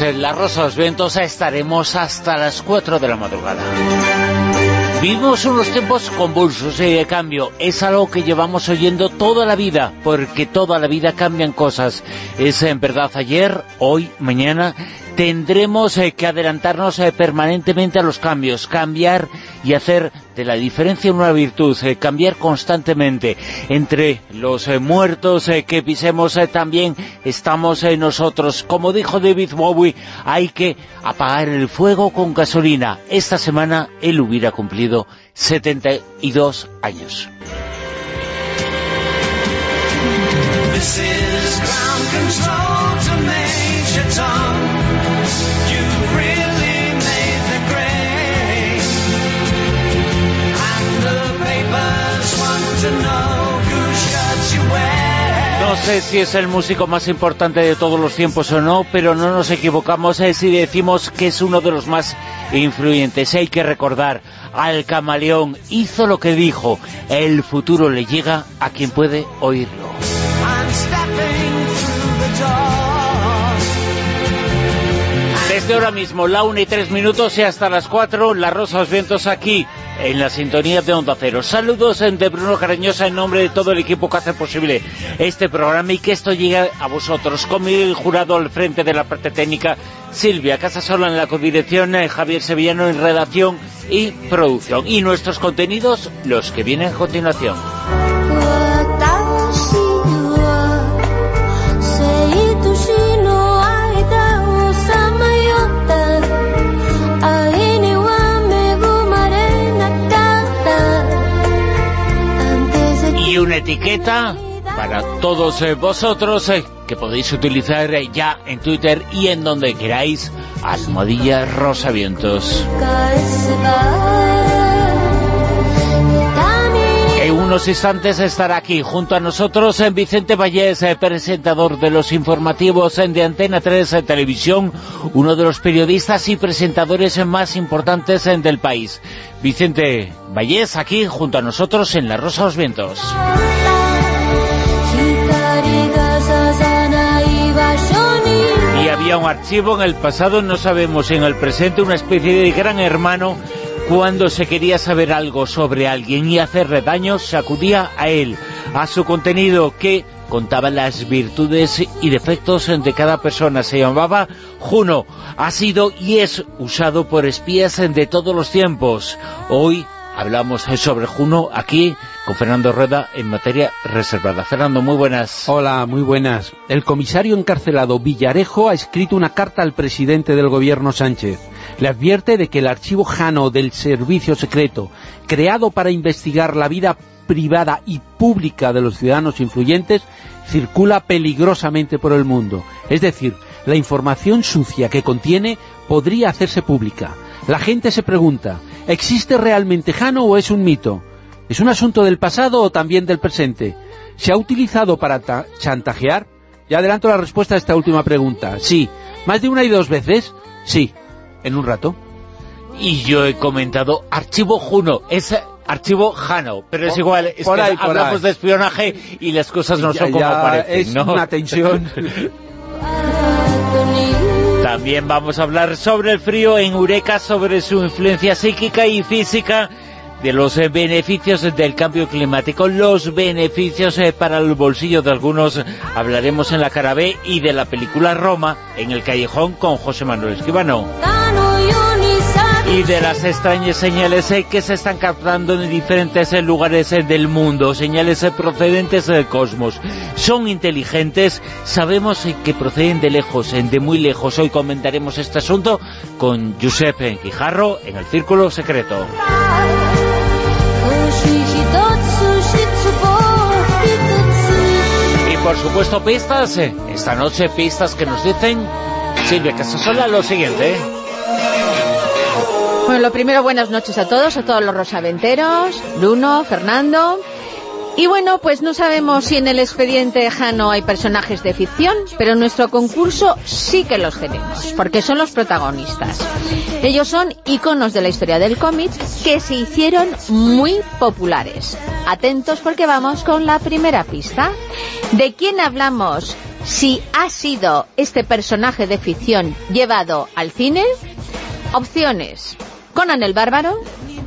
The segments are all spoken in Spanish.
Es La Rosa de los Vientos, estaremos hasta las 4 de la madrugada. Vivimos unos tiempos convulsos y de cambio. Es algo que llevamos oyendo toda la vida, porque toda la vida cambian cosas. Es en verdad ayer, hoy, mañana, tendremos eh, que adelantarnos eh, permanentemente a los cambios, cambiar y hacer de la diferencia una virtud, eh, cambiar constantemente. Entre los muertos que pisemos también estamos nosotros. Como dijo David Bowie, hay que apagar el fuego con gasolina. Esta semana él hubiera cumplido 72 años. No sé si es el músico más importante de todos los tiempos o no, pero no nos equivocamos eh, si decimos que es uno de los más influyentes. Hay que recordar, al camaleón hizo lo que dijo, el futuro le llega a quien puede oírlo. Desde ahora mismo, la una y tres minutos y hasta las cuatro, La Rosa los Vientos aquí, en la sintonía de Onda Cero. Saludos de Bruno Cariñosa en nombre de todo el equipo que hace posible este programa y que esto llegue a vosotros. Con el jurado al frente de la parte técnica, Silvia Casasola en la codirección, eh, Javier Sevillano en redacción y producción. Y nuestros contenidos, los que vienen a continuación. Y una etiqueta para todos eh, vosotros eh, que podéis utilizar eh, ya en Twitter y en donde queráis, Almohadilla Rosavientos. Unos instantes estará aquí junto a nosotros en Vicente Vallés, presentador de los informativos de Antena 3 en Televisión, uno de los periodistas y presentadores más importantes del país. Vicente Vallés aquí junto a nosotros en La Rosa de los Vientos. Y había un archivo en el pasado, no sabemos en el presente, una especie de gran hermano cuando se quería saber algo sobre alguien y hacerle daño, se acudía a él, a su contenido que contaba las virtudes y defectos de cada persona. Se llamaba Juno. Ha sido y es usado por espías de todos los tiempos. Hoy hablamos sobre Juno aquí con Fernando Rueda en materia reservada. Fernando, muy buenas. Hola, muy buenas. El comisario encarcelado Villarejo ha escrito una carta al presidente del gobierno Sánchez. Le advierte de que el archivo Jano del Servicio Secreto, creado para investigar la vida privada y pública de los ciudadanos influyentes, circula peligrosamente por el mundo. Es decir, la información sucia que contiene podría hacerse pública. La gente se pregunta, ¿existe realmente Jano o es un mito? ¿Es un asunto del pasado o también del presente? ¿Se ha utilizado para chantajear? Ya adelanto la respuesta a esta última pregunta. Sí. ¿Más de una y dos veces? Sí. En un rato. Y yo he comentado Archivo Juno. Es archivo Jano, pero es igual, es que hablamos de espionaje y las cosas no son como parecen, es una tensión. También vamos a hablar sobre el frío en Eureka, sobre su influencia psíquica y física, de los eh, beneficios del cambio climático, los beneficios eh, para el bolsillo de algunos, hablaremos en la cara B, y de la película Roma, en el callejón con José Manuel Esquivano y de las extrañas señales eh, que se están captando en diferentes lugares del mundo, señales procedentes del cosmos. Son inteligentes, sabemos que proceden de lejos, de muy lejos. Hoy comentaremos este asunto con Giuseppe Quijarro en el Círculo Secreto. Y por supuesto pistas, esta noche pistas que nos dicen Silvia Casasola lo siguiente. Bueno, lo primero, buenas noches a todos, a todos los rosaventeros, Bruno, Fernando... Y bueno, pues no sabemos si en el expediente Jano hay personajes de ficción, pero en nuestro concurso sí que los tenemos, porque son los protagonistas. Ellos son iconos de la historia del cómic que se hicieron muy populares. Atentos porque vamos con la primera pista. ¿De quién hablamos si ha sido este personaje de ficción llevado al cine? Opciones. Conan el Bárbaro,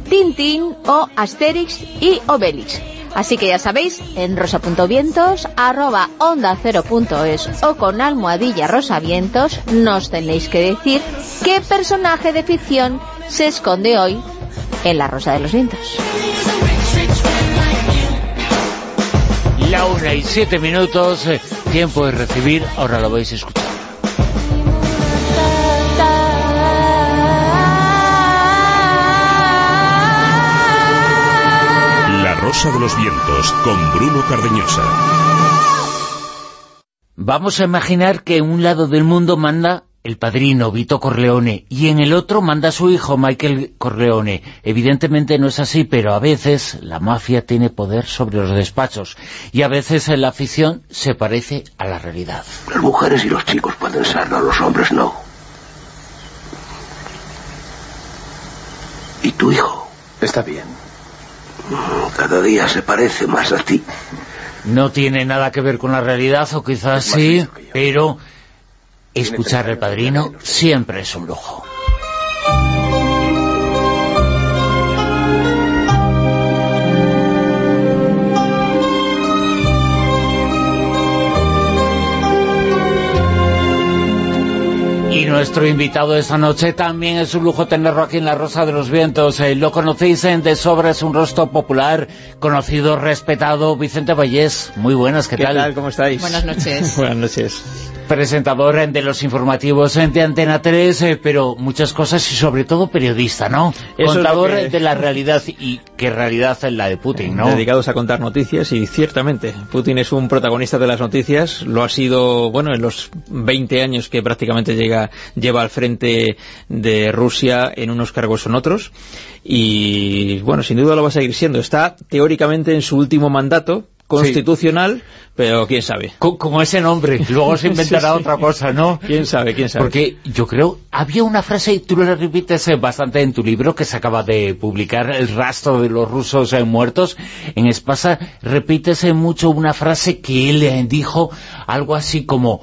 Tintín o Asterix y Obelix. Así que ya sabéis, en rosa.vientos, arroba onda 0.es o con almohadilla rosavientos, nos tenéis que decir qué personaje de ficción se esconde hoy en la Rosa de los Vientos. La una y siete minutos, eh, tiempo de recibir, ahora lo vais a escuchar. Rosa de los Vientos con Bruno Cardeñosa. Vamos a imaginar que en un lado del mundo manda el padrino Vito Corleone y en el otro manda su hijo Michael Corleone. Evidentemente no es así, pero a veces la mafia tiene poder sobre los despachos y a veces la afición se parece a la realidad. Las mujeres y los chicos pueden serlo, los hombres no. ¿Y tu hijo? Está bien. Cada día se parece más a ti. No tiene nada que ver con la realidad, o quizás sí, pero escuchar al padrino siempre es un lujo. Y nuestro invitado de esta noche también es un lujo tenerlo aquí en La Rosa de los Vientos. Eh, lo conocéis en de sobra, es un rostro popular, conocido, respetado, Vicente Vallés. Muy buenas, ¿qué, ¿Qué tal? ¿Cómo estáis? Buenas noches. Buenas noches. Presentador de los informativos de Antena 3, eh, pero muchas cosas y sobre todo periodista, ¿no? Eso Contador que- de la realidad y qué realidad es la de Putin, ¿no? Dedicados a contar noticias y ciertamente Putin es un protagonista de las noticias, lo ha sido, bueno, en los 20 años que prácticamente llega lleva al frente de Rusia en unos cargos o en otros y bueno, sin duda lo va a seguir siendo. Está teóricamente en su último mandato constitucional, pero quién sabe. Co- Como ese nombre, luego se inventará Sí, sí. otra cosa, ¿no? Quién sabe, quién sabe. Porque yo creo, había una frase, y tú la repites eh, bastante en tu libro, que se acaba de publicar, El rastro de los rusos eh, muertos, en Espasa, repites mucho una frase que él eh, dijo, algo así como,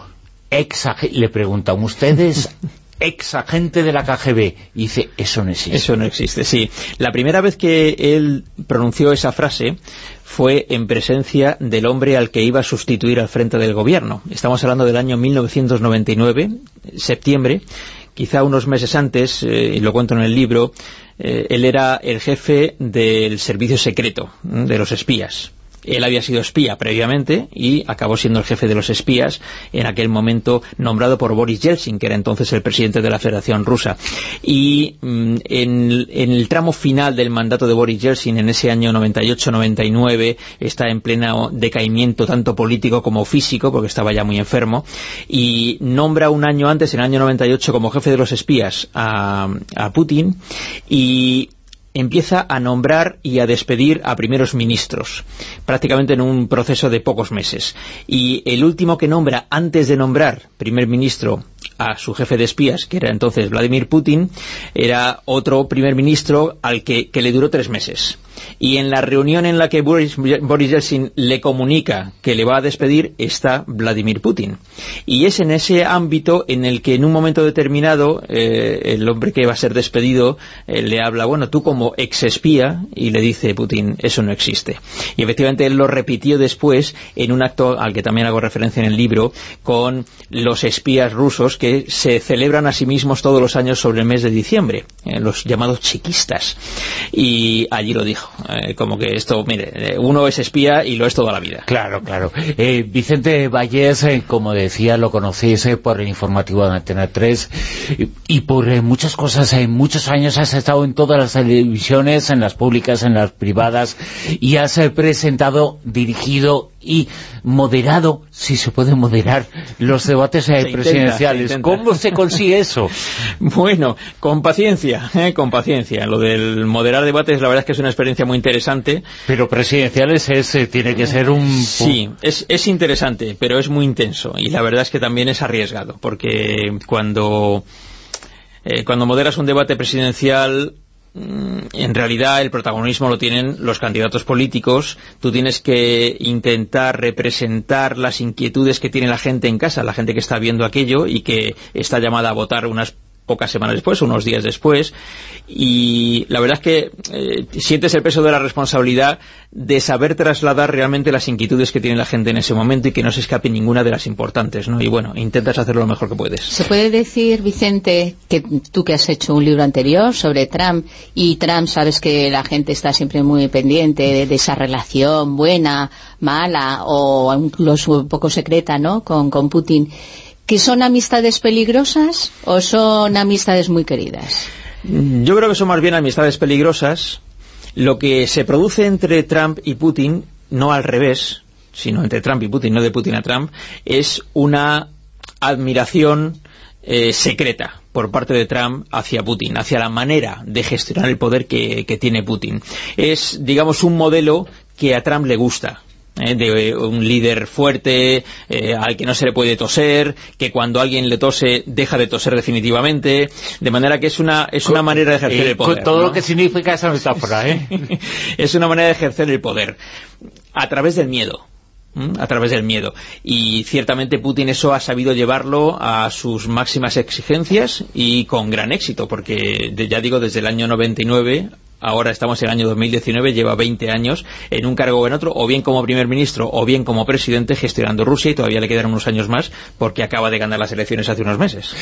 le preguntan, ¿ustedes ex agente de la KGB? Y dice, eso no existe. Eso no existe, sí. La primera vez que él pronunció esa frase fue en presencia del hombre al que iba a sustituir al frente del gobierno. Estamos hablando del año 1999, septiembre, quizá unos meses antes, eh, y lo cuento en el libro, eh, él era el jefe del servicio secreto, de los espías. Él había sido espía previamente y acabó siendo el jefe de los espías en aquel momento nombrado por Boris Yeltsin, que era entonces el presidente de la Federación Rusa. Y mm, en, el tramo final del mandato de Boris Yeltsin, en ese año 98-99, está en pleno decaimiento tanto político como físico, porque estaba ya muy enfermo, y nombra un año antes, en el año 98, como jefe de los espías a, a Putin, y empieza a nombrar y a despedir a primeros ministros, prácticamente en un proceso de pocos meses. Y el último que nombra, antes de nombrar primer ministro a su jefe de espías, que era entonces Vladimir Putin, era otro primer ministro al que, que le duró tres meses. Y en la reunión en la que Boris, Boris Yeltsin le comunica que le va a despedir está Vladimir Putin. Y es en ese ámbito en el que en un momento determinado eh, el hombre que va a ser despedido eh, le habla, bueno, tú como ex espía, y le dice Putin, eso no existe. Y efectivamente él lo repitió después en un acto al que también hago referencia en el libro, con los espías rusos que se celebran a sí mismos todos los años sobre el mes de diciembre, eh, los llamados chiquistas. Y allí lo dijo, eh, como que esto, mire, eh, uno es espía y lo es toda la vida. Claro, claro. Eh, Vicente Vallés, eh, como decía, lo conocéis eh, por el informativo de Antena 3 y, y por eh, muchas cosas. En muchos años has estado en todas las televisiones, en las públicas, en las privadas, y has presentado, dirigido y moderado, si se puede moderar, los debates eh, presidenciales. ¿Cómo se consigue eso? Bueno, con paciencia, ¿eh? con paciencia. Lo del moderar debates, la verdad es que es una experiencia muy interesante. Pero presidenciales es, eh, tiene que ser un... Sí, es, es interesante, pero es muy intenso. Y la verdad es que también es arriesgado, porque cuando... Eh, cuando moderas un debate presidencial en realidad el protagonismo lo tienen los candidatos políticos, tú tienes que intentar representar las inquietudes que tiene la gente en casa, la gente que está viendo aquello y que está llamada a votar unas pocas semanas después, unos días después, y la verdad es que eh, sientes el peso de la responsabilidad de saber trasladar realmente las inquietudes que tiene la gente en ese momento y que no se escape ninguna de las importantes, ¿no? Y bueno, intentas hacerlo lo mejor que puedes. ¿Se puede decir, Vicente, que tú que has hecho un libro anterior sobre Trump, y Trump sabes que la gente está siempre muy pendiente de, esa relación buena, mala, o incluso un poco secreta, ¿no?, con, con Putin, ¿Que son amistades peligrosas o son amistades muy queridas? Yo creo que son más bien amistades peligrosas. Lo que se produce entre Trump y Putin, no al revés, sino entre Trump y Putin, no de Putin a Trump, es una admiración eh, secreta por parte de Trump hacia Putin, hacia la manera de gestionar el poder que, que tiene Putin. Es, digamos, un modelo que a Trump le gusta ¿eh? de un líder fuerte, eh, al que no se le puede toser, que cuando alguien le tose deja de toser definitivamente, de manera que es una, es una manera de ejercer el poder. todo lo que significa esa metáfora, ¿eh? es una manera de ejercer el poder, a través del miedo a través del miedo. Y ciertamente Putin eso ha sabido llevarlo a sus máximas exigencias y con gran éxito, porque ya digo, desde el año 99 ahora estamos en el año 2019, lleva 20 años en un cargo o en otro, o bien como primer ministro o bien como presidente gestionando Rusia y todavía le quedan unos años más porque acaba de ganar las elecciones hace unos meses.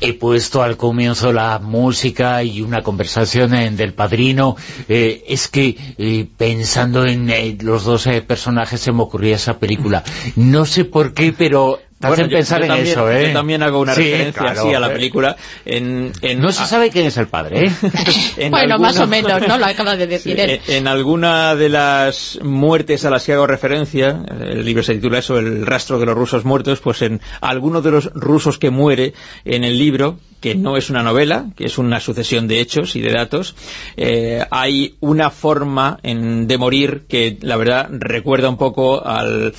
He puesto al comienzo la música y una conversación en del padrino. Eh, es que eh, pensando en eh, los dos personajes se me ocurría esa película. No sé por qué, pero bueno, pensar en también, eso, ¿eh? Yo también hago una referencia así a la película. En, no se sabe quién es el padre, ¿eh? bueno, más o menos, ¿no? Lo acaba de decir él. En, alguna de las muertes a las que hago referencia, el libro se titula eso, El rastro de los rusos muertos, pues en alguno de los rusos que muere en el libro, que no es una novela, que es una sucesión de hechos y de datos, eh, hay una forma en, de morir que, la verdad, recuerda un poco al...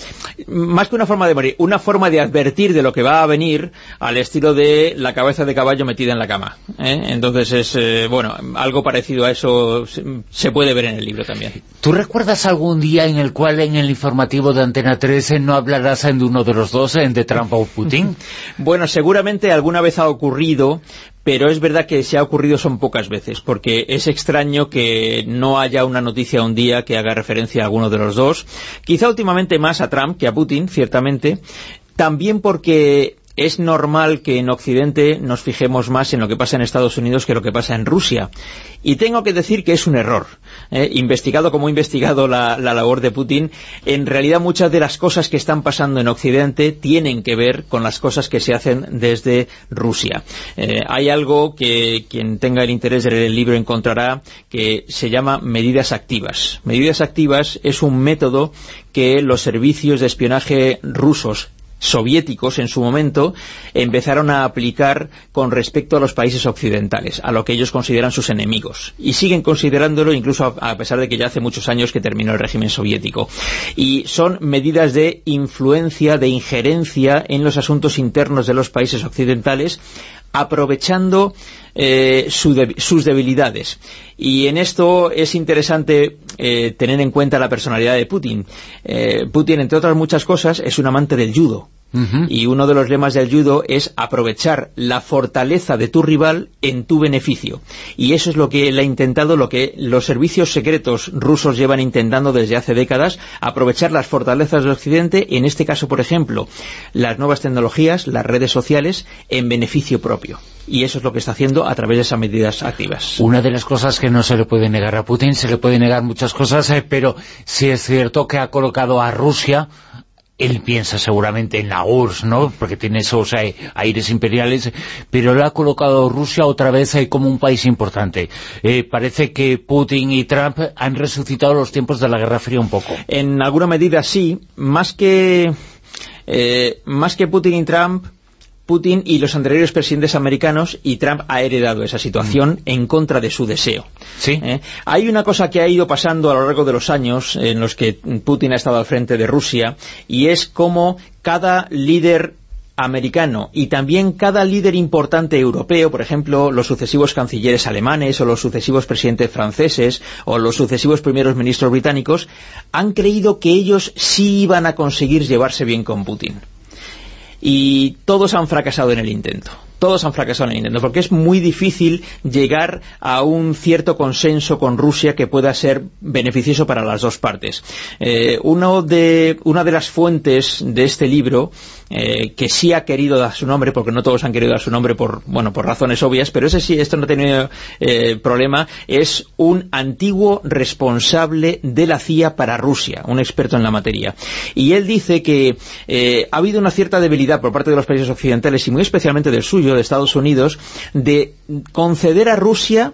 Más que una forma de morir, una forma de advertir de lo que va a venir al estilo de la cabeza de caballo metida en la cama. ¿eh? Entonces es, eh, bueno, algo parecido a eso se, puede ver en el libro también. ¿Tú recuerdas algún día en el cual en el informativo de Antena 13 no hablarás de uno de los dos, de Trump o Putin? bueno, seguramente alguna vez ha ocurrido, pero es verdad que se ha ocurrido son pocas veces, porque es extraño que no haya una noticia un día que haga referencia a alguno de los dos. Quizá últimamente más a Trump que a Putin, ciertamente, también porque es normal que en Occidente nos fijemos más en lo que pasa en Estados Unidos que lo que pasa en Rusia. Y tengo que decir que es un error. ¿eh? investigado como he investigado la, labor de Putin, en realidad muchas de las cosas que están pasando en Occidente tienen que ver con las cosas que se hacen desde Rusia. Eh, hay algo que quien tenga el interés de leer el libro encontrará que se llama medidas activas. Medidas activas es un método que los servicios de espionaje rusos soviéticos en su momento empezaron a aplicar con respecto a los países occidentales, a lo que ellos consideran sus enemigos. Y siguen considerándolo incluso a pesar de que ya hace muchos años que terminó el régimen soviético. Y son medidas de influencia, de injerencia en los asuntos internos de los países occidentales aprovechando eh, sus debilidades. Y en esto es interesante eh, tener en cuenta la personalidad de Putin. Eh, Putin, entre otras muchas cosas, es un amante del judo. Y uno de los lemas del judo es aprovechar la fortaleza de tu rival en tu beneficio. Y eso es lo que él ha intentado, lo que los servicios secretos rusos llevan intentando desde hace décadas, aprovechar las fortalezas del Occidente, en este caso, por ejemplo, las nuevas tecnologías, las redes sociales, en beneficio propio. Y eso es lo que está haciendo a través de esas medidas activas. Una de las cosas que no se le puede negar a Putin, se le puede negar muchas cosas, eh, pero sí es cierto que ha colocado a Rusia él piensa seguramente en la URSS, ¿no? Porque tiene esos eh, aires imperiales, pero le ha colocado Rusia otra vez eh, como un país importante. Eh, parece que Putin y Trump han resucitado los tiempos de la Guerra Fría un poco. En alguna medida sí, más que, más que Putin y Trump, Putin y los anteriores presidentes americanos y Trump ha heredado esa situación mm. en contra de su deseo. ¿Sí? ¿Eh? Hay una cosa que ha ido pasando a lo largo de los años en los que Putin ha estado al frente de Rusia y es como cada líder americano y también cada líder importante europeo, por ejemplo, los sucesivos cancilleres alemanes o los sucesivos presidentes franceses o los sucesivos primeros ministros británicos, han creído que ellos sí iban a conseguir llevarse bien con Putin y todos han fracasado en el intento todos han fracasado en el intento, porque es muy difícil llegar a un cierto consenso con Rusia que pueda ser beneficioso para las dos partes. Eh, uno de, una de las fuentes de este libro, eh, que sí ha querido dar su nombre, porque no todos han querido dar su nombre por, bueno, por razones obvias, pero ese sí, esto no ha tenido eh, problema, es un antiguo responsable de la CIA para Rusia, un experto en la materia. Y él dice que ha habido una cierta debilidad por parte de los países occidentales, y muy especialmente del suyo, de Estados Unidos de conceder a Rusia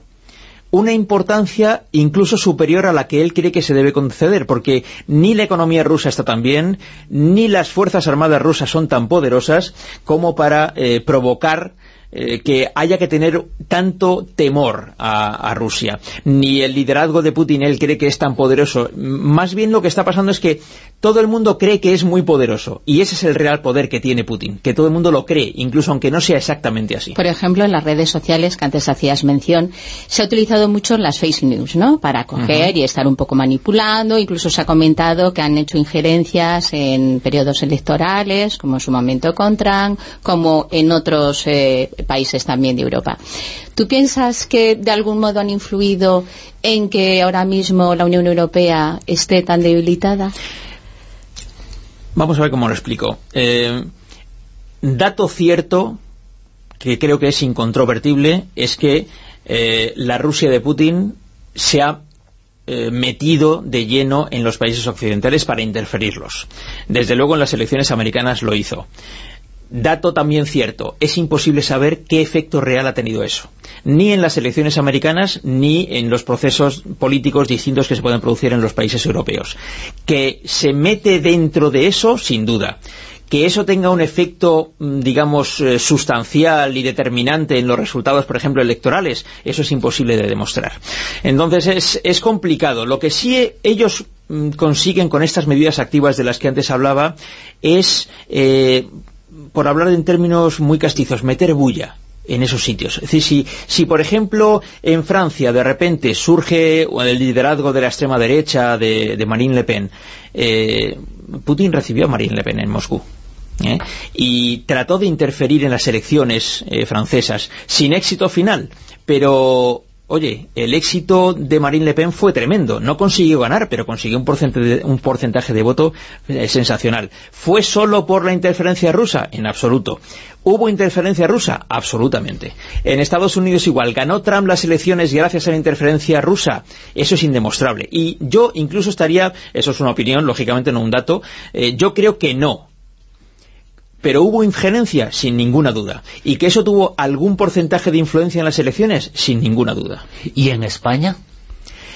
una importancia incluso superior a la que él cree que se debe conceder, porque ni la economía rusa está tan bien, ni las Fuerzas Armadas rusas son tan poderosas como para eh, provocar eh, que haya que tener tanto temor a, Rusia. Ni el liderazgo de Putin él cree que es tan poderoso. Más bien lo que está pasando es que todo el mundo cree que es muy poderoso. Y ese es el real poder que tiene Putin. Que todo el mundo lo cree, incluso aunque no sea exactamente así. Por ejemplo, en las redes sociales, que antes hacías mención, se ha utilizado mucho las fake news, ¿no? Para coger y estar un poco manipulando. Incluso se ha comentado que han hecho injerencias en periodos electorales, como en su momento con Trump, como en otros eh, países también de Europa. ¿Tú piensas que de algún modo han influido en que ahora mismo la Unión Europea esté tan debilitada? Vamos a ver cómo lo explico. Eh, dato cierto, que creo que es incontrovertible, es que eh, la Rusia de Putin se ha eh, metido de lleno en los países occidentales para interferirlos. Desde luego en las elecciones americanas lo hizo. Dato también cierto, es imposible saber qué efecto real ha tenido eso. Ni en las elecciones americanas, ni en los procesos políticos distintos que se pueden producir en los países europeos. Que se mete dentro de eso, sin duda que eso tenga un efecto, mm, digamos, eh, sustancial y determinante en los resultados, por ejemplo, electorales, eso es imposible de demostrar. Entonces es, complicado. Lo que sí ellos mm, consiguen con estas medidas activas de las que antes hablaba es eh, por hablar en términos muy castizos, meter bulla en esos sitios. Es decir, si, si por ejemplo en Francia de repente surge el liderazgo de la extrema derecha de, Marine Le Pen, eh, Putin recibió a Marine Le Pen en Moscú. ¿eh? y trató de interferir en las elecciones eh, francesas sin éxito final, pero Oye, el éxito de Marine Le Pen fue tremendo. No consiguió ganar, pero consiguió un porcentaje de, un porcentaje de voto eh, sensacional. ¿Fue solo por la interferencia rusa? En absoluto. ¿Hubo interferencia rusa? Absolutamente. En Estados Unidos igual. ¿Ganó Trump las elecciones gracias a la interferencia rusa? Eso es indemostrable. Y yo incluso estaría, eso es una opinión, lógicamente no un dato, eh, yo creo que no pero hubo injerencia, sin ninguna duda. ¿Y que eso tuvo algún porcentaje de influencia en las elecciones? Sin ninguna duda. ¿Y en España?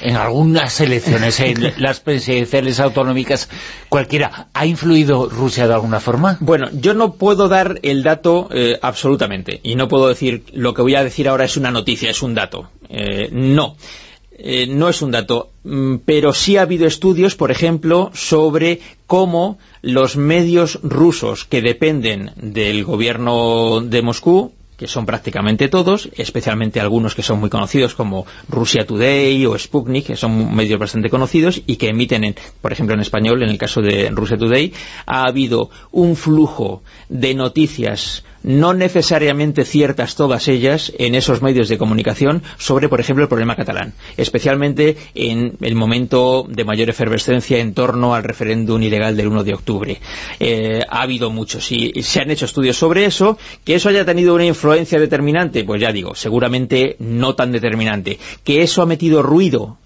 en algunas elecciones, en las presidenciales autonómicas, cualquiera, ¿ha influido Rusia de alguna forma? Bueno, yo no puedo dar el dato eh, absolutamente, y no puedo decir, lo que voy a decir ahora es una noticia, es un dato. Eh, no. Eh, no es un dato, mm, pero sí ha habido estudios, por ejemplo, sobre cómo los medios rusos que dependen del gobierno de Moscú, que son prácticamente todos, especialmente algunos que son muy conocidos como Russia Today o Sputnik, que son medios bastante conocidos y que emiten, en, por ejemplo en español, en el caso de Russia Today, ha habido un flujo de noticias no necesariamente ciertas todas ellas en esos medios de comunicación sobre, por ejemplo, el problema catalán, especialmente en el momento de mayor efervescencia en torno al referéndum ilegal del 1 de octubre. Eh, ha habido muchos y se han hecho estudios sobre eso, que eso haya tenido una influencia determinante, pues ya digo, seguramente no tan determinante. Que eso ha metido ruido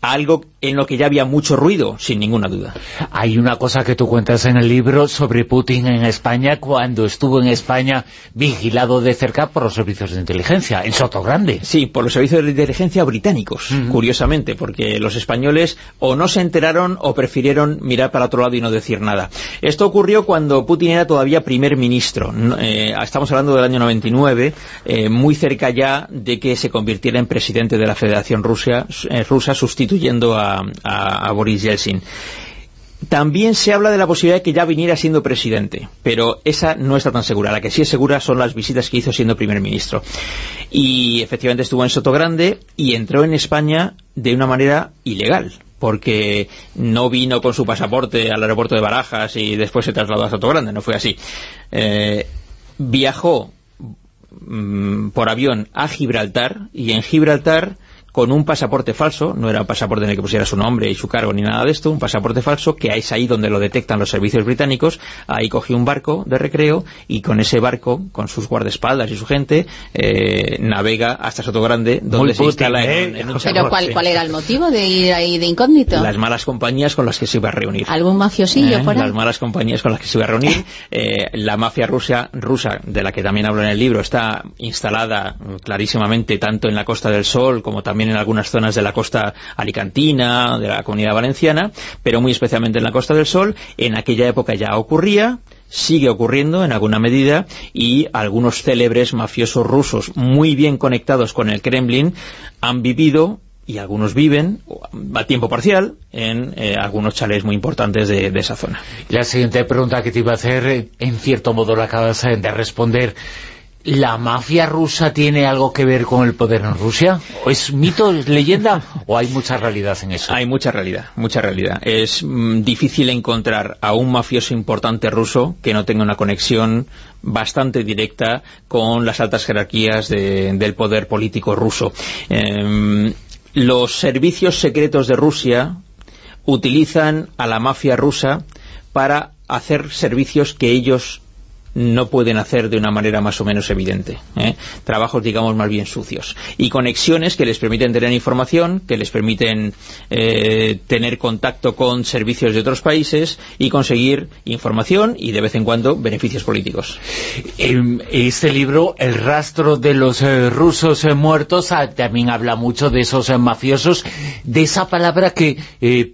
algo en lo que ya había mucho ruido, sin ninguna duda. Hay una cosa que tú cuentas en el libro sobre Putin en España cuando estuvo en España vigilado de cerca por los servicios de inteligencia, en Soto Grande. Sí, por los servicios de inteligencia británicos, curiosamente, porque los españoles o no se enteraron o prefirieron mirar para otro lado y no decir nada. Esto ocurrió cuando Putin era todavía primer ministro. Eh, estamos hablando del año 99, eh, muy cerca ya de que se convirtiera en presidente de la Federación Rusia, eh, rusa, sustituyendo a, a Boris Yeltsin. También se habla de la posibilidad de que ya viniera siendo presidente, pero esa no está tan segura. La que sí es segura son las visitas que hizo siendo primer ministro. Y efectivamente estuvo en Sotogrande y entró en España de una manera ilegal porque no vino con su pasaporte al aeropuerto de Barajas y después se trasladó a Sotogrande, no fue así. Eh, viajó mm, por avión a Gibraltar y en Gibraltar con un pasaporte falso, no era un pasaporte en el que pusiera su nombre y su cargo ni nada de esto, un pasaporte falso, que es ahí donde lo detectan los servicios británicos, ahí cogió un barco de recreo y con ese barco, con sus guardaespaldas y su gente, eh, navega hasta Sotogrande, donde se instala en, un ¿Pero cuál, cuál era el motivo de ir ahí de incógnito? Las malas compañías con las que se iba a reunir. ¿Algún mafiosillo eh, por ahí? Las malas compañías con las que se iba a reunir. Eh, la mafia rusa, rusa, de la que también hablo en el libro, está instalada clarísimamente tanto en la Costa del Sol como también en algunas zonas de la costa alicantina, de la comunidad valenciana, pero muy especialmente en la Costa del Sol. En aquella época ya ocurría, sigue ocurriendo en alguna medida y algunos célebres mafiosos rusos muy bien conectados con el Kremlin han vivido y algunos viven a tiempo parcial en eh, algunos chalés muy importantes de, de, esa zona. La siguiente pregunta que te iba a hacer, en cierto modo la acabas de responder ¿La mafia rusa tiene algo que ver con el poder en Rusia? ¿O es mito, es leyenda o hay mucha realidad en eso? Hay mucha realidad, mucha realidad. Es mm, difícil encontrar a un mafioso importante ruso que no tenga una conexión bastante directa con las altas jerarquías del poder político ruso. Em, los servicios secretos de Rusia utilizan a la mafia rusa para hacer servicios que ellos no pueden hacer de una manera más o menos evidente. ¿eh? Trabajos, digamos, más bien sucios. Y conexiones que les permiten tener información, que les permiten eh, tener contacto con servicios de otros países y conseguir información y, de vez en cuando, beneficios políticos. En este libro, El rastro de los eh, rusos muertos, ah, también habla mucho de esos mafiosos, de esa palabra que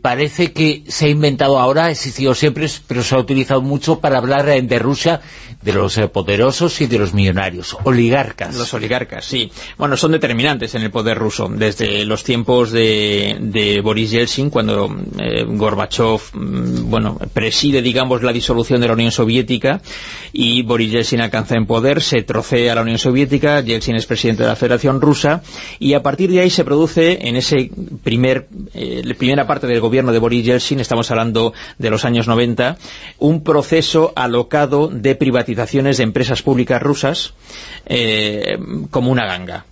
parece que se ha inventado ahora, ha existido siempre, pero se ha utilizado mucho para hablar de Rusia de los eh, poderosos y de los millonarios, oligarcas. Los oligarcas, sí. Bueno, son determinantes en el poder ruso. Desde los tiempos de, de Boris Yeltsin, cuando eh, Gorbachev mm, bueno, preside, digamos, la disolución de la Unión Soviética y Boris Yeltsin alcanza en poder, se trocea a la Unión Soviética, Yeltsin es presidente de la Federación Rusa y a partir de ahí se produce en ese primer eh, primera parte del gobierno de Boris Yeltsin, estamos hablando de los años 90, un proceso alocado de privatización de empresas públicas rusas eh, como una ganga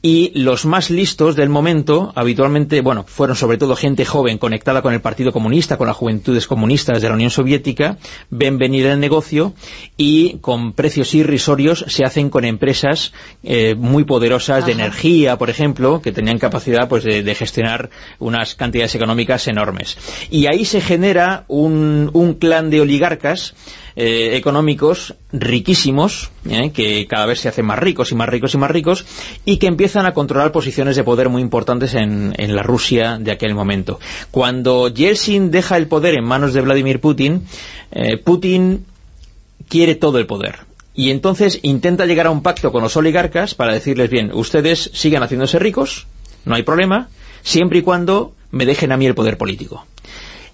y los más listos del momento, habitualmente, bueno, fueron sobre todo gente joven conectada con el Partido Comunista, con las juventudes comunistas de la Unión Soviética, ven venir el negocio y con precios irrisorios se hacen con empresas eh, muy poderosas de energía, por ejemplo, que tenían capacidad pues de, gestionar unas cantidades económicas enormes. Y ahí se genera un, un clan de oligarcas eh, económicos riquísimos, eh, que cada vez se hacen más ricos y más ricos y más ricos, y que empiezan a controlar posiciones de poder muy importantes en, en la Rusia de aquel momento. Cuando Yeltsin deja el poder en manos de Vladimir Putin, eh, Putin quiere todo el poder. Y entonces intenta llegar a un pacto con los oligarcas para decirles, bien, ustedes sigan haciéndose ricos, no hay problema, siempre y cuando me dejen a mí el poder político.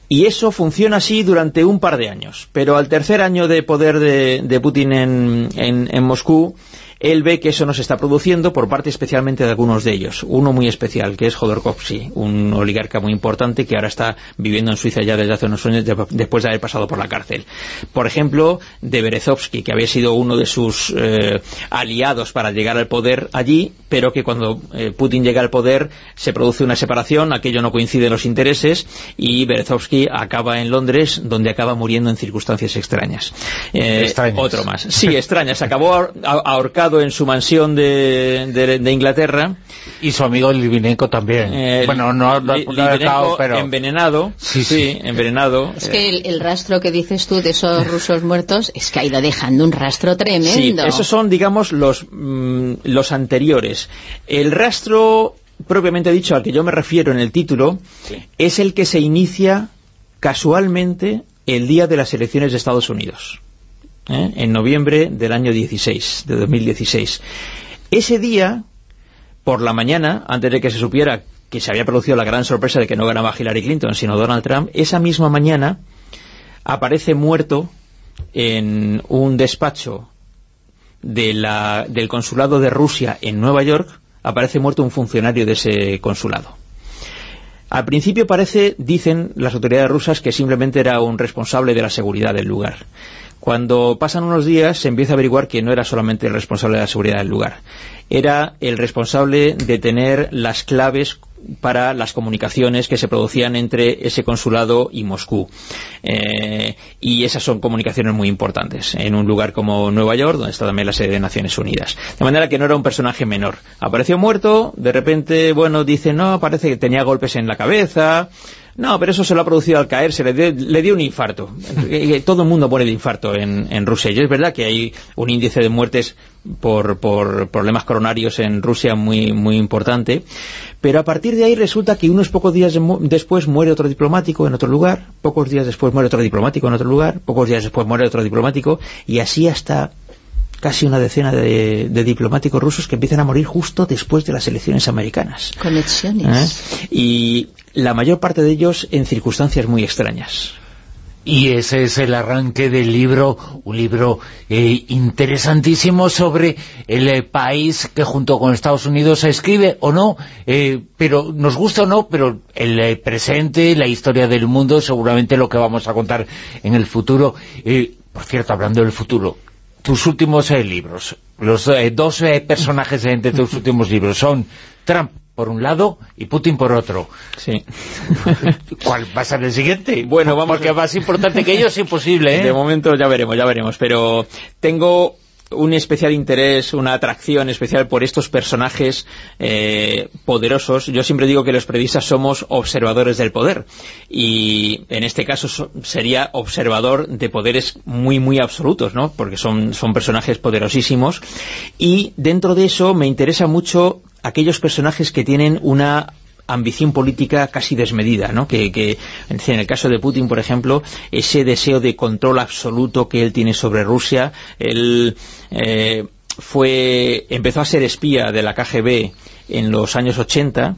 Y eso funciona así durante un par de años. Pero al tercer año de poder de, Putin en, en Moscú, él ve que eso no se está produciendo por parte especialmente de algunos de ellos. Uno muy especial, que es Jodorkovsky, un oligarca muy importante que ahora está viviendo en Suiza ya desde hace unos años después de haber pasado por la cárcel. Por ejemplo, de Berezovsky, que había sido uno de sus eh, aliados para llegar al poder allí, pero que cuando eh, Putin llega al poder se produce una separación, aquello no coincide en los intereses y Berezovsky acaba en Londres, donde acaba muriendo en circunstancias extrañas. Eh, extrañas. Otro más. Sí, extrañas. Acabó ahorcado encerrado en su mansión de, Inglaterra. Y su amigo Livinenko también. Eh, bueno, no, no, pero... envenenado. Sí, sí, envenenado. Es que el, rastro que dices tú de esos rusos muertos es que ha ido dejando un rastro tremendo. Sí, esos son, digamos, los, mm, los anteriores. El rastro propiamente dicho al que yo me refiero en el título es el que se inicia casualmente el día de las elecciones de Estados Unidos. ¿Eh? en noviembre del año 16, de 2016. Ese día, por la mañana, antes de que se supiera que se había producido la gran sorpresa de que no ganaba Hillary Clinton, sino Donald Trump, esa misma mañana aparece muerto en un despacho del consulado de Rusia en Nueva York, aparece muerto un funcionario de ese consulado. Al principio parece, dicen las autoridades rusas, que simplemente era un responsable de la seguridad del lugar. Cuando pasan unos días se empieza a averiguar que no era solamente el responsable de la seguridad del lugar, era el responsable de tener las claves para las comunicaciones que se producían entre ese consulado y Moscú. Eh, y esas son comunicaciones muy importantes en un lugar como Nueva York, donde está también la sede de Naciones Unidas. De manera que no era un personaje menor. Apareció muerto, de repente, bueno, dice, no, parece que tenía golpes en la cabeza, no, pero eso se lo ha producido al caer, se le, dio un infarto. Todo el mundo muere de infarto en, Rusia. Y es verdad que hay un índice de muertes por, problemas coronarios en Rusia muy, muy importante. Pero a partir de ahí resulta que unos pocos días después muere otro diplomático en otro lugar, pocos días después muere otro diplomático en otro lugar, pocos días después muere otro diplomático, y así hasta casi una decena de, diplomáticos rusos que empiezan a morir justo después de las elecciones americanas. Conexiones. ¿Eh? Y la mayor parte de ellos en circunstancias muy extrañas. Y ese es el arranque del libro, un libro eh, interesantísimo sobre el eh, país que junto con Estados Unidos se escribe o no, pero nos gusta o no, pero el presente, la historia del mundo, seguramente lo que vamos a contar en el futuro. por cierto, hablando del futuro, tus últimos eh, libros, los eh, dos eh, personajes de tus últimos libros son Trump por un lado y Putin por otro. Sí. ¿Cuál va a ser el siguiente? Bueno, vamos... Porque más importante que ellos es imposible, De momento ya veremos, ya veremos. Pero tengo un especial interés, una atracción especial por estos personajes eh, poderosos. Yo siempre digo que los periodistas somos observadores del poder y en este caso sería observador de poderes muy muy absolutos, ¿no? porque son, son personajes poderosísimos y dentro de eso me interesa mucho aquellos personajes que tienen una ambición política casi desmedida, ¿no? Que, que, en el caso de Putin, por ejemplo, ese deseo de control absoluto que él tiene sobre Rusia, él eh, fue, empezó a ser espía de la KGB en los años 80,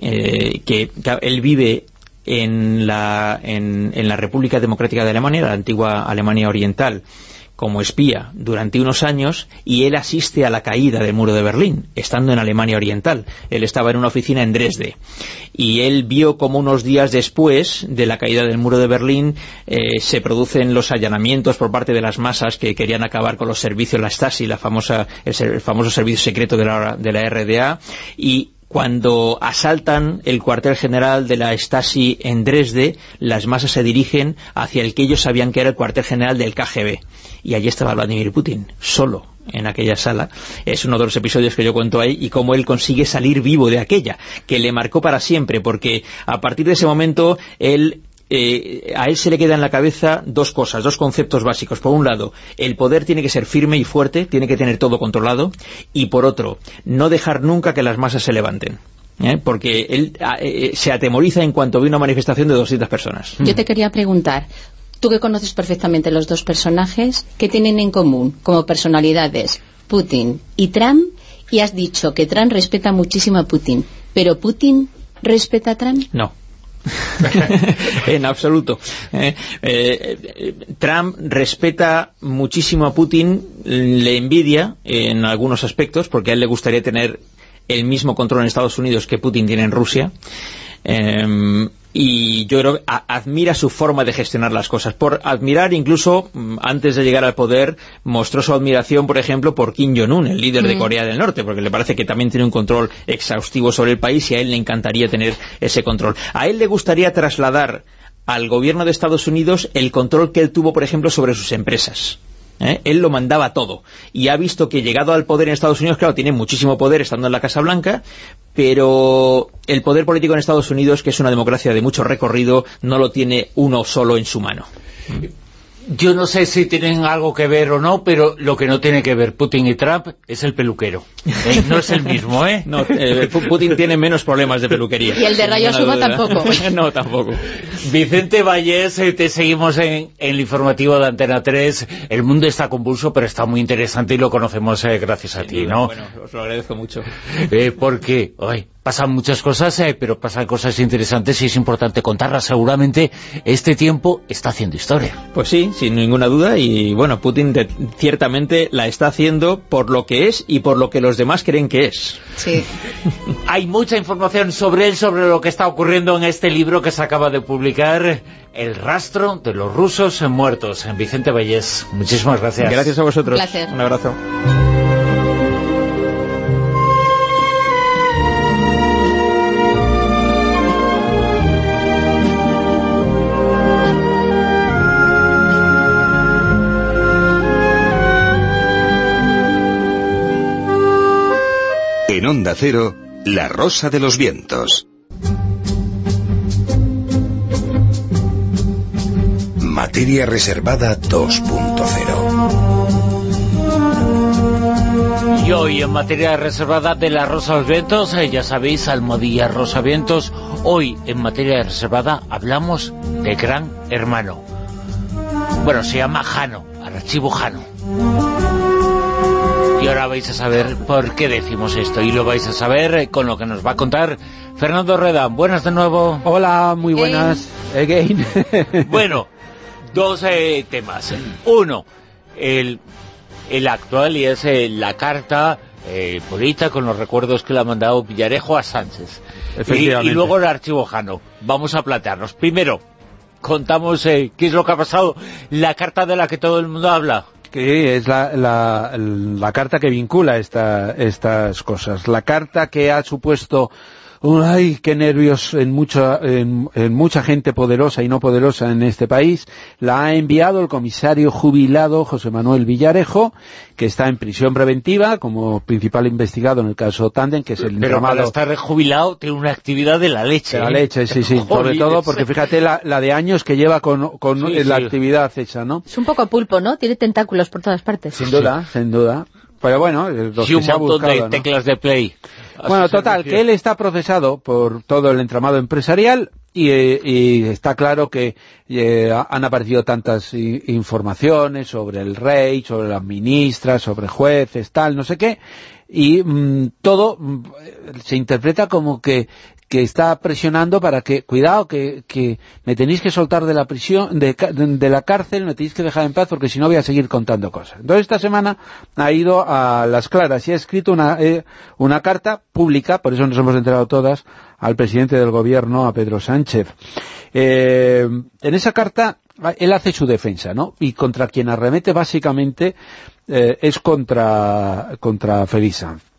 eh, que, él vive en la, en, en la República Democrática de Alemania, la antigua Alemania Oriental, como espía durante unos años y él asiste a la caída del muro de Berlín, estando en Alemania Oriental. Él estaba en una oficina en Dresde y él vio como unos días después de la caída del muro de Berlín eh, se producen los allanamientos por parte de las masas que querían acabar con los servicios, la Stasi, la famosa, el, famoso servicio secreto de la, de la RDA y cuando asaltan el cuartel general de la Stasi en Dresde, las masas se dirigen hacia el que ellos sabían que era el cuartel general del KGB. Y allí estaba Vladimir Putin, solo en aquella sala. Es uno de los episodios que yo cuento ahí y cómo él consigue salir vivo de aquella, que le marcó para siempre, porque a partir de ese momento él eh, a él se le queda en la cabeza dos cosas, dos conceptos básicos. Por un lado, el poder tiene que ser firme y fuerte, tiene que tener todo controlado, y por otro, no dejar nunca que las masas se levanten. ¿eh? Porque él eh, se atemoriza en cuanto ve una manifestación de 200 personas. Yo te quería preguntar, tú que conoces perfectamente los dos personajes, ¿qué tienen en común como personalidades Putin y Trump? Y has dicho que Trump respeta muchísimo a Putin, pero ¿Putin respeta a Trump? No. en absoluto. Eh, eh, Trump respeta muchísimo a Putin, le envidia en algunos aspectos, porque a él le gustaría tener el mismo control en Estados Unidos que Putin tiene en Rusia. Em, y yo creo que admira su forma de gestionar las cosas. Por admirar, incluso mm, antes de llegar al poder, mostró su admiración, por ejemplo, por Kim Jong-un, el líder de mm. Corea del Norte, porque le parece que también tiene un control exhaustivo sobre el país y a él le encantaría tener ese control. A él le gustaría trasladar al gobierno de Estados Unidos el control que él tuvo, por ejemplo, sobre sus empresas. ¿Eh? Él lo mandaba todo. Y ha visto que llegado al poder en Estados Unidos, claro, tiene muchísimo poder estando en la Casa Blanca, pero el poder político en Estados Unidos, que es una democracia de mucho recorrido, no lo tiene uno solo en su mano. Yo no sé si tienen algo que ver o no, pero lo que no tiene que ver Putin y Trump es el peluquero. ¿Eh? No es el mismo, ¿eh? No, eh, Putin tiene menos problemas de peluquería. Y el de Rayo Suma tampoco. no, tampoco. Vicente Vallés, eh, te seguimos en, el informativo de Antena 3. El mundo está convulso, pero está muy interesante y lo conocemos gracias a ti, ¿no? Bueno, os lo agradezco mucho. porque, hoy pasan muchas cosas, eh, pero pasan cosas interesantes y es importante contarlas. Seguramente este tiempo está haciendo historia. Pues sí, sin ninguna duda, y bueno, Putin ciertamente la está haciendo por lo que es y por lo que los demás creen que es. Sí. Hay mucha información sobre él, sobre lo que está ocurriendo en este libro que se acaba de publicar, El rastro de los rusos muertos, en Vicente Vallés. Muchísimas gracias. Gracias a vosotros. Un, Un abrazo. En Onda Cero, La Rosa de los Vientos. Materia reservada 2.0. Y hoy en materia reservada de la Rosa de los Vientos, eh, ya sabéis, Almodía Rosa Vientos, hoy en materia reservada hablamos de Gran Hermano. Bueno, se llama Jano, archivo Jano. Y ahora vais a saber por qué decimos esto. Y lo vais a saber eh, con lo que nos va a contar Fernando Reda. Buenas de nuevo. Hola, muy buenas. Again. bueno, dos eh, temas. Uno, el, el actual y es eh, la carta eh, bonita con los recuerdos que le ha mandado Villarejo a Sánchez. Y, y, luego el archivo Jano. Vamos a plantearnos. Primero, contamos qué es lo que ha pasado. La carta de la que todo el mundo habla que es la, la, la, carta que vincula esta, estas cosas. La carta que ha supuesto ¡Ay, qué nervios en mucha, en, mucha gente poderosa y no poderosa en este país! La ha enviado el comisario jubilado José Manuel Villarejo, que está en prisión preventiva como principal investigado en el caso Tanden, que es el Pero para estar jubilado tiene una actividad de la leche. De la ¿eh? leche, sí, sí. Sobre todo porque fíjate la, de años que lleva con, con la actividad hecha, ¿no? Es un poco pulpo, ¿no? Tiene tentáculos por todas partes. Sin duda, sin duda. Pero bueno, los y un montón de teclas de play. Bueno, total, que él está procesado por todo el entramado empresarial y, eh, está claro que eh, han aparecido tantas informaciones sobre el rey, sobre las ministras, sobre jueces, tal, no sé qué, y mm, todo mm, se interpreta como que que está presionando para que, cuidado, que, que me tenéis que soltar de la prisión, de, la cárcel, me tenéis que dejar en paz porque si no voy a seguir contando cosas. Entonces esta semana ha ido a las claras y ha escrito una, eh, una carta pública, por eso nos hemos enterado todas, al presidente del gobierno, a Pedro Sánchez. Eh, en esa carta él hace su defensa, ¿no? Y contra quien arremete básicamente eh, es contra, contra Félix Sanz.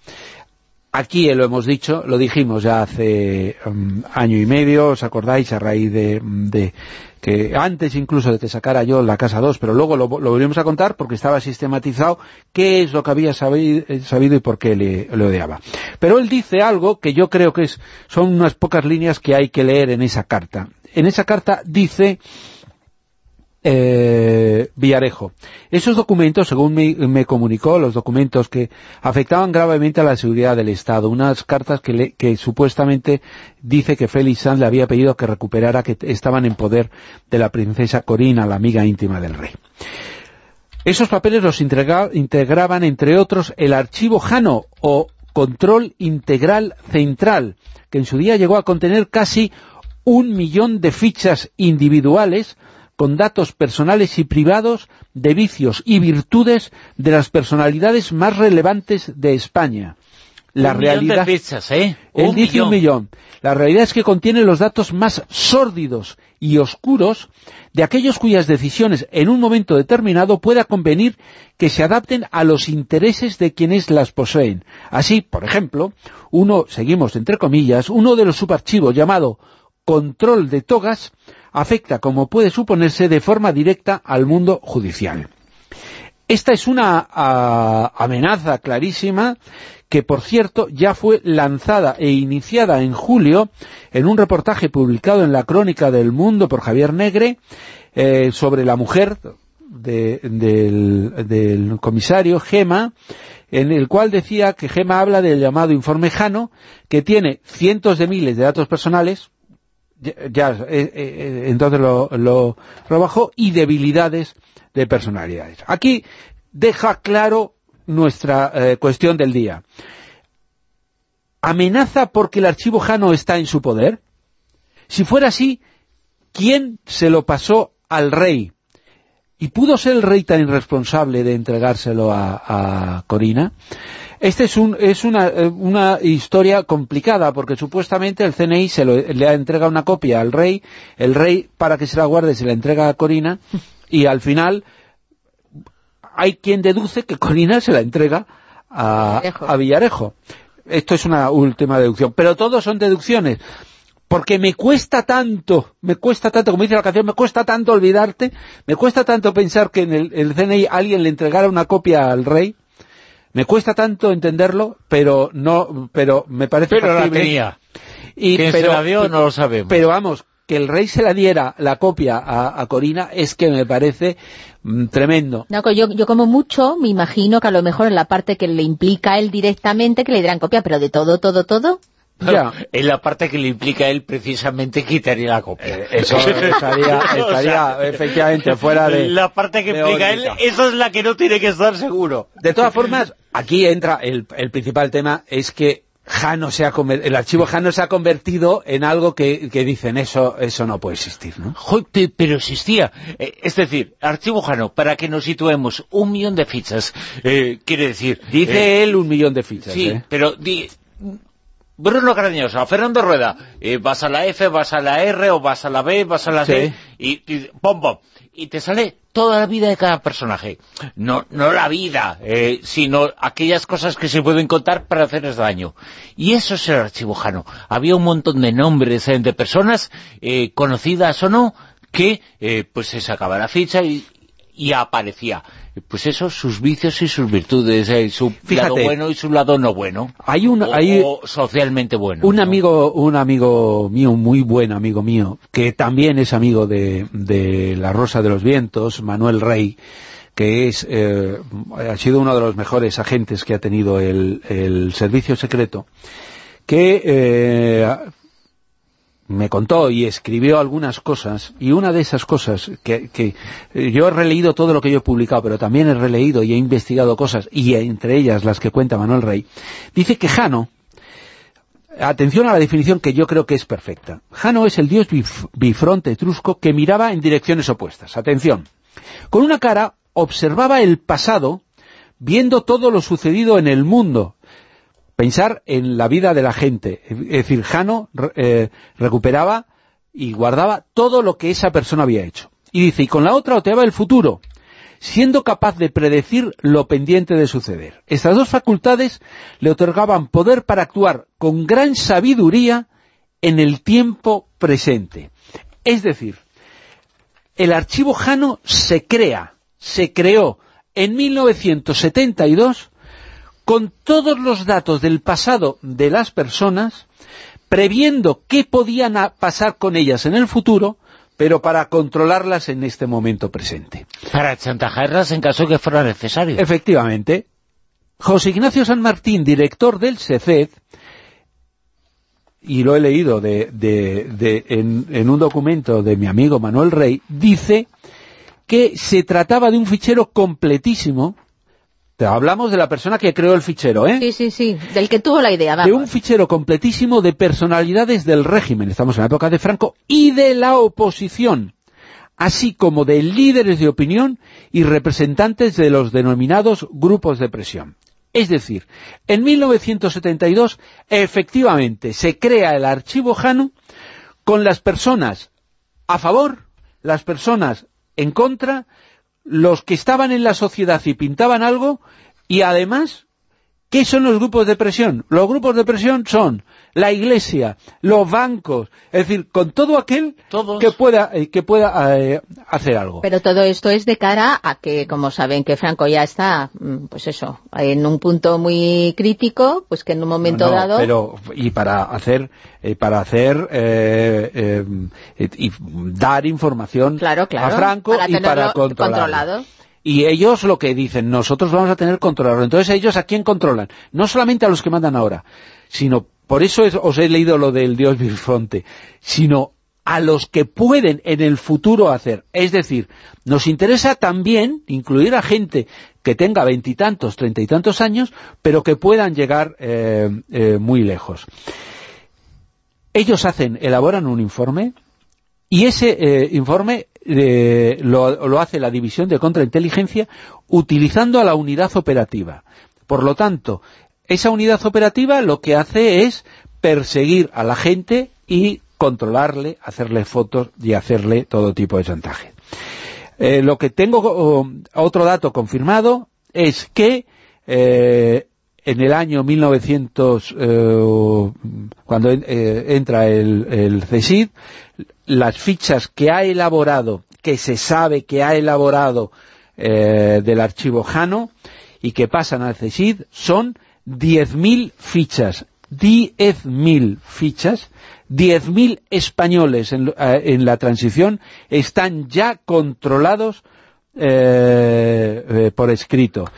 Aquí lo hemos dicho, lo dijimos ya hace um, año y medio, ¿os acordáis? A raíz de, que antes incluso de que sacara yo la Casa 2, pero luego lo, volvimos a contar porque estaba sistematizado qué es lo que había eh, sabido, y por qué le, le, odiaba. Pero él dice algo que yo creo que es, son unas pocas líneas que hay que leer en esa carta. En esa carta dice eh, Villarejo. Esos documentos, según me, comunicó, los documentos que afectaban gravemente a la seguridad del Estado, unas cartas que, que supuestamente dice que Félix Sanz le había pedido que recuperara, que estaban en poder de la princesa Corina, la amiga íntima del rey. Esos papeles los integraban, entre otros, el archivo Jano, o Control Integral Central, que en su día llegó a contener casi un millón de fichas individuales con datos personales y privados de vicios y virtudes de las personalidades más relevantes de España. La un realidad, de ¿eh? Él dice un millón. La realidad es que contiene los datos más sórdidos y oscuros de aquellos cuyas decisiones en un momento determinado pueda convenir que se adapten a los intereses de quienes las poseen. Así, por ejemplo, uno, seguimos entre comillas, uno de los subarchivos llamado control de togas afecta, como puede suponerse, de forma directa al mundo judicial. Esta es una amenaza clarísima que, por cierto, ya fue lanzada e iniciada en julio en un reportaje publicado en la Crónica del Mundo por Javier Negre eh, sobre la mujer del, del comisario Gema, en el cual decía que Gema habla del llamado informe Jano, que tiene cientos de miles de datos personales, ya, eh, eh, entonces lo, lo, bajó, y debilidades de personalidades. Aquí deja claro nuestra eh, cuestión del día. ¿Amenaza porque el archivo Jano está en su poder? Si fuera así, ¿quién se lo pasó al rey? ¿Y pudo ser el rey tan irresponsable de entregárselo a, Corina? Esta es, un, es una, eh, una, historia complicada, porque supuestamente el CNI se le entrega una copia al rey, el rey, para que se la guarde, se la entrega a Corina, y al final hay quien deduce que Corina se la entrega a a Villarejo. Esto es una última deducción, pero todos son deducciones porque me cuesta tanto, me cuesta tanto, como dice la canción, me cuesta tanto olvidarte, me cuesta tanto pensar que en el, CNI alguien le entregara una copia al rey, me cuesta tanto entenderlo, pero no, pero me parece Pero la tenía. Y, pero, se la dio no lo sabemos. Pero vamos, que el rey se la diera la copia a, Corina es que me parece mm, tremendo. No, yo, yo como mucho me imagino que a lo mejor en la parte que le implica a él directamente que le dieran copia, pero de todo, todo, todo en la parte que le implica a él precisamente quitaría la copia. Eh, eso estaría, efectivamente fuera de... La parte que implica a él, esa es la que no tiene que estar seguro. De todas formas, aquí entra el, principal tema, es que Jano se ha el archivo Jano se ha convertido en algo que, dicen eso eso no puede existir, ¿no? pero existía. Eh, es decir, archivo Jano, para que nos situemos, un millón de fichas, eh, quiere decir... Dice él un millón de fichas, Sí, pero Bruno Carañosa, Fernando Rueda, eh, vas a la F, vas a la R, o vas a la B, vas a la C, y, y pom, y te sale toda la vida de cada personaje. No, no la vida, eh, sino aquellas cosas que se pueden contar para hacerles daño. Y eso es el archivojano. Había un montón de nombres eh, de personas, conocidas o no, que pues se sacaba la ficha y, y aparecía pues eso, sus vicios y sus virtudes, eh, su lado bueno y su lado no bueno. Hay un, o, socialmente bueno. Un amigo, un amigo mío, muy buen amigo mío, que también es amigo de, de La Rosa de los Vientos, Manuel Rey, que es eh, ha sido uno de los mejores agentes que ha tenido el, el servicio secreto, que eh, me contó y escribió algunas cosas, y una de esas cosas que, eh, yo he releído todo lo que yo he publicado, pero también he releído y he investigado cosas, y entre ellas las que cuenta Manuel Rey, dice que Jano, atención a la definición que yo creo que es perfecta, Jano es el dios bifronte etrusco que miraba en direcciones opuestas, atención, con una cara observaba el pasado, viendo todo lo sucedido en el mundo, pensar en la vida de la gente. Es decir, Jano eh, recuperaba y guardaba todo lo que esa persona había hecho. Y dice, y con la otra oteaba el futuro, siendo capaz de predecir lo pendiente de suceder. Estas dos facultades le otorgaban poder para actuar con gran sabiduría en el tiempo presente. Es decir, el archivo Jano se crea, se creó en 1972 con todos los datos del pasado de las personas, previendo qué podían pasar con ellas en el futuro, pero para controlarlas en este momento presente. Para chantajearlas en caso que fuera necesario. Efectivamente. José Ignacio San Martín, director del SECED, y lo he leído de, en, en un documento de mi amigo Manuel Rey, dice que se trataba de un fichero completísimo te hablamos de la persona que creó el fichero, ¿eh? Sí, sí, sí, del que tuvo la idea, De un fichero completísimo de personalidades del régimen, estamos en la época de Franco, y de la oposición, así como de líderes de opinión y representantes de los denominados grupos de presión. Es decir, en 1972, efectivamente, se crea el archivo Jano con las personas a favor, las personas en contra, los que estaban en la sociedad y pintaban algo, y además ¿Qué son los grupos de presión? Los grupos de presión son la iglesia, los bancos, es decir, con todo aquel que pueda, eh, que pueda eh, hacer algo. Pero todo esto es de cara a que, como saben, que Franco ya está, mm, pues eso, en un punto muy crítico, pues que en un momento dado... pero y para hacer, eh, para hacer, y dar información a Franco y para controlarlo. Y ellos lo que dicen, nosotros vamos a tener controlado. Entonces ellos a quién controlan? No solamente a los que mandan ahora, sino, por eso os he leído lo del Dios Bifronte, sino a los que pueden en el futuro hacer. Es decir, nos interesa también incluir a gente que tenga veintitantos, treinta y tantos años, pero que puedan llegar eh, eh, muy lejos. Ellos hacen, elaboran un informe, y ese eh, informe eh, lo, hace la División de Contrainteligencia utilizando a la unidad operativa. Por lo tanto, esa unidad operativa lo que hace es perseguir a la gente y controlarle, hacerle fotos y hacerle todo tipo de chantaje. Eh, lo que tengo, otro dato confirmado, es que en el año 1900, cuando entra el, el CSID, las fichas que ha elaborado, que se sabe que ha elaborado eh, del archivo Jano y que pasan al CSID son 10.000 fichas. 10.000 fichas, 10.000 españoles en, eh, en, la transición están ya controlados eh, por escrito.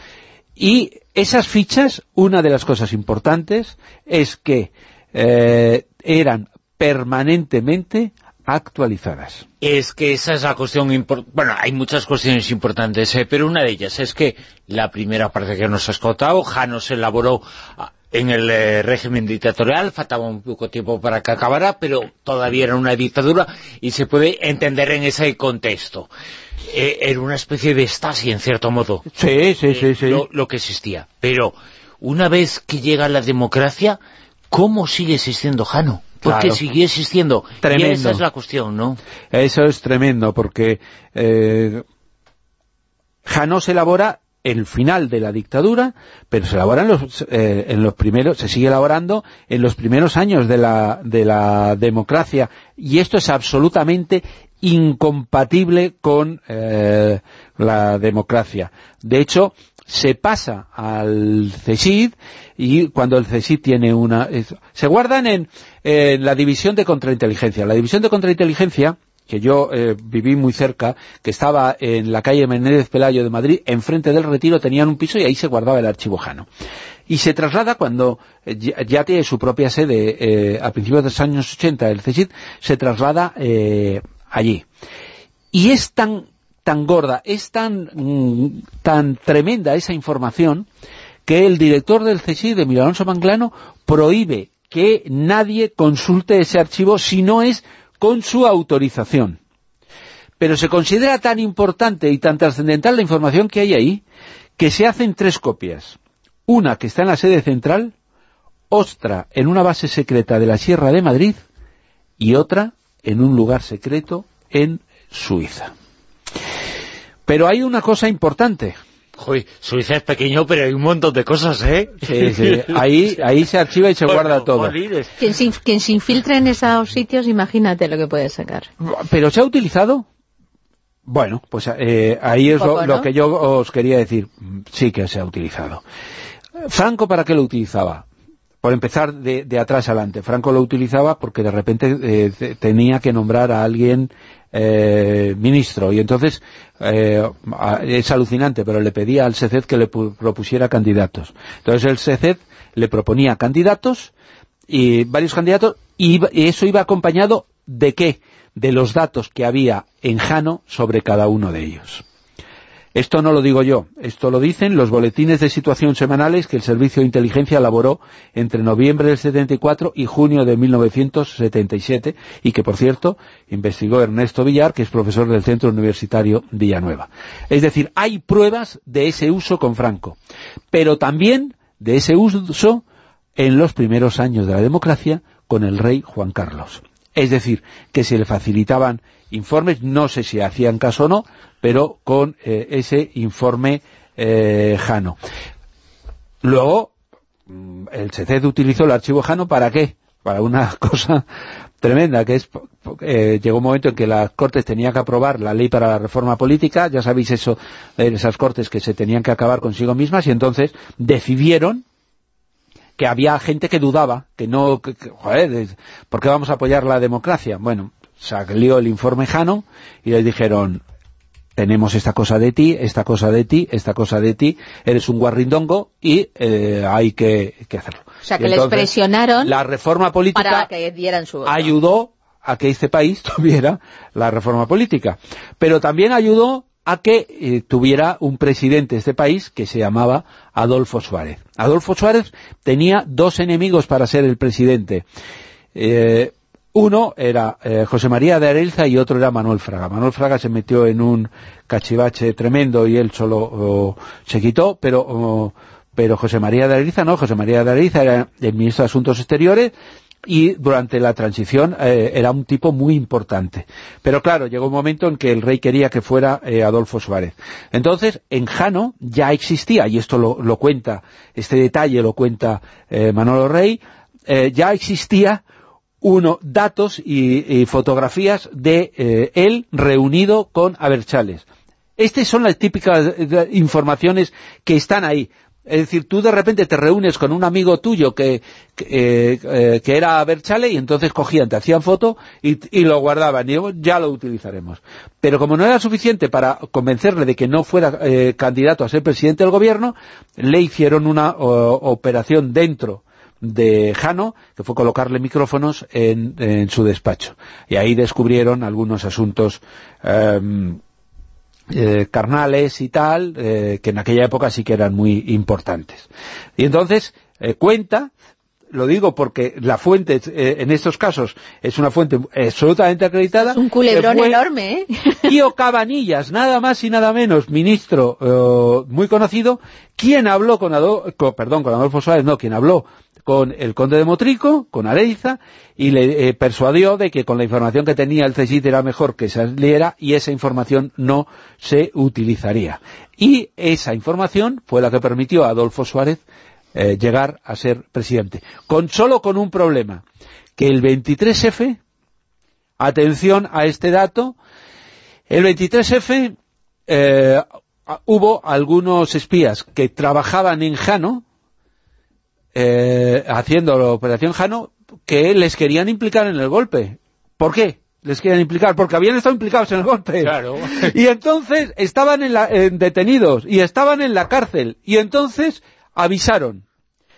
Y esas fichas, una de las cosas importantes es que eran permanentemente actualizadas. Es que esa es la cuestión importante. Bueno, hay muchas cuestiones importantes, ¿eh? pero una de ellas es que la primera parte que nos has contado, Jano se elaboró ah, en el eh, régimen dictatorial, faltaba un poco tiempo para que acabara, pero todavía era una dictadura y se puede entender en ese contexto. Eh, era una especie de estasi, en cierto modo. Sí, sí, sí. sí. lo que existía. Pero una vez que llega la democracia, ¿cómo sigue existiendo Jano? Porque sigue existiendo. Tremendo. Y esa es la cuestión, ¿no? Eso es tremendo, porque eh, Jano se elabora el final de la dictadura, pero se elabora en los, eh, en los primeros, se sigue elaborando en los primeros años de la, de la democracia, y esto es absolutamente incompatible con eh, la democracia. De hecho, se pasa al CSID y cuando el CSID tiene una... se guardan en, la división de contrainteligencia. La división de contrainteligencia que yo eh, viví muy cerca, que estaba en la calle Menéndez Pelayo de Madrid, enfrente del retiro tenían un piso y ahí se guardaba el archivo Jano. Y se traslada cuando eh, ya, tiene su propia sede eh, a principios de los años 80 el CSID, se traslada allí. Y es tan tan gorda, es tan, mm, tan tremenda esa información que el director del CSI, de Miguel Alonso Manglano, prohíbe que nadie consulte ese archivo si no es con su autorización. Pero se considera tan importante y tan trascendental la información que hay ahí, que se hacen tres copias. Una que está en la sede central, otra en una base secreta de la Sierra de Madrid y otra en un lugar secreto en Suiza. Pero hay una cosa importante. Joder, Suiza es pequeño, pero hay un montón de cosas, ¿eh? Sí, sí. Ahí, ahí se archiva y se guarda todo. Quien se, quien se infiltre en esos sitios, imagínate lo que puede sacar. ¿Pero se ha utilizado? Bueno, pues eh, ahí es lo, que yo os quería decir. Sí que se ha utilizado. ¿Franco para qué lo utilizaba? Por empezar de, atrás adelante. Franco lo utilizaba porque de repente eh, tenía que nombrar a alguien eh, ministro. Y entonces eh, es alucinante pero le pedía al SECED que le propusiera candidatos. Entonces el SECED le proponía candidatos y varios candidatos y eso iba acompañado de qué? de los datos que había en Jano sobre cada uno de ellos esto no lo digo yo, esto lo dicen los boletines de situación semanales que el Servicio de Inteligencia elaboró entre noviembre del 74 y junio de 1977 y que, por cierto, investigó Ernesto Villar, que es profesor del Centro Universitario Villanueva. Es decir, hay pruebas de ese uso con Franco, pero también de ese uso en los primeros años de la democracia con el rey Juan Carlos. Es decir, que se le facilitaban informes, no sé si hacían caso o no, pero con eh, ese informe eh, Jano. Luego, mm, el SECED utilizó el archivo Jano ¿para qué? Para una cosa tremenda, que es eh, llegó un momento en que las Cortes tenían que aprobar la ley para la reforma política, ya sabéis eso, en esas Cortes que se tenían que acabar consigo mismas, y entonces decidieron que había gente que dudaba, que no, que, joder, ¿por qué vamos a apoyar la democracia? Bueno, salió el informe Jano y les dijeron, tenemos esta cosa de ti, esta cosa de ti, esta cosa de ti, eres un guarrindongo y eh, hay que, hacerlo. O sea, que les presionaron la reforma política para que dieran su ayudó a que este país tuviera la reforma política. Pero también ayudó a que eh, tuviera un presidente de este país que se llamaba Adolfo Suárez. Adolfo Suárez tenía dos enemigos para ser el presidente. Eh, uno era eh, José María de Arelza y otro era Manuel Fraga. Manuel Fraga se metió en un cachivache tremendo y él solo se quitó, pero, pero José María de Arelza no, José María de Arelza era el ministro de Asuntos Exteriores y durante la transición eh, era un tipo muy importante. Pero claro, llegó un momento en que el rey quería que fuera eh, Adolfo Suárez. Entonces, en Jano ya existía, y esto lo, cuenta, este detalle lo cuenta Manolo Rey, ya existía uno, datos y, fotografías de eh, él reunido con Aberchales. Estas son las típicas eh, informaciones que están ahí. Es decir, tú de repente te reúnes con un amigo tuyo que, que, eh, era Aberchale y entonces cogían, te hacían foto y, lo guardaban. Y ya lo utilizaremos. Pero como no era suficiente para convencerle de que no fuera candidato a ser presidente del gobierno, le hicieron una operación dentro de Jano, que fue colocarle micrófonos en, su despacho. Y ahí descubrieron algunos asuntos em, eh, carnales y tal, eh, que en aquella época sí que eran muy importantes. Y entonces eh, cuenta lo digo porque la fuente en estos casos es una fuente absolutamente acreditada. un culebrón enorme, ¿eh? Tío Cabanillas, nada más y nada menos, ministro muy conocido, quien habló con, perdón, con Adolfo Suárez, no, quien habló con el conde de Motrico, con Areiza, y le eh, persuadió de que con la información que tenía el CSIT era mejor que saliera y esa información no se utilizaría. Y esa información fue la que permitió a Adolfo Suárez eh, llegar a ser presidente. Con solo con un problema, que el 23F, atención a este dato, el 23F eh, hubo algunos espías que trabajaban en Jano, eh, haciendo la operación Jano que les querían implicar en el golpe. ¿Por qué? Les querían implicar, porque habían estado implicados en el golpe. Y entonces estaban en detenidos y estaban en la cárcel. Y entonces avisaron.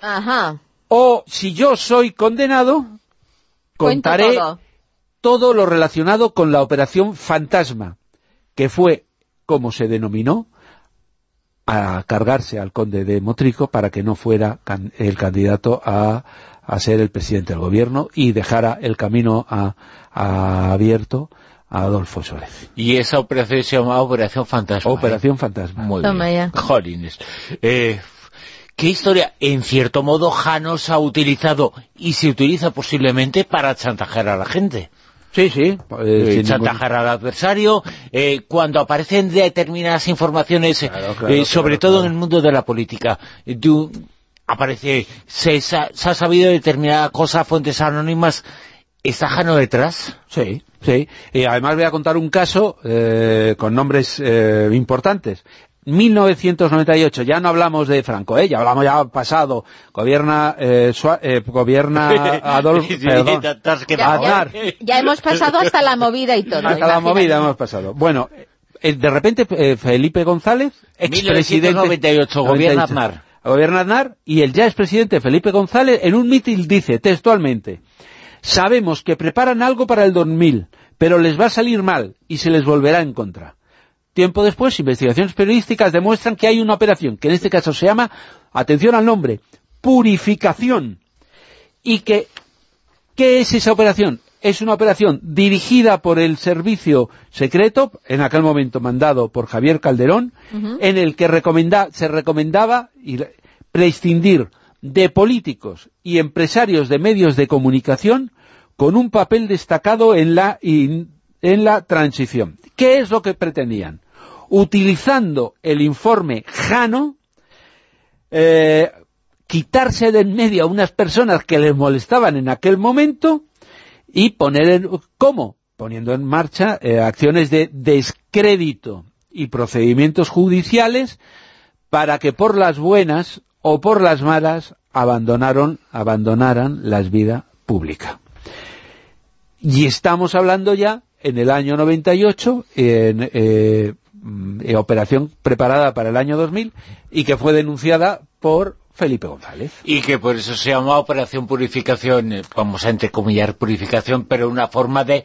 Ajá. O si yo soy condenado, contaré todo lo relacionado con la operación Fantasma, que fue como se denominó a cargarse al conde de Motrico para que no fuera el candidato a, ser el presidente del gobierno y dejara el camino abierto a Adolfo Suárez. Y esa operación se llama Operación Fantasma. Operación Fantasma. Muy bien. Jolines. Eh, ¿Qué historia? En cierto modo, Janos ha utilizado y se utiliza posiblemente para chantajear a la gente. Sí, sí. Eh, chantajear al adversario, eh, cuando aparecen determinadas informaciones, eh, sobre todo en el mundo de la política, aparece, se, ha sabido determinada cosa, fuentes anónimas, ¿está Jano detrás? Sí, sí. Y además voy a contar un caso con nombres importantes. 1998, ya no hablamos de Franco, ¿eh? ya hablamos ya pasado, gobierna eh, eh gobierna Adolfo, ya, hemos pasado hasta la movida y todo. Hasta la movida hemos pasado. Bueno, eh, de repente eh, Felipe González, expresidente... 1998, gobierna Aznar. Gobierna Aznar, y el ya expresidente Felipe González en un mitin dice textualmente, sabemos que preparan algo para el 2000, pero les va a salir mal y se les volverá en contra. Tiempo después, investigaciones periodísticas demuestran que hay una operación, que en este caso se llama, atención al nombre, purificación. Y que, ¿qué es esa operación? Es una operación dirigida por el servicio secreto, en aquel momento mandado por Javier Calderón, en el que se recomendaba prescindir de políticos y empresarios de medios de comunicación con un papel destacado en la, en la transición. ¿Qué es lo que pretendían? utilizando el informe Jano, eh, quitarse de en medio a unas personas que les molestaban en aquel momento y poner en... ¿Cómo? Poniendo en marcha eh, acciones de descrédito y procedimientos judiciales para que por las buenas o por las malas abandonaron, abandonaran la vida pública. Y estamos hablando ya en el año 98, en eh, mm, operación preparada para el año 2000 y que fue denunciada por Felipe González. Y que por eso se llama Operación Purificación, eh, vamos a entrecomillar purificación, pero una forma de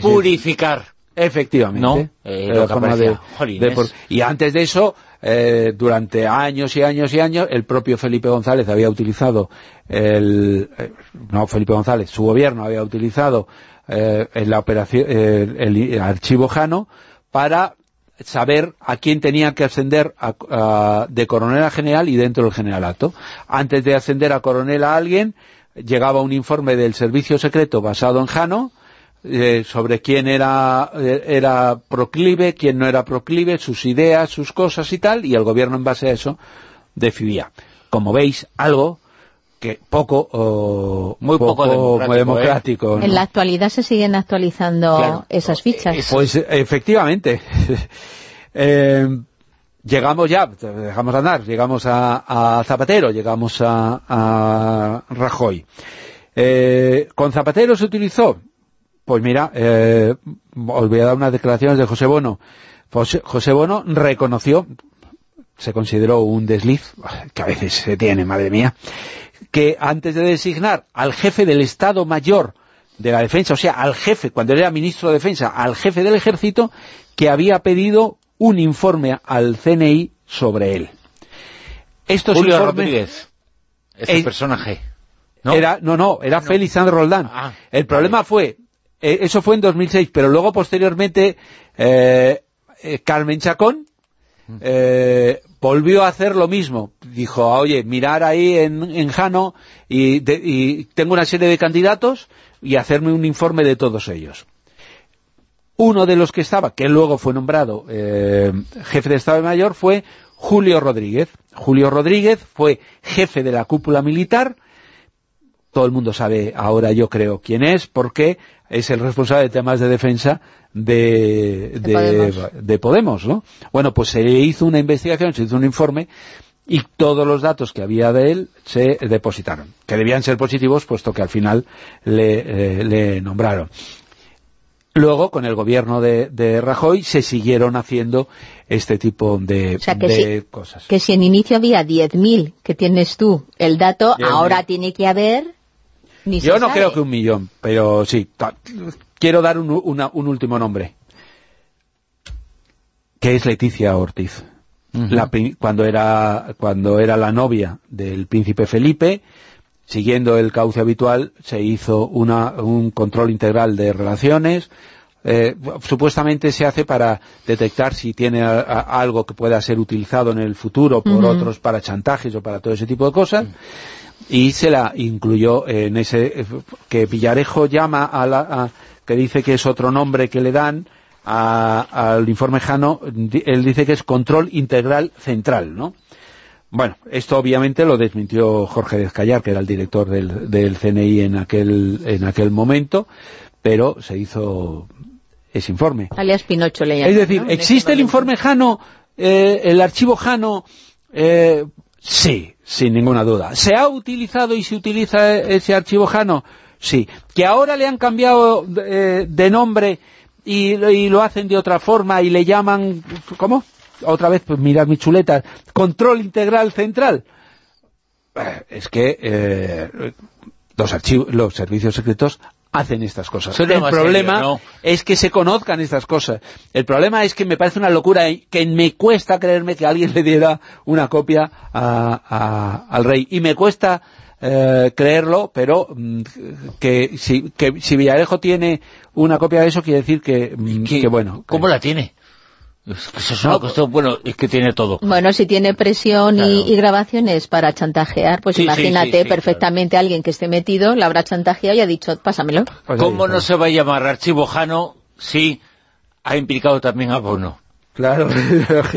purificar. Efectivamente. y antes de eso, eh, durante años y años y años, el propio Felipe González había utilizado, el, eh, no Felipe González, su gobierno había utilizado en la operación, el, archivo Jano para saber a quién tenía que ascender de coronel a general y dentro del generalato. Antes de ascender a coronel a alguien, llegaba un informe del servicio secreto basado en Jano, eh, sobre quién era, eh, era proclive, quién no era proclive, sus ideas, sus cosas y tal, y el gobierno en base a eso decidía. Como veis, algo que poco o muy poco, democrático, ¿eh? en la actualidad se siguen actualizando esas fichas. Pues efectivamente. Eh, llegamos ya dejamos andar llegamos a, Zapatero llegamos a, Rajoy. Eh, con Zapatero se utilizó pues mira os voy a dar unas declaraciones de José Bono. José Bono reconoció se consideró un desliz que a veces se tiene, madre mía que antes de designar al jefe del Estado Mayor de la Defensa, o sea, al jefe, cuando era ministro de Defensa, al jefe del Ejército, que había pedido un informe al CNI sobre él. Estos Julio Rodríguez, ese personaje. ¿no? Era, no, no, era Félix Andrés Roldán. Ah, el problema fue, eh, eso fue en 2006, pero luego posteriormente eh, eh, Carmen Chacón eh, volvió a hacer lo mismo. Dijo, oye, mirar ahí en, Jano y, tengo una serie de candidatos y hacerme un informe de todos ellos. Uno de los que estaba, que luego fue nombrado eh, jefe de Estado Mayor, fue Julio Rodríguez. Julio Rodríguez fue jefe de la cúpula militar, todo el mundo sabe ahora yo creo quién es, porque es el responsable de temas de defensa de, de, Podemos. ¿no? Bueno, pues se hizo una investigación, se hizo un informe y todos los datos que había de él se depositaron, que debían ser positivos puesto que al final le, eh, nombraron. Luego, con el gobierno de, Rajoy, se siguieron haciendo este tipo de, cosas. Que si en inicio había 10.000, que tienes tú el dato, ahora tiene que haber... Yo no creo que un millón, pero sí, quiero dar un, último nombre, que es Leticia Ortiz. cuando, era, cuando era la novia del príncipe Felipe, siguiendo el cauce habitual, se hizo un control integral de relaciones, eh, supuestamente se hace para detectar si tiene algo que pueda ser utilizado en el futuro por otros para chantajes o para todo ese tipo de cosas y se la incluyó en ese que Villarejo llama a la que dice que es otro nombre que le dan al informe Jano, él dice que es control integral central, ¿no? Bueno, esto obviamente lo desmintió Jorge Descallar, que era el director del, CNI en aquel, en aquel momento, pero se hizo ese informe. Alias Pinocho le Es decir, ¿existe el informe Jano, eh, el archivo Jano? Eh, sí, sin ninguna duda. ¿Se ha utilizado y se utiliza ese archivo Jano? Sí. ¿Que ahora le han cambiado eh, de nombre y, lo hacen de otra forma y le llaman... ¿Cómo? Otra vez, pues mirad mi chuleta. Control integral central. Eh, es que eh, los, archivos, los servicios secretos hacen estas cosas. el problema es que se conozcan estas cosas. El problema es que me parece una locura que me cuesta creerme que alguien le diera una copia al rey. Y me cuesta eh, creerlo, pero mm, que, si, que si Villarejo tiene una copia de eso, quiere decir que, mm, que bueno... ¿Cómo la tiene? Eso es una cuestión, bueno, es que tiene todo. Bueno, si tiene presión y, grabaciones para chantajear, pues imagínate perfectamente a alguien que esté metido, la habrá chantajeado y ha dicho, pásamelo. Pues ¿Cómo no se va a llamar archivo Jano si ha implicado también a Bono? Claro.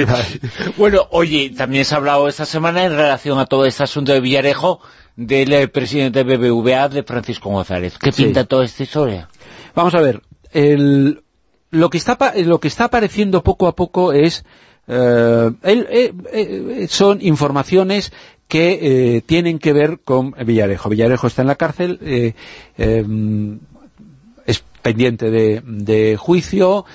bueno, oye, también se ha hablado esta semana en relación a todo este asunto de Villarejo del eh, presidente de BBVA, de Francisco González. ¿Qué pinta toda esta historia? Vamos a ver, lo, que está, lo que está apareciendo poco a poco es... Eh, eh, son informaciones que tienen que ver con Villarejo. Villarejo está en la cárcel, em, es pendiente de juicio,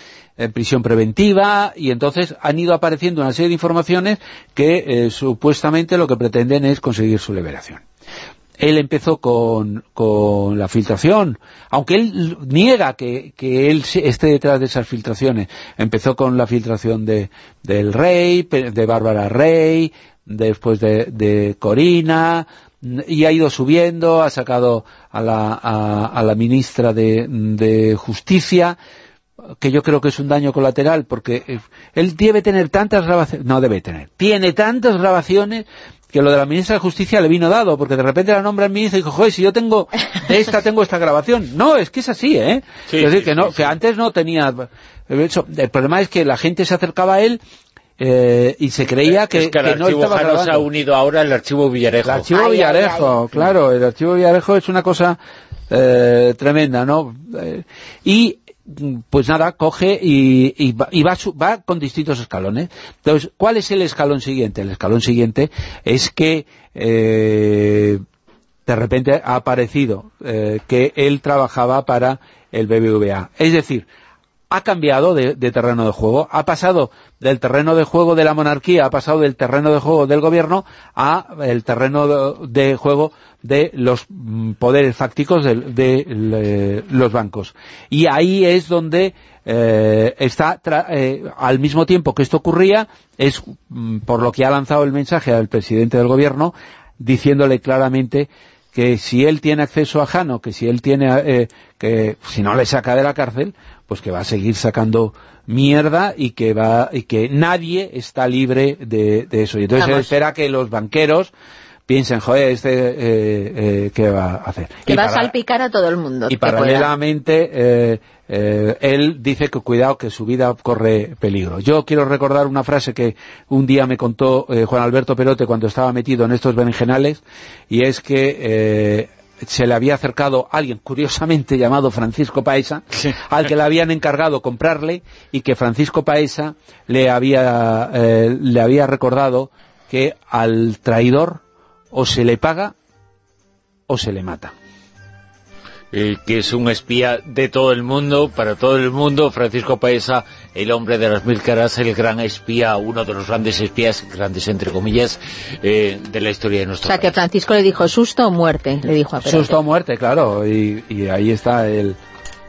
en prisión preventiva y entonces han ido apareciendo una serie de informaciones que eh, supuestamente lo que pretenden es conseguir su liberación. Él empezó con, con la filtración, aunque él niega que, que, él esté detrás de esas filtraciones. Empezó con la filtración de, del Rey, de Bárbara Rey, después de, de Corina, y ha ido subiendo, ha sacado a la, a, la ministra de, de Justicia, que yo creo que es un daño colateral, porque eh, él debe tener tantas grabaciones, no debe tener, tiene tantas grabaciones que lo de la ministra de Justicia le vino dado, porque de repente la nombra el ministro y dijo, joder, si yo tengo, de esta tengo esta grabación. No, es que es así, ¿eh? es decir, que, no, que antes no tenía... el problema es que la gente se acercaba a él eh, y se creía que, es que, el archivo no se ha unido ahora al archivo Villarejo. El archivo Villarejo, claro, el archivo Villarejo es una cosa eh, tremenda, ¿no? y pues nada, coge y, va, con distintos escalones. Entonces, ¿cuál es el escalón siguiente? El escalón siguiente es que eh, de repente ha aparecido eh, que él trabajaba para el BBVA. Es decir, ha cambiado de, terreno de juego, ha pasado del terreno de juego de la monarquía, ha pasado del terreno de juego del gobierno a el terreno de, juego de los mm, poderes fácticos de, los bancos. Y ahí es donde eh, está, eh, al mismo tiempo que esto ocurría, es mm, por lo que ha lanzado el mensaje al presidente del gobierno, diciéndole claramente que si él tiene acceso a Jano, que si él tiene, eh, que si no le saca de la cárcel, pues que va a seguir sacando mierda y que va y que nadie está libre de, eso. Y entonces él espera que los banqueros piensen, joder, este eh, eh, ¿qué va a hacer? Que va a salpicar a todo el mundo. Y paralelamente eh, él dice que cuidado, que su vida corre peligro. Yo quiero recordar una frase que un día me contó Juan Alberto Perote cuando estaba metido en estos berenjenales, y es que se le había acercado alguien, curiosamente llamado Francisco Paesa, al que le habían encargado comprarle, y que Francisco Paesa le había, le había recordado que al traidor o se le paga o se le mata. Que es un espía de todo el mundo, para todo el mundo, Francisco Paesa, el hombre de las mil caras, el gran espía, uno de los grandes espías, grandes entre comillas, eh, de la historia de nuestro O sea, que Francisco le dijo susto o muerte, le dijo a Susto o muerte, claro, y ahí está el,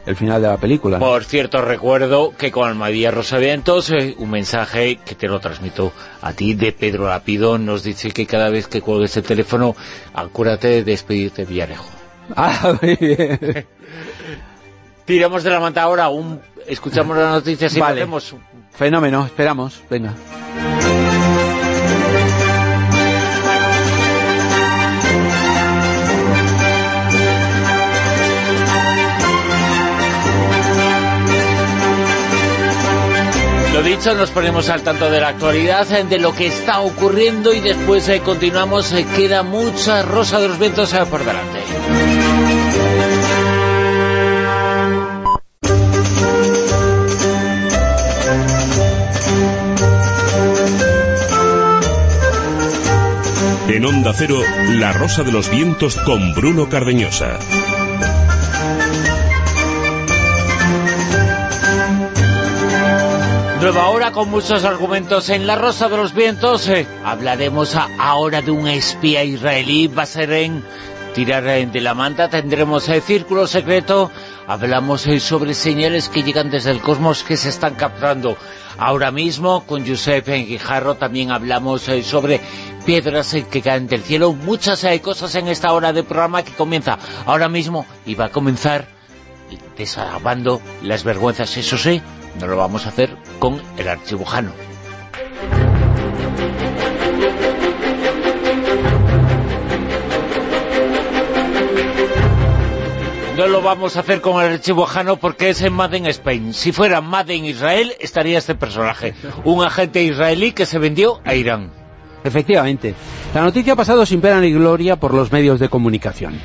el final de la película. Por cierto, recuerdo que con Almadía Rosavientos, eh, un mensaje que te lo transmito a ti de Pedro Lapido, nos dice que cada vez que cuelgues el teléfono, acuérdate de despedirte Villarejo. Ah, muy bien. Tiramos de la manta ahora, un, escuchamos las noticias y vale. Fenómeno, esperamos, venga. Dicho, nos ponemos al tanto de la actualidad, de lo que está ocurriendo y después eh, continuamos. Eh, queda mucha rosa de los vientos eh, por delante. En Onda Cero, La Rosa de los Vientos con Bruno Cardeñosa. Nueva hora con muchos argumentos en La Rosa de los Vientos. Eh, hablaremos ahora de un espía israelí. Va a ser en tirar eh, de la manta. Tendremos el círculo secreto. Hablamos eh, sobre señales que llegan desde el cosmos que se están capturando ahora mismo. Con Josep en Guijarro también hablamos sobre piedras que caen del cielo. Muchas cosas en esta hora de programa que comienza ahora mismo y va a comenzar desahogando las vergüenzas. Eso sí, no lo vamos a hacer con el archivujano. No lo vamos a hacer con el archivo Jano porque es en Made in Spain. Si fuera Made in Israel, estaría este personaje. Un agente israelí que se vendió a Irán. Efectivamente. La noticia ha pasado sin pena ni gloria por los medios de comunicación.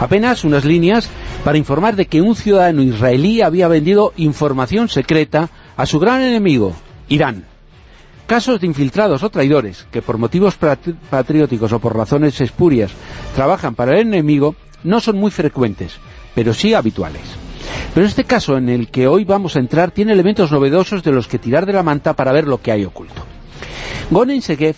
Apenas unas líneas para informar de que un ciudadano israelí había vendido información secreta a su gran enemigo, Irán. Casos de infiltrados o traidores que por motivos patrióticos o por razones espurias trabajan para el enemigo no son muy frecuentes, pero sí habituales. Pero este caso en el que hoy vamos a entrar tiene elementos novedosos de los que tirar de la manta para ver lo que hay oculto. Gonen Segev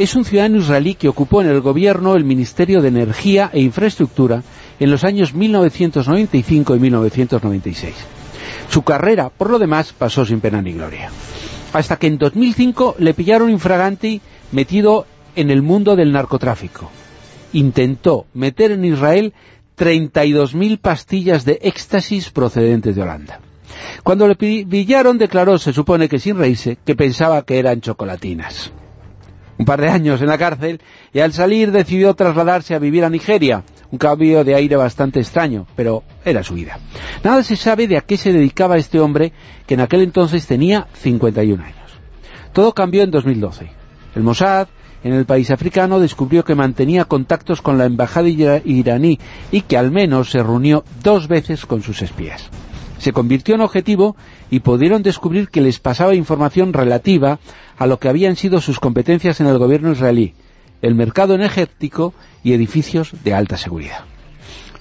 es un ciudadano israelí que ocupó en el gobierno el Ministerio de Energía e Infraestructura en los años 1995 y 1996. Su carrera, por lo demás, pasó sin pena ni gloria. Hasta que en 2005 le pillaron infraganti metido en el mundo del narcotráfico. Intentó meter en Israel 32.000 pastillas de éxtasis procedentes de Holanda. Cuando le pillaron declaró, se supone que sin reírse, que pensaba que eran chocolatinas. Un par de años en la cárcel y al salir decidió trasladarse a vivir a Nigeria, un cambio de aire bastante extraño, pero era su vida. Nada se sabe de a qué se dedicaba este hombre que en aquel entonces tenía 51 años. Todo cambió en 2012. El Mossad en el país africano descubrió que mantenía contactos con la embajada iraní y que al menos se reunió dos veces con sus espías. Se convirtió en objetivo y pudieron descubrir que les pasaba información relativa a lo que habían sido sus competencias en el gobierno israelí, el mercado energético y edificios de alta seguridad.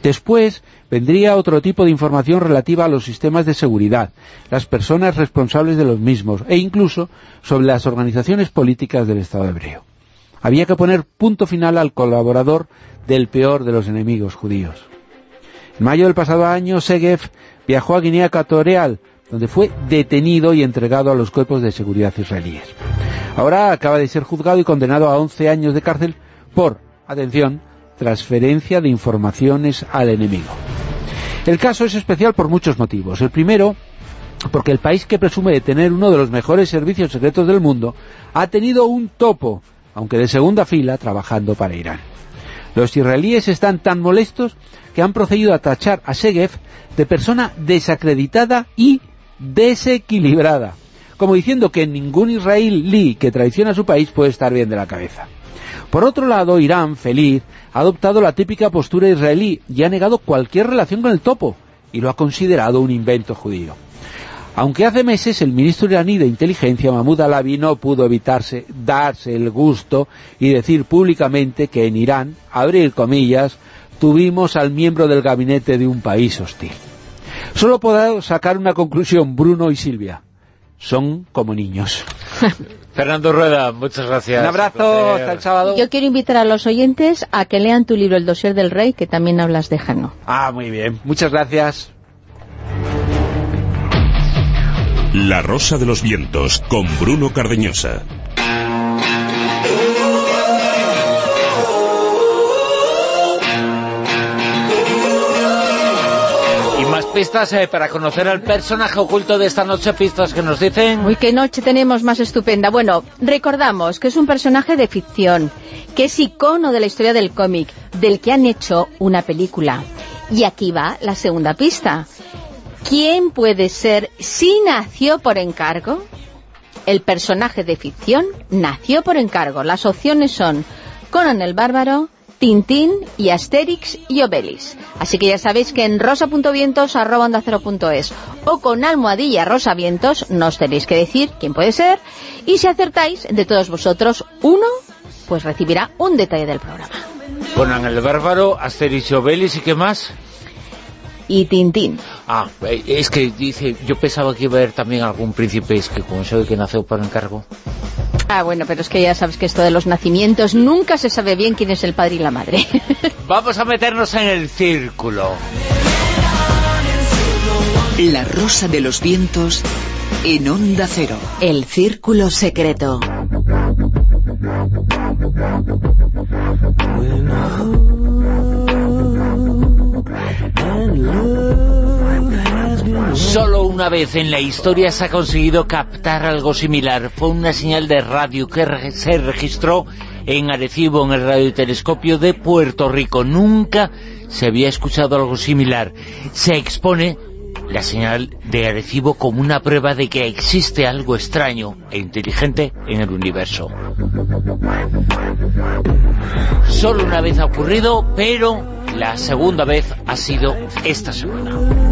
Después vendría otro tipo de información relativa a los sistemas de seguridad, las personas responsables de los mismos e incluso sobre las organizaciones políticas del Estado hebreo. Había que poner punto final al colaborador del peor de los enemigos judíos. En mayo del pasado año, Segev viajó a Guinea Ecuatorial, donde fue detenido y entregado a los cuerpos de seguridad israelíes. Ahora acaba de ser juzgado y condenado a 11 años de cárcel por, atención, transferencia de informaciones al enemigo. El caso es especial por muchos motivos. El primero, porque el país que presume de tener uno de los mejores servicios secretos del mundo ha tenido un topo aunque de segunda fila, trabajando para Irán. Los israelíes están tan molestos que han procedido a tachar a Segev de persona desacreditada y desequilibrada, como diciendo que ningún israelí que traiciona a su país puede estar bien de la cabeza. Por otro lado, Irán, feliz, ha adoptado la típica postura israelí y ha negado cualquier relación con el topo, y lo ha considerado un invento judío. Aunque hace meses el ministro iraní de inteligencia, Mahmoud Alavi, no pudo evitarse darse el gusto y decir públicamente que en Irán, abrir comillas, tuvimos al miembro del gabinete de un país hostil. Solo puedo sacar una conclusión, Bruno y Silvia. Son como niños. Fernando Rueda, muchas gracias. Un abrazo, hasta el sábado. Yo quiero invitar a los oyentes a que lean tu libro El dossier del rey, que también hablas de Jano. Ah, muy bien. Muchas gracias. La Rosa de los Vientos, con Bruno Cardeñosa. Pistas eh, para conocer al personaje oculto de esta noche, pistas que nos dicen... Uy, qué noche tenemos más estupenda. Bueno, recordamos que es un personaje de ficción, que es icono de la historia del cómic, del que han hecho una película. Y aquí va la segunda pista. ¿Quién puede ser si nació por encargo? El personaje de ficción nació por encargo. Las opciones son Conan el Bárbaro, Tintín y Asterix y Obelix. Así que ya sabéis que en rosa.vientos o con almohadilla rosavientos nos tenéis que decir quién puede ser y si acertáis de todos vosotros uno, pues recibirá un detalle del programa. Conan el Bárbaro, Asterix y Obelix y qué más y Tintín. Ah, eh, es que dice, yo pensaba que iba a haber también algún príncipe, es que como soy que nació por encargo. Ah, bueno, pero es que ya sabes que esto de los nacimientos nunca se sabe bien quién es el padre y la madre. Vamos a meternos en el círculo. La rosa de los vientos en onda cero. El círculo secreto. Solo una vez en la historia se ha conseguido captar algo similar. Fue una señal de radio que se registró en Arecibo, en el radiotelescopio de Puerto Rico. Nunca se había escuchado algo similar. Se expone la señal de Arecibo como una prueba de que existe algo extraño e inteligente en el universo. Solo una vez ha ocurrido, pero la segunda vez ha sido esta semana.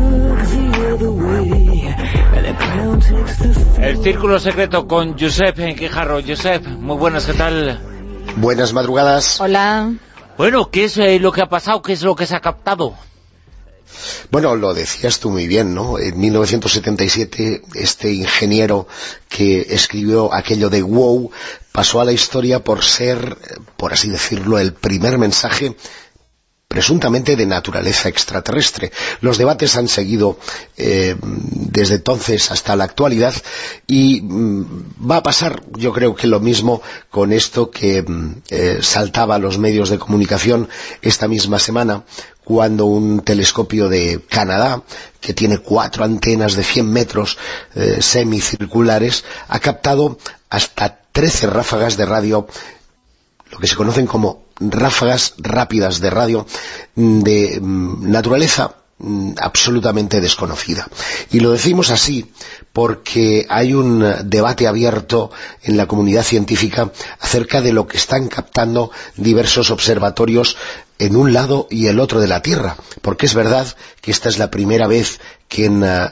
El Círculo Secreto con Josep Quijarro. Josep, muy buenas, ¿qué tal? Buenas madrugadas. Hola. Bueno, ¿qué es eh, lo que ha pasado? ¿Qué es lo que se ha captado? Bueno, lo decías tú muy bien, ¿no? En 1977 este ingeniero que escribió aquello de WOW pasó a la historia por ser, por así decirlo, el primer mensaje presuntamente de naturaleza extraterrestre. Los debates han seguido eh, desde entonces hasta la actualidad y mm, va a pasar yo creo que lo mismo con esto que mm, eh, saltaba a los medios de comunicación esta misma semana cuando un telescopio de Canadá, que tiene cuatro antenas de 100 metros eh, semicirculares, ha captado hasta 13 ráfagas de radio lo que se conocen como ráfagas rápidas de radio mm, de mm, naturaleza mm, absolutamente desconocida. Y lo decimos así porque hay un debate abierto en la comunidad científica acerca de lo que están captando diversos observatorios en un lado y el otro de la Tierra, porque es verdad que esta es la primera vez que en uh,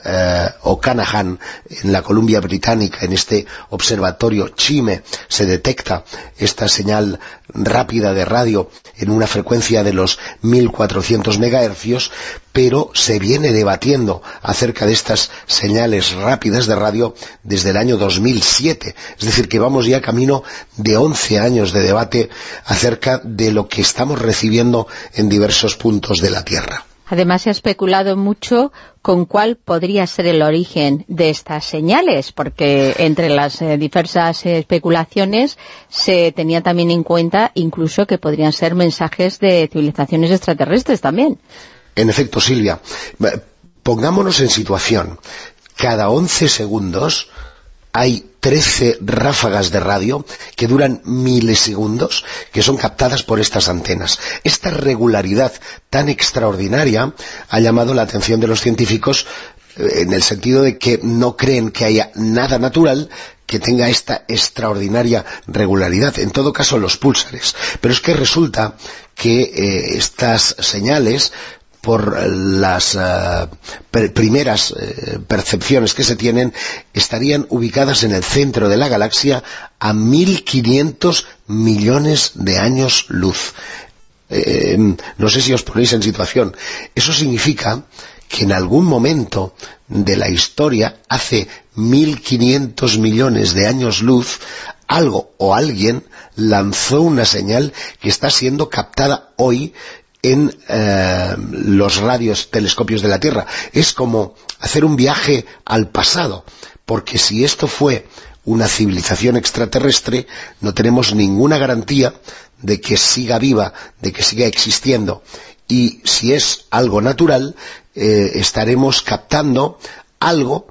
Okanagan, en la Columbia Británica, en este observatorio Chime, se detecta esta señal rápida de radio en una frecuencia de los 1400 megahercios, pero se viene debatiendo acerca de estas señales rápidas de radio desde el año 2007. Es decir, que vamos ya camino de 11 años de debate acerca de lo que estamos recibiendo en diversos puntos de la Tierra. Además se ha especulado mucho con cuál podría ser el origen de estas señales, porque entre las eh, diversas especulaciones se tenía también en cuenta incluso que podrían ser mensajes de civilizaciones extraterrestres también. En efecto, Silvia, pongámonos en situación. Cada 11 segundos hay 13 ráfagas de radio que duran milisegundos, que son captadas por estas antenas. Esta regularidad tan extraordinaria ha llamado la atención de los científicos eh, en el sentido de que no creen que haya nada natural que tenga esta extraordinaria regularidad, en todo caso los púlsares. Pero es que resulta que eh, estas señales por las uh, primeras uh, percepciones que se tienen, estarían ubicadas en el centro de la galaxia a 1.500 millones de años luz. Eh, no sé si os ponéis en situación. Eso significa que en algún momento de la historia, hace 1.500 millones de años luz, algo o alguien lanzó una señal que está siendo captada hoy en eh, los radios telescopios de la Tierra. Es como hacer un viaje al pasado, porque si esto fue una civilización extraterrestre, no tenemos ninguna garantía de que siga viva, de que siga existiendo. Y si es algo natural, eh, estaremos captando algo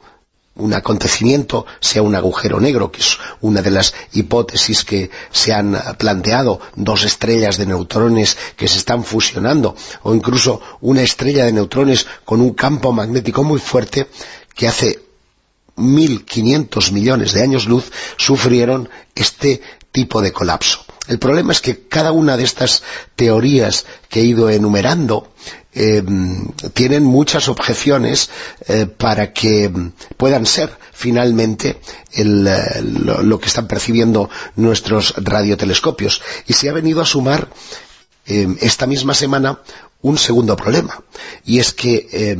un acontecimiento sea un agujero negro, que es una de las hipótesis que se han planteado, dos estrellas de neutrones que se están fusionando, o incluso una estrella de neutrones con un campo magnético muy fuerte que hace 1.500 millones de años luz sufrieron este tipo de colapso. El problema es que cada una de estas teorías que he ido enumerando eh, tienen muchas objeciones eh, para que puedan ser finalmente eh, lo, lo, que están percibiendo nuestros radiotelescopios. Y se ha venido a sumar esta misma semana un segundo problema, y es que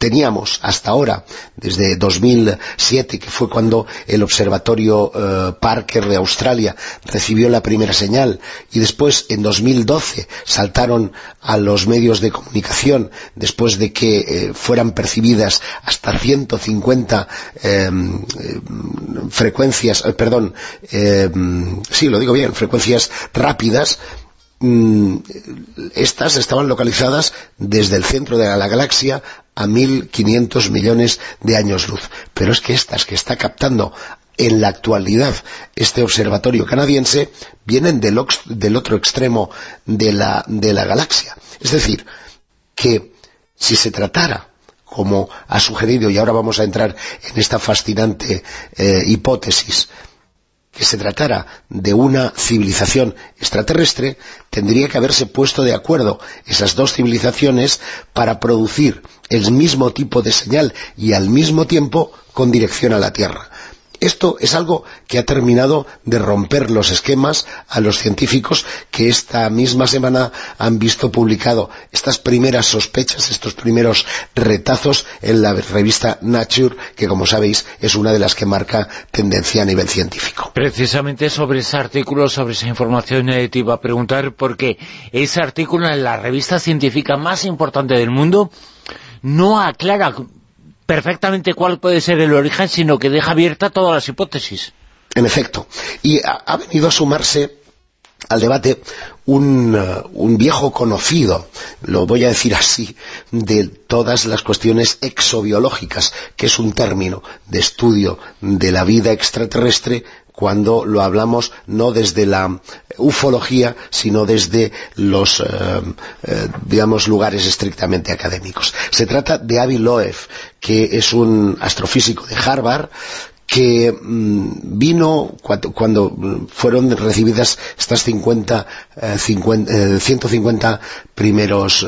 teníamos hasta ahora, desde 2007, que fue cuando el observatorio eh, Parker de Australia recibió la primera señal, y después en 2012 saltaron a los medios de comunicación después de que eh, fueran percibidas hasta 150 eh, frecuencias, perdón, sí, lo digo bien, frecuencias rápidas, Mm, estas estaban localizadas desde el centro de la galaxia a 1.500 millones de años luz. Pero es que estas que está captando en la actualidad este observatorio canadiense vienen del, del otro extremo de la, de la galaxia. Es decir, que si se tratara como ha sugerido, y ahora vamos a entrar en esta fascinante eh, hipótesis, que se tratara de una civilización extraterrestre, tendría que haberse puesto de acuerdo esas dos civilizaciones para producir el mismo tipo de señal y al mismo tiempo con dirección a la Tierra. Esto es algo que ha terminado de romper los esquemas a los científicos que esta misma semana han visto publicado estas primeras sospechas, estos primeros retazos en la revista Nature, que como sabéis es una de las que marca tendencia a nivel científico. Precisamente sobre ese artículo, sobre esa información eh, te iba a preguntar, porque ese artículo en la revista científica más importante del mundo no aclara perfectamente cuál puede ser el origen, sino que deja abierta todas las hipótesis. En efecto. Y ha, venido a sumarse al debate un, uh, un, viejo conocido, lo voy a decir así, de todas las cuestiones exobiológicas, que es un término de estudio de la vida extraterrestre cuando lo hablamos no desde la ufología, sino desde los, eh, eh, digamos, lugares estrictamente académicos. Se trata de Avi Loeb, que es un astrofísico de Harvard, que mm, vino cuando, fueron recibidas estas 50, 150 eh, primeros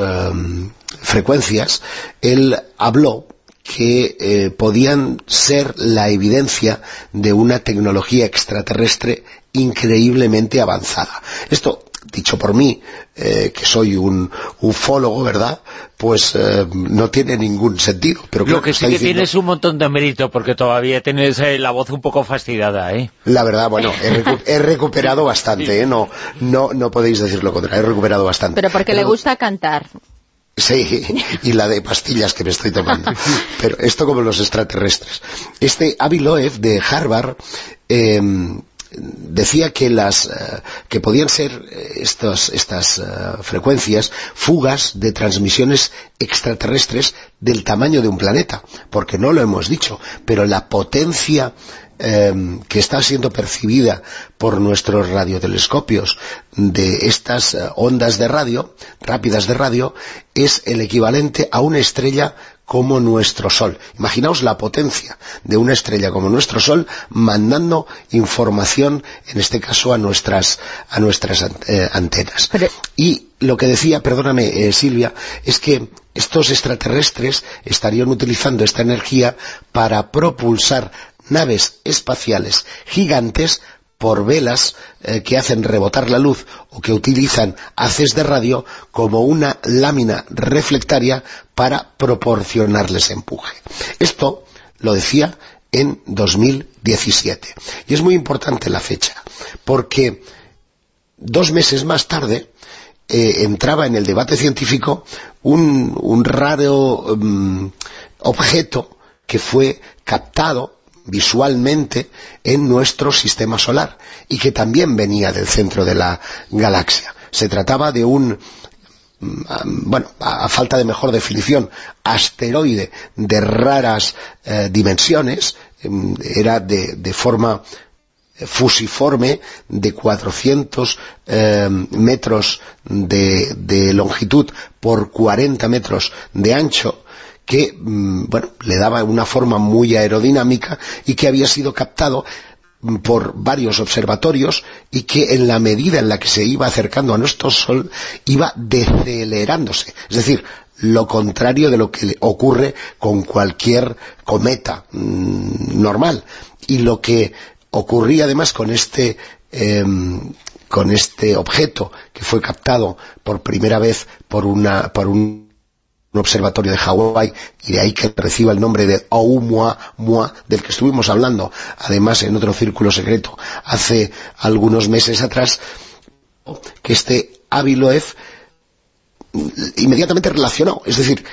frecuencias, él habló que eh, podían ser la evidencia de una tecnología extraterrestre increíblemente avanzada. Esto, dicho por mí, eh, que soy un ufólogo, ¿verdad?, pues eh, no tiene ningún sentido. Pero Lo que, sí que tienes un montón de mérito, porque todavía tienes la voz un poco fastidiada, ¿eh? La verdad, bueno, he, recuperado bastante, ¿eh? No, no, no podéis decir lo contrario, he recuperado bastante. Pero porque le gusta cantar. Sí, y la de pastillas que me estoy tomando. Pero esto como los extraterrestres. Este Avi Loeb de Harvard em, decía que las eh, que podían ser eh, estas eh, frecuencias fugas de transmisiones extraterrestres del tamaño de un planeta, porque no lo hemos dicho, pero la potencia Em, que está siendo percibida por nuestros radiotelescopios de estas ondas de radio, rápidas de radio, es el equivalente a una estrella como nuestro Sol. Imaginaos la potencia de una estrella como nuestro Sol mandando información, en este caso a nuestras, a nuestras eh, antenas. Y lo que decía, perdóname eh, Silvia, es que estos extraterrestres estarían utilizando esta energía para propulsar naves espaciales gigantes por velas eh, que hacen rebotar la luz o que utilizan haces de radio como una lámina reflectaria para proporcionarles empuje. Esto lo decía en 2017. Y es muy importante la fecha, porque dos meses más tarde eh, entraba en el debate científico un, raro mm, objeto que fue captado visualmente en nuestro sistema solar y que también venía del centro de la galaxia. Se trataba de un mm, bueno, a, falta de mejor definición, asteroide de raras eh, dimensiones, mm, era de, forma fusiforme de 400 eh, metros de, de, longitud por 40 metros de ancho que mm, bueno, le daba una forma muy aerodinámica y que había sido captado mm, por varios observatorios y que en la medida en la que se iba acercando a nuestro Sol iba decelerándose. Es decir, lo contrario de lo que ocurre con cualquier cometa mm, normal. Y lo que ocurría además con este, em, con este objeto que fue captado por primera vez por, una, por un un observatorio de Hawái, y de ahí que reciba el nombre de Oumuamua, del que estuvimos hablando, además en otro círculo secreto, hace algunos meses atrás, que este Aviloev inmediatamente relacionó, es decir,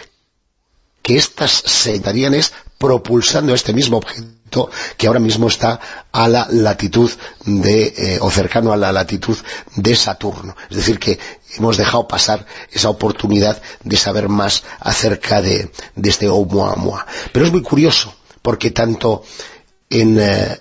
que estas se es propulsando este mismo objeto que ahora mismo está a la latitud de, eh, o cercano a la latitud de Saturno. Es decir, que hemos dejado pasar esa oportunidad de saber más acerca de, este Oumuamua. Pero es muy curioso, porque tanto en, eh,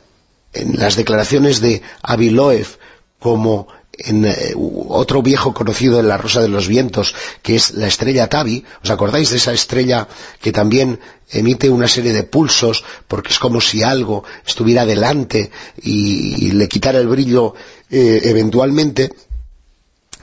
en las declaraciones de Aviloev como en eh, otro viejo conocido de la Rosa de los Vientos, que es la estrella Tabi. ¿Os acordáis de esa estrella que también emite una serie de pulsos porque es como si algo estuviera delante y, le quitara el brillo eh, eventualmente?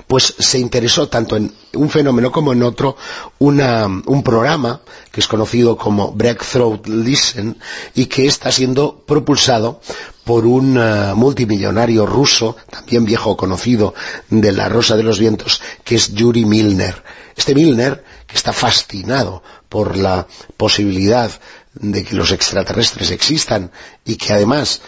Pues se interesó tanto en un fenómeno como en otro un programa que es conocido como Breakthrough Listen y que está siendo propulsado por un eh, multimillonario ruso, también viejo conocido de la Rosa de los Vientos, que es Yuri Milner. Este Milner, que está fascinado por la posibilidad de que los extraterrestres existan y que además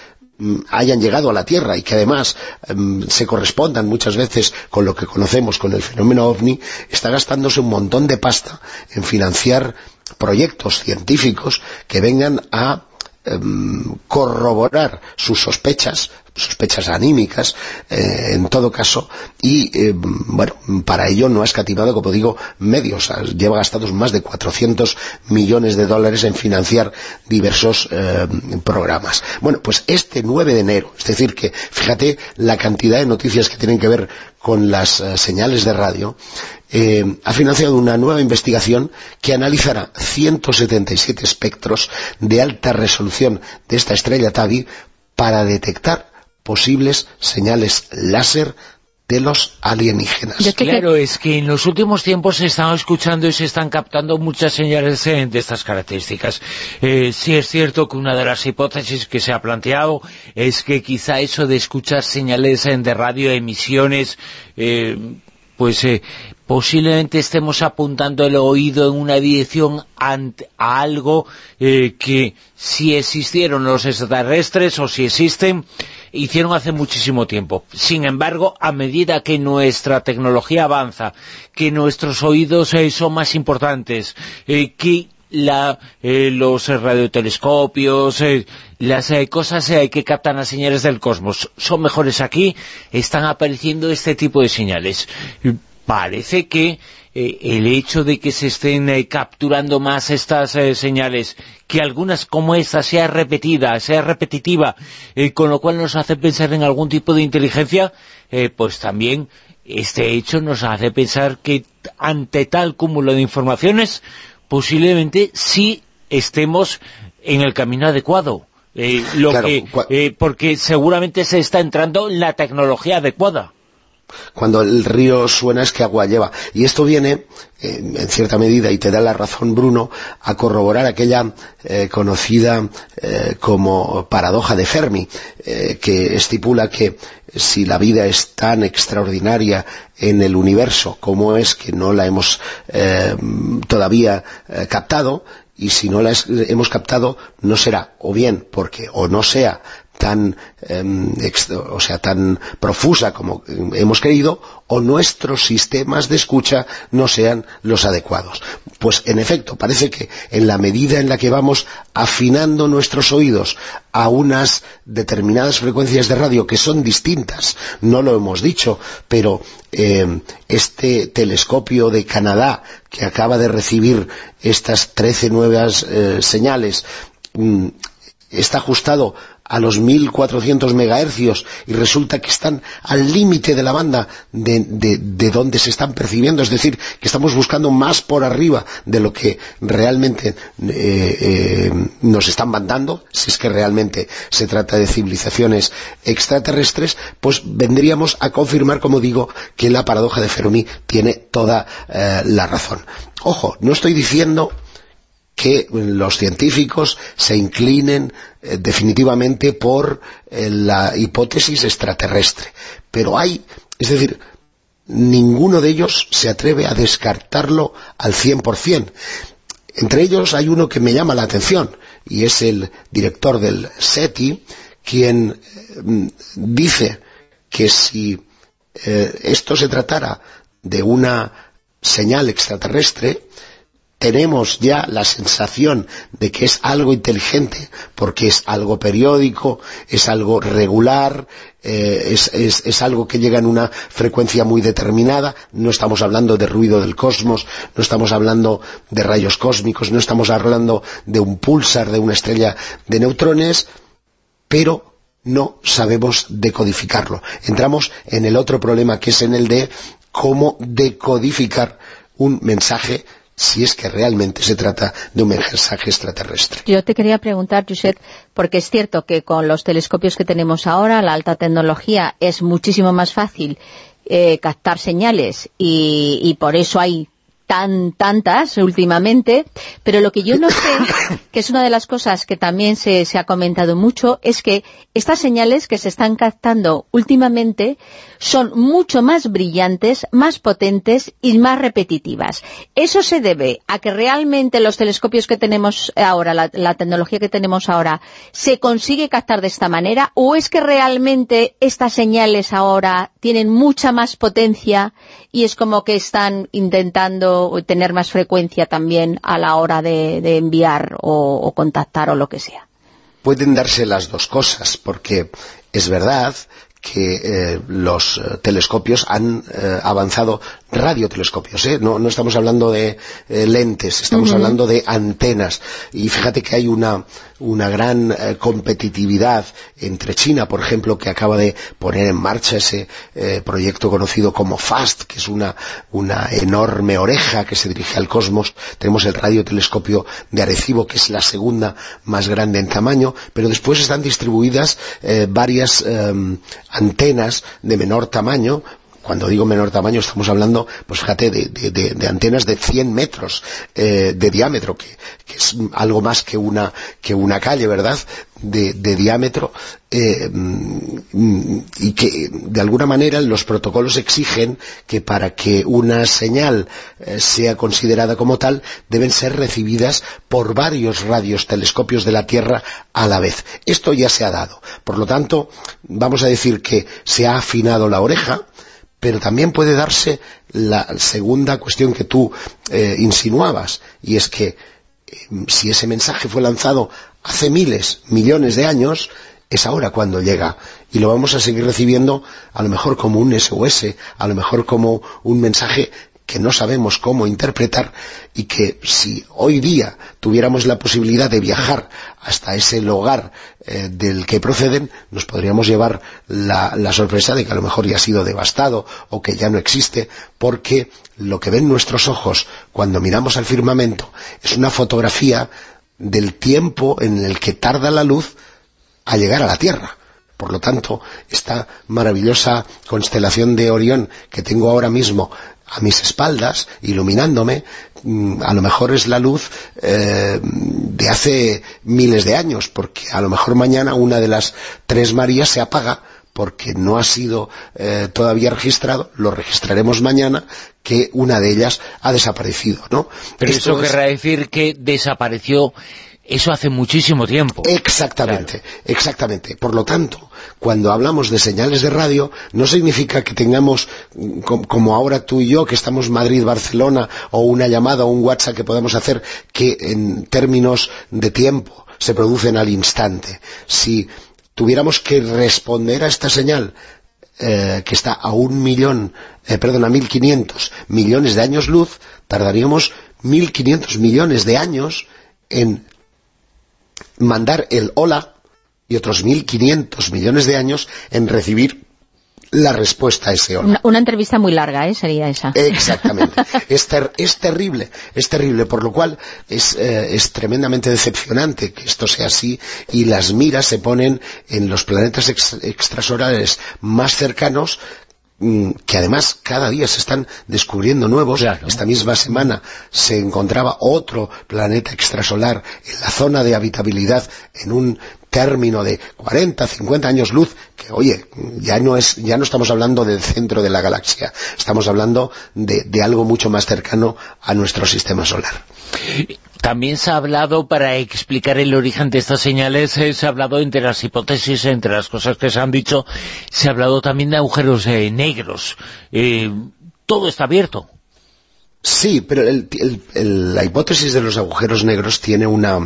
hayan llegado a la Tierra y que además mm, se correspondan muchas veces con lo que conocemos con el fenómeno OVNI, está gastándose un montón de pasta en financiar proyectos científicos que vengan a em, corroborar sus sospechas sospechas anímicas, eh, en todo caso, y eh, bueno, para ello no ha escatimado, como digo, medios, lleva gastados más de 400 millones de dólares en financiar diversos eh, programas. Bueno, pues este 9 de enero, es decir que, fíjate la cantidad de noticias que tienen que ver con las señales de radio, ha financiado una nueva investigación que analizará 177 espectros de alta resolución de esta estrella Tabi para detectar posibles señales láser de los alienígenas. Claro, es que en los últimos tiempos se están escuchando y se están captando muchas señales de estas características. Eh, sí es cierto que una de las hipótesis que se ha planteado es que quizá eso de escuchar señales de radioemisiones, eh, pues eh, posiblemente estemos apuntando el oído en una dirección a algo eh, que si existieron los extraterrestres o si existen hicieron hace muchísimo tiempo. Sin embargo, a medida que nuestra tecnología avanza, que nuestros oídos eh, son más importantes, eh, que eh, los radiotelescopios, las cosas que captan las señales del cosmos son mejores aquí, están apareciendo este tipo de señales. Parece que el hecho de que se estén capturando más estas señales que algunas como esta sea repetida, sea repetitiva, eh, con lo cual nos hace pensar en algún tipo de inteligencia, eh, pues también este hecho nos hace pensar que ante tal cúmulo de informaciones, posiblemente sí estemos en el camino adecuado. Eh, lo que, porque seguramente se está entrando en la tecnología adecuada cuando el río suena es que agua lleva. Y esto viene, eh, en cierta medida, y te da la razón Bruno, a corroborar aquella eh, conocida eh, como paradoja de Fermi, que estipula que si la vida es tan extraordinaria en el universo como es que no la hemos todavía captado, y si no la hemos captado no será o bien porque o no sea tan, em, o sea, tan profusa como hemos creído, o nuestros sistemas de escucha no sean los adecuados. Pues en efecto, parece que en la medida en la que vamos afinando nuestros oídos a unas determinadas frecuencias de radio que son distintas, no lo hemos dicho, pero em, este telescopio de Canadá que acaba de recibir estas 13 nuevas eh, señales mm, está ajustado a los 1400 megahercios y resulta que están al límite de la banda de, de, donde se están percibiendo, es decir, que estamos buscando más por arriba de lo que realmente eh, eh, nos están mandando, si es que realmente se trata de civilizaciones extraterrestres, pues vendríamos a confirmar, como digo, que la paradoja de Fermi tiene toda eh, la razón. Ojo, no estoy diciendo que los científicos se inclinen eh, definitivamente por eh, la hipótesis extraterrestre. Pero hay, es decir, ninguno de ellos se atreve a descartarlo al 100%. Entre ellos hay uno que me llama la atención, y es el director del SETI, quien eh, dice que si esto se tratara de una señal extraterrestre, tenemos ya la sensación de que es algo inteligente, porque es algo periódico, es algo regular, eh, es, algo que llega en una frecuencia muy determinada, no estamos hablando de ruido del cosmos, no estamos hablando de rayos cósmicos, no estamos hablando de un pulsar de una estrella de neutrones, pero no sabemos decodificarlo. Entramos en el otro problema que es en el de cómo decodificar un mensaje si es que realmente se trata de un mensaje extraterrestre. Yo te quería preguntar, Josep, porque es cierto que con los telescopios que tenemos ahora, la alta tecnología, es muchísimo más fácil eh, captar señales y, y por eso hay tan tantas últimamente, pero lo que yo no sé, que es una de las cosas que también se, se, ha comentado mucho, es que estas señales que se están captando últimamente son mucho más brillantes, más potentes y más repetitivas. ¿Eso se debe a que realmente los telescopios que tenemos ahora, la, la tecnología que tenemos ahora, se consigue captar de esta manera? ¿O es que realmente estas señales ahora tienen mucha más potencia y es como que están intentando tener más frecuencia también a la hora de, enviar o, o contactar o lo que sea? Pueden darse las dos cosas, porque es verdad que eh, los eh, telescopios han eh, avanzado, radiotelescopios, ¿eh? no, no estamos hablando de eh, lentes, estamos uh -huh. hablando de antenas, y fíjate que hay una, una gran eh, competitividad entre China, por ejemplo, que acaba de poner en marcha ese proyecto conocido como FAST, que es una, una enorme oreja que se dirige al cosmos, tenemos el radiotelescopio de Arecibo, que es la segunda más grande en tamaño, pero después están distribuidas varias antenas de menor tamaño, cuando digo menor tamaño estamos hablando, pues fíjate, de, antenas de 100 metros eh, de diámetro, que, es algo más que una, calle, ¿verdad?, de, diámetro, eh, y que de alguna manera los protocolos exigen que para que una señal eh, sea considerada como tal, deben ser recibidas por varios radios telescopios de la Tierra a la vez. Esto ya se ha dado. Por lo tanto, vamos a decir que se ha afinado la oreja, pero también puede darse la segunda cuestión que tú eh, insinuabas, y es que eh, si ese mensaje fue lanzado hace miles, millones de años, es ahora cuando llega, y lo vamos a seguir recibiendo a lo mejor como un SOS, a lo mejor como un mensaje que no sabemos cómo interpretar y que si hoy día tuviéramos la posibilidad de viajar hasta ese lugar eh, del que proceden, nos podríamos llevar la, la, sorpresa de que a lo mejor ya ha sido devastado o que ya no existe, porque lo que ven nuestros ojos cuando miramos al firmamento es una fotografía del tiempo en el que tarda la luz a llegar a la Tierra. Por lo tanto, esta maravillosa constelación de Orión que tengo ahora mismo a mis espaldas, iluminándome, mm, a lo mejor es la luz eh, de hace miles de años, porque a lo mejor mañana una de las tres Marías se apaga porque no ha sido eh, todavía registrado, lo registraremos mañana, que una de ellas ha desaparecido, ¿no? Pero Esto eso es... querrá decir que desapareció eso hace muchísimo tiempo. Exactamente, exactamente. Por lo tanto, cuando hablamos de señales de radio, no significa que tengamos, como ahora tú y yo, que estamos Madrid-Barcelona, o una llamada o un WhatsApp que podemos hacer, que en términos de tiempo se producen al instante. Si tuviéramos que responder a esta señal eh, que está a un millón, eh, perdón, a mil quinientos millones de años luz, tardaríamos mil quinientos millones de años en mandar el hola y otros 1.500 millones de años en recibir la respuesta a ese hola. Una, una entrevista muy larga, ¿eh? Sería esa. Exactamente. es, ter es, terrible, es terrible, por lo cual es, eh, es, tremendamente decepcionante que esto sea así y las miras se ponen en los planetas ex extrasolares más cercanos que además cada día se están descubriendo nuevos. Claro. Esta misma semana se encontraba otro planeta extrasolar en la zona de habitabilidad en un término de 40, 50 años luz, que oye, ya no, es, ya no estamos hablando del centro de la galaxia, estamos hablando de, de algo mucho más cercano a nuestro sistema solar. También se ha hablado, para explicar el origen de estas señales, eh, se ha hablado entre las hipótesis, entre las cosas que se han dicho, se ha hablado también de agujeros eh, negros. Eh, todo está abierto. Sí, pero el, el, el, la hipótesis de los agujeros negros tiene una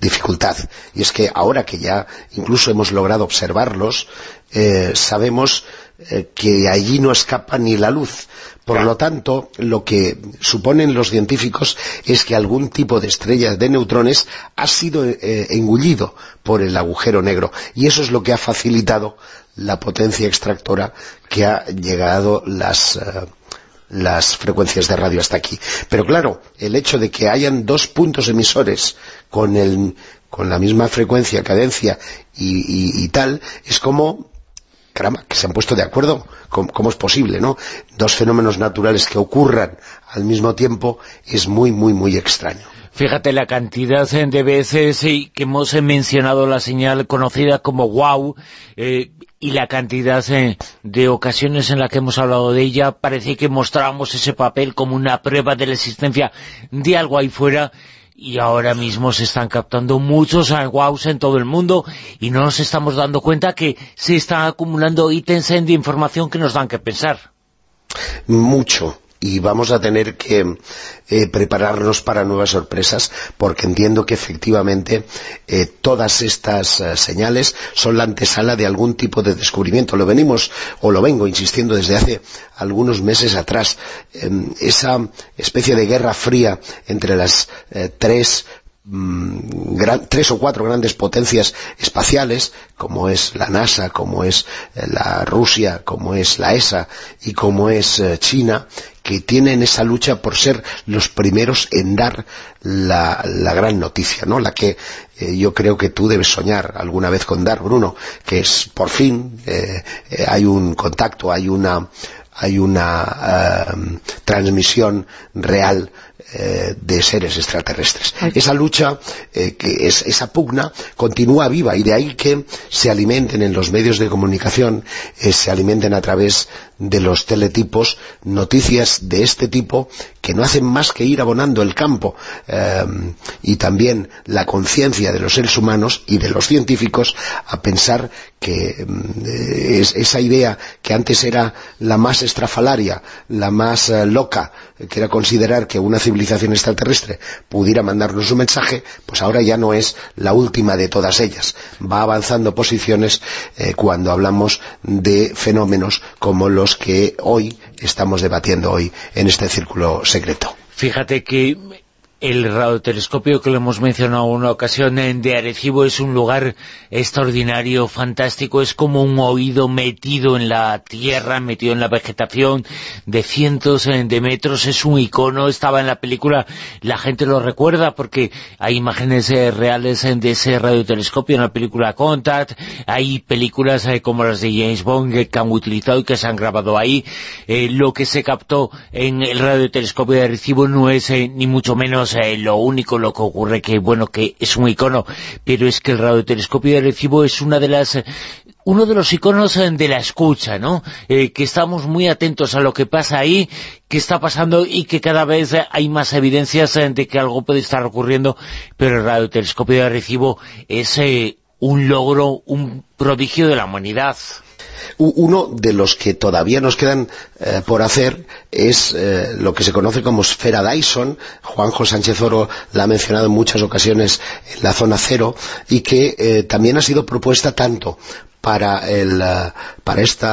dificultad. Y es que ahora que ya incluso hemos logrado observarlos, eh, sabemos eh, que allí no escapa ni la luz. Por lo tanto, lo que suponen los científicos es que algún tipo de estrella de neutrones ha sido eh, engullido por el agujero negro y eso es lo que ha facilitado la potencia extractora que ha llegado las... las frecuencias de radio hasta aquí. Pero claro, el hecho de que hayan dos puntos emisores con, el, con la misma frecuencia, cadencia y, tal, es como caramba, que se han puesto de acuerdo, ¿Cómo, es posible, no? Dos fenómenos naturales que ocurran al mismo tiempo es muy, muy, muy extraño. Fíjate la cantidad de veces que hemos mencionado la señal conocida como WOW y la cantidad de ocasiones en las que hemos hablado de ella, parece que mostrábamos ese papel como una prueba de la existencia de algo ahí fuera y ahora mismo se están captando muchos WOWs en todo el mundo y no nos estamos dando cuenta que se están acumulando ítems de información que nos dan que pensar. Mucho, y vamos a tener que eh, prepararnos para nuevas sorpresas porque entiendo que efectivamente eh, todas estas eh, señales son la antesala de algún tipo de descubrimiento. Lo venimos, o lo vengo insistiendo desde hace algunos meses atrás. Em, esa especie de guerra fría entre las tres Mm, tres o cuatro grandes potencias espaciales, como es la NASA, como es la Rusia, como es la ESA y como es China, que tienen esa lucha por ser los primeros en dar la, gran noticia, ¿no? La que eh, yo creo que tú debes soñar alguna vez con dar, Bruno, que es por fin hay un contacto, hay una hay una transmisión real eh, de seres extraterrestres. Esa lucha, eh, que es, esa pugna, continúa viva y de ahí que se alimenten en los medios de comunicación, eh, se alimenten a través de los teletipos noticias de este tipo que no hacen más que ir abonando el campo y también la conciencia de los seres humanos y de los científicos a pensar que esa idea que antes era la más estrafalaria, la más loca, que era considerar que una civilización civilización extraterrestre pudiera mandarnos un mensaje, pues ahora ya no es la última de todas ellas. Va avanzando posiciones eh, cuando hablamos de fenómenos como los que hoy estamos debatiendo hoy en este círculo secreto. Fíjate que el radiotelescopio que lo hemos mencionado en una ocasión de Arecibo es un lugar extraordinario, fantástico, es como un oído metido en la tierra, metido en la vegetación de cientos de metros, es un icono, estaba en la película, la gente lo recuerda porque hay imágenes eh, reales de ese radiotelescopio en la película Contact, hay películas eh, como las de James Bond que han utilizado y que se han grabado ahí, eh, lo que se captó en el radiotelescopio de Arecibo no es ni mucho menos lo único lo que ocurre que, bueno, que es un icono, pero es que el radiotelescopio de recibo es una de las uno de los iconos eh, de la escucha, ¿no? Eh, que estamos muy atentos a lo que pasa ahí, que está pasando y que cada vez hay más evidencias eh, de que algo puede estar ocurriendo, pero el radiotelescopio de recibo es un logro, un prodigio de la humanidad. Uno de los que todavía nos quedan eh, por hacer es eh, lo que se conoce como esfera Dyson. Juanjo Sánchez Oro la ha mencionado en muchas ocasiones en la zona cero y que eh, también ha sido propuesta tanto para el para este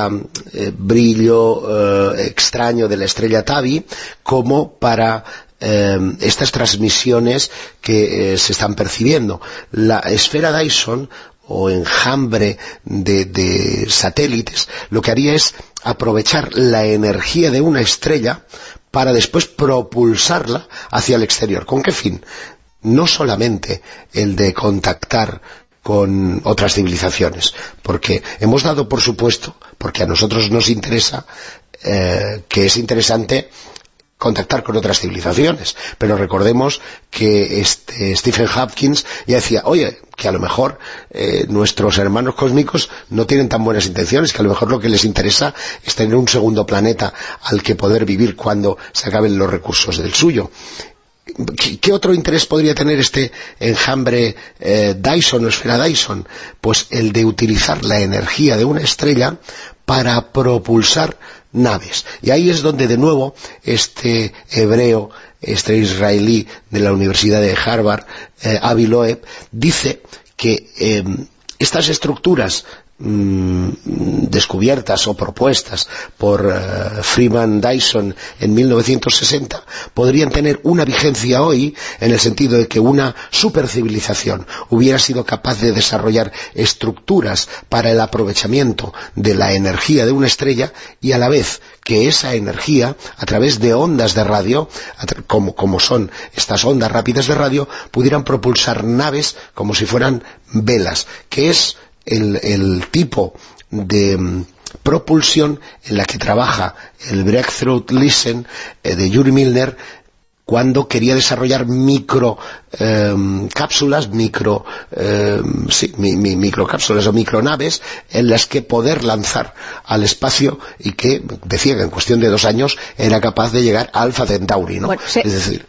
brillo extraño de la estrella Tabi como para estas transmisiones que se están percibiendo. La esfera Dyson o enjambre de, satélites, lo que haría es aprovechar la energía de una estrella para después propulsarla hacia el exterior. ¿Con qué fin? No solamente el de contactar con otras civilizaciones, porque hemos dado por supuesto, porque a nosotros nos interesa, eh, que es interesante contactar con otras civilizaciones. Pero recordemos que este Stephen Hopkins ya decía, oye, que a lo mejor eh, nuestros hermanos cósmicos no tienen tan buenas intenciones, que a lo mejor lo que les interesa es tener un segundo planeta al que poder vivir cuando se acaben los recursos del suyo. ¿Qué, otro interés podría tener este enjambre eh, Dyson o esfera Dyson? Pues el de utilizar la energía de una estrella para propulsar naves. Y ahí es donde de nuevo este hebreo, este israelí de la Universidad de Harvard, eh, Avi Loeb, dice que em, estas estructuras mm, descubiertas o propuestas por eh, Freeman Dyson en 1960 podrían tener una vigencia hoy en el sentido de que una supercivilización hubiera sido capaz de desarrollar estructuras para el aprovechamiento de la energía de una estrella y a la vez que esa energía, a través de ondas de radio, como, como son estas ondas rápidas de radio, pudieran propulsar naves como si fueran velas, que es el, tipo de mm, propulsión en la que trabaja el Breakthrough Listen eh, de Yuri Milner cuando quería desarrollar micro em, cápsulas, micro, em, sí, microcápsulas o micronaves en las que poder lanzar al espacio y que, decía que en cuestión de dos años era capaz de llegar a Alpha Centauri, ¿no? es decir...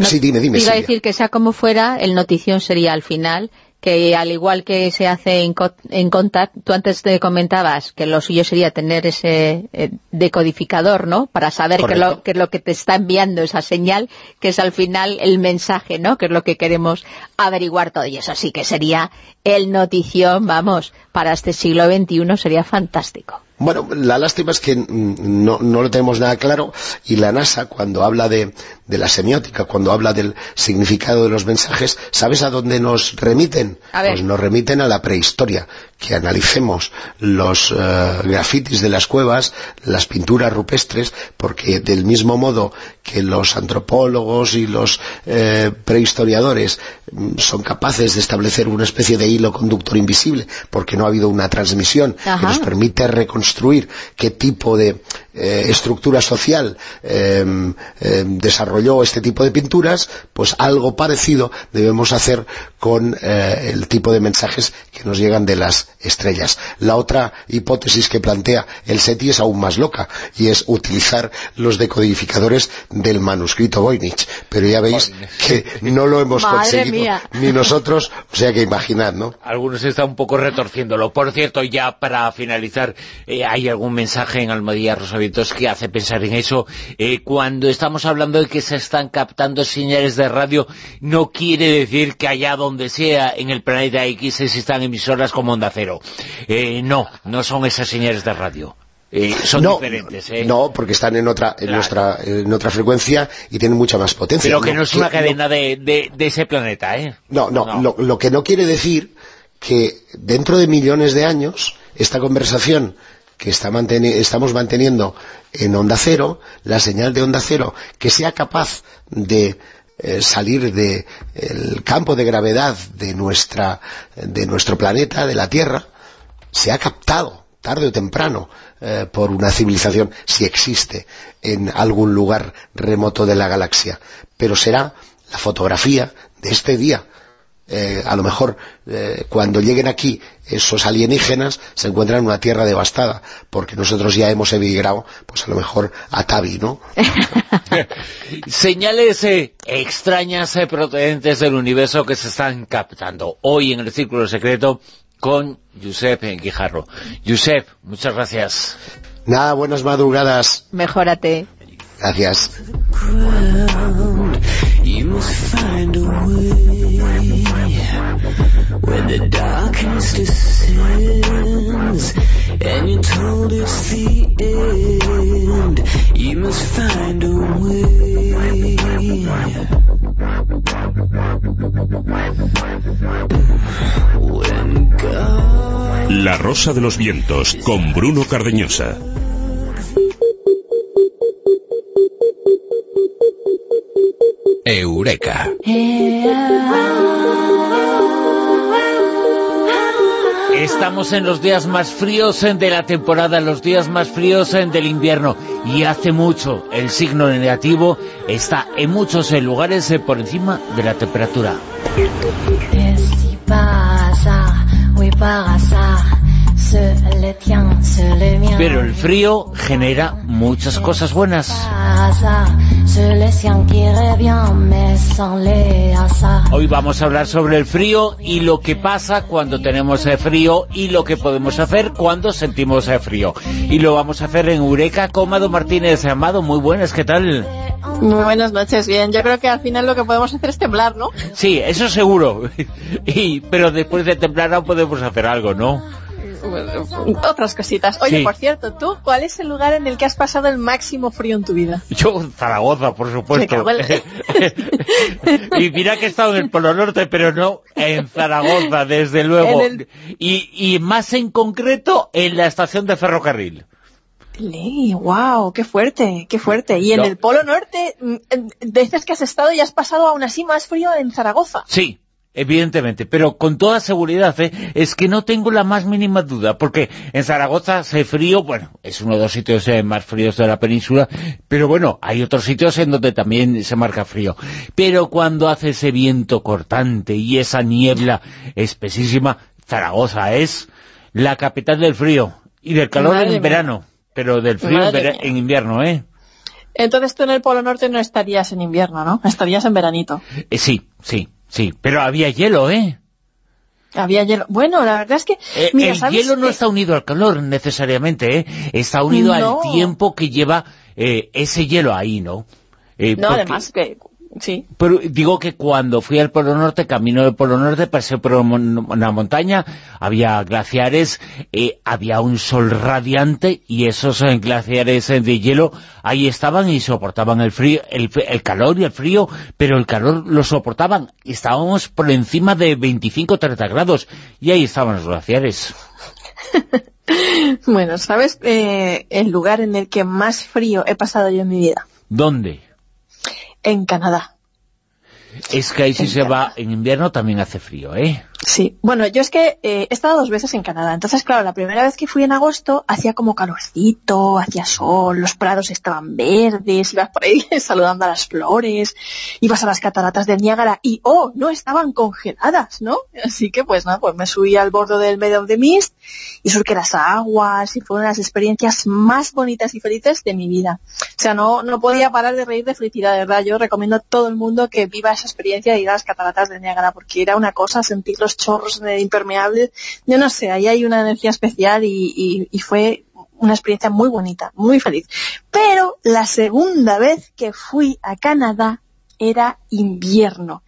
sí, dime, dime. Iba a decir que sea como fuera, el notición sería al final que al igual que se hace en, en Contact, tú antes te comentabas que lo suyo sería tener ese eh, decodificador, ¿no? Para saber qué es, lo, es lo que te está enviando esa señal, que es al final el mensaje, ¿no? Que es lo que queremos averiguar todo. Y eso sí que sería el notición, vamos, para este siglo XXI sería fantástico. Bueno, la lástima es que no, no, lo tenemos nada claro y la NASA cuando habla de, de, la semiótica, cuando habla del significado de los mensajes, ¿sabes a dónde nos remiten? Pues nos remiten a la prehistoria, que analicemos los eh, grafitis de las cuevas, las pinturas rupestres, porque del mismo modo que los antropólogos y los eh, prehistoriadores mm, son capaces de establecer una especie de hilo conductor invisible, porque no ha habido una transmisión que nos permite reconstruir qué tipo de eh, estructura social em, desarrolló este tipo de pinturas, pues algo parecido debemos hacer con eh, el tipo de mensajes que nos llegan de las estrellas. La otra hipótesis que plantea el SETI es aún más loca, y es utilizar los decodificadores del manuscrito Voynich. Pero ya veis que no lo hemos conseguido ni nosotros, o sea que imaginad, ¿no? Algunos están un poco retorciéndolo. Por cierto, ya para finalizar, eh, ¿hay algún mensaje en Almadía Rosavientos que hace pensar en eso. Eh, cuando estamos hablando de que se están captando señales de radio, no quiere decir que allá donde sea en el planeta X existan emisoras como Onda Cero. Eh, no, no son esas señales de radio. Eh, son diferentes, ¿eh? No, porque están en otra, en nuestra, en otra frecuencia y tienen mucha más potencia. Pero que no, es una cadena de, de, ese planeta, ¿eh? No, no, Lo, lo que no quiere decir que dentro de millones de años esta conversación que estamos manteniendo en onda cero, la señal de onda cero, que sea capaz de eh, salir del campo de gravedad de, nuestra, de nuestro planeta, de la Tierra, se ha captado tarde o temprano eh, por una civilización, si existe, en algún lugar remoto de la galaxia. Pero será la fotografía de este día, eh, a lo mejor eh, cuando lleguen aquí esos alienígenas se encuentran en una tierra devastada, porque nosotros ya hemos emigrado, pues a lo mejor a Tabi, ¿no? Señales eh, extrañas eh, procedentes del universo que se están captando hoy en el Círculo Secreto con Josep Guijarro. Josep, muchas gracias. Nada, buenas madrugadas. Mejórate. Gracias. When the darkness descends and you're told it's the end, you must find a way. La Rosa de los Vientos con Bruno Cardeñosa. Eureka. Estamos en los días más fríos de la temporada, los días más fríos del invierno y hace mucho el signo negativo está en muchos lugares por encima de la temperatura. Pero el frío genera muchas cosas buenas. Hoy vamos a hablar sobre el frío y lo que pasa cuando tenemos frío y lo que podemos hacer cuando sentimos frío. Y lo vamos a hacer en Eureka con Amado Martínez. Amado, muy buenas, ¿qué tal? Muy buenas noches, bien. Yo creo que al final lo que podemos hacer es temblar, ¿no? Sí, eso seguro. y, pero después de temblar aún podemos hacer algo, ¿no? otras cositas. Oye, Sí. por cierto, ¿tú cuál es el lugar en el que has pasado el máximo frío en tu vida? Yo, Zaragoza, por supuesto. Y mira que he estado en el Polo Norte, pero no en Zaragoza, desde luego. El- Y, y más en concreto en la estación de ferrocarril. Lee, wow, qué fuerte, qué fuerte. Y en No. el Polo Norte, mm, eh, dices que has estado y has pasado aún así más frío en Zaragoza. Sí, evidentemente, pero con toda seguridad, ¿eh? es que no tengo la más mínima duda, porque en Zaragoza hace frío, bueno, es uno de los sitios eh, más fríos de la península, pero bueno, hay otros sitios en donde también se marca frío. Pero cuando hace ese viento cortante y esa niebla espesísima, Zaragoza es la capital del frío y del calor Madre en mía. verano, pero del frío en, en invierno, ¿eh? Entonces tú en el Polo Norte no estarías en invierno, ¿no? Estarías en veranito. Eh, Sí, sí, sí, pero había hielo, ¿eh? Había hielo. Bueno, la verdad es que... Eh, mira, el ¿sabes? hielo no está unido al calor necesariamente, ¿eh? Está unido No. al tiempo que lleva eh, ese hielo ahí, ¿no? Eh, No, porque- además que... Sí. Pero digo que cuando fui al Polo Norte, camino del Polo Norte, pasé por una montaña, había glaciares, eh, había un sol radiante y esos eh, glaciares eh, de hielo ahí estaban y soportaban el frío, el, el calor y el frío, pero el calor lo soportaban. Estábamos por encima de 25 o 30 grados y ahí estaban los glaciares. Bueno, ¿sabes eh, el lugar en el que más frío he pasado yo en mi vida? ¿Dónde? En Canadá. Es que ahí si se va en invierno también hace frío, ¿eh? Sí, bueno, yo es que eh, he estado dos veces en Canadá, entonces claro, la primera vez que fui en agosto hacía como calorcito, hacía sol, los prados estaban verdes, ibas por ahí saludando a las flores, ibas a las cataratas del Niágara y ¡oh! no estaban congeladas, ¿no? Así que pues nada, pues me subí al borde del Meadow of the Mist y surqué las aguas y fueron las experiencias más bonitas y felices de mi vida. O sea, no, no podía parar de reír de felicidad, verdad. Yo recomiendo a todo el mundo que viva esa experiencia de ir a las cataratas del Niágara porque era una cosa sentir chorros de impermeables. Yo no sé, ahí hay una energía especial y- y fue una experiencia muy bonita, muy feliz. Pero la segunda vez que fui a Canadá era invierno.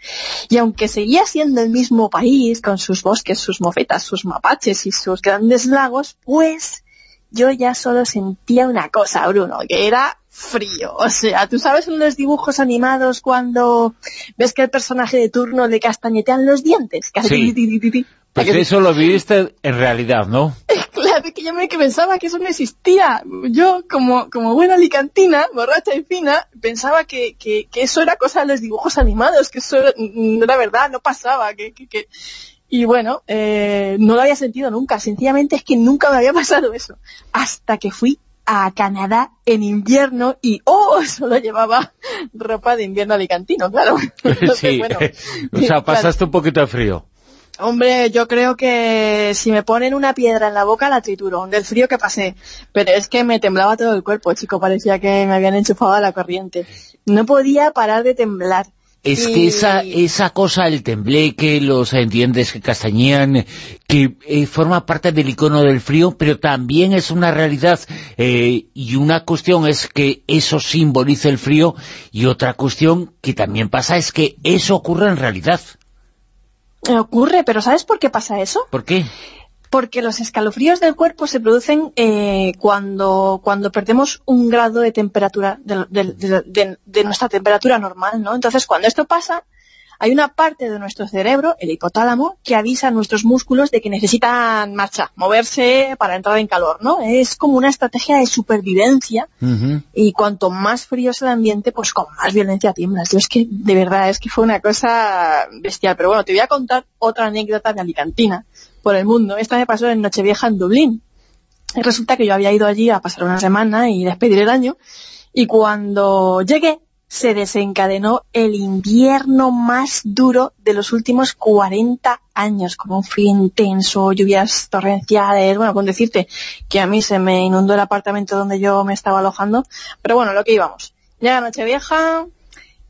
Y aunque seguía siendo el mismo país, con sus bosques, sus mofetas, sus mapaches y sus grandes lagos, pues yo ya solo sentía una cosa, Bruno, que era frío. O sea, tú sabes en los dibujos animados cuando ves que el personaje de turno le castañetean los dientes. Sí. Pues eso lo viviste en realidad, ¿no? Claro, que yo me que pensaba que eso no existía. Yo, como, como buena alicantina, borracha y fina, pensaba que, que, que eso era cosa de los dibujos animados, que eso no era verdad, no pasaba. que, que, que- Y bueno, eh, no lo había sentido nunca. Sencillamente es que nunca me había pasado eso. Hasta que fui a Canadá en invierno y, oh, solo llevaba ropa de invierno alicantino, claro. Entonces, sí, bueno, o sea, claro. pasaste un poquito de frío. Hombre, yo creo que si me ponen una piedra en la boca la trituro, del frío que pasé. Pero es que me temblaba todo el cuerpo, chico, parecía que me habían enchufado a la corriente. No podía parar de temblar. Es Y- que esa, esa cosa, el tembleque, los dientes que castañean, que eh, forma parte del icono del frío, pero también es una realidad. eh, y una cuestión es que eso simboliza el frío, y otra cuestión que también pasa es que eso ocurre en realidad. Ocurre, pero ¿sabes por qué pasa eso? ¿Por qué? Porque los escalofríos del cuerpo se producen eh, cuando, cuando perdemos un grado de temperatura, de, de- de- de- de nuestra temperatura normal, ¿no? Entonces, cuando esto pasa, hay una parte de nuestro cerebro, el hipotálamo, que avisa a nuestros músculos de que necesitan marcha, moverse para entrar en calor, ¿no? Es como una estrategia de supervivencia y cuanto más frío es el ambiente, pues con más violencia tiemblas. Yo es que, de verdad, es que fue una cosa bestial. Pero bueno, te voy a contar otra anécdota de Alicantina por el mundo. Esta me pasó en Nochevieja en Dublín. Y resulta que yo había ido allí a pasar una semana y despedir el año. Y cuando llegué, se desencadenó el invierno más duro de los últimos 40 años, con un frío intenso, lluvias torrenciales, bueno, con decirte que a mí se me inundó el apartamento donde yo me estaba alojando, pero bueno, lo que íbamos. Llega Nochevieja,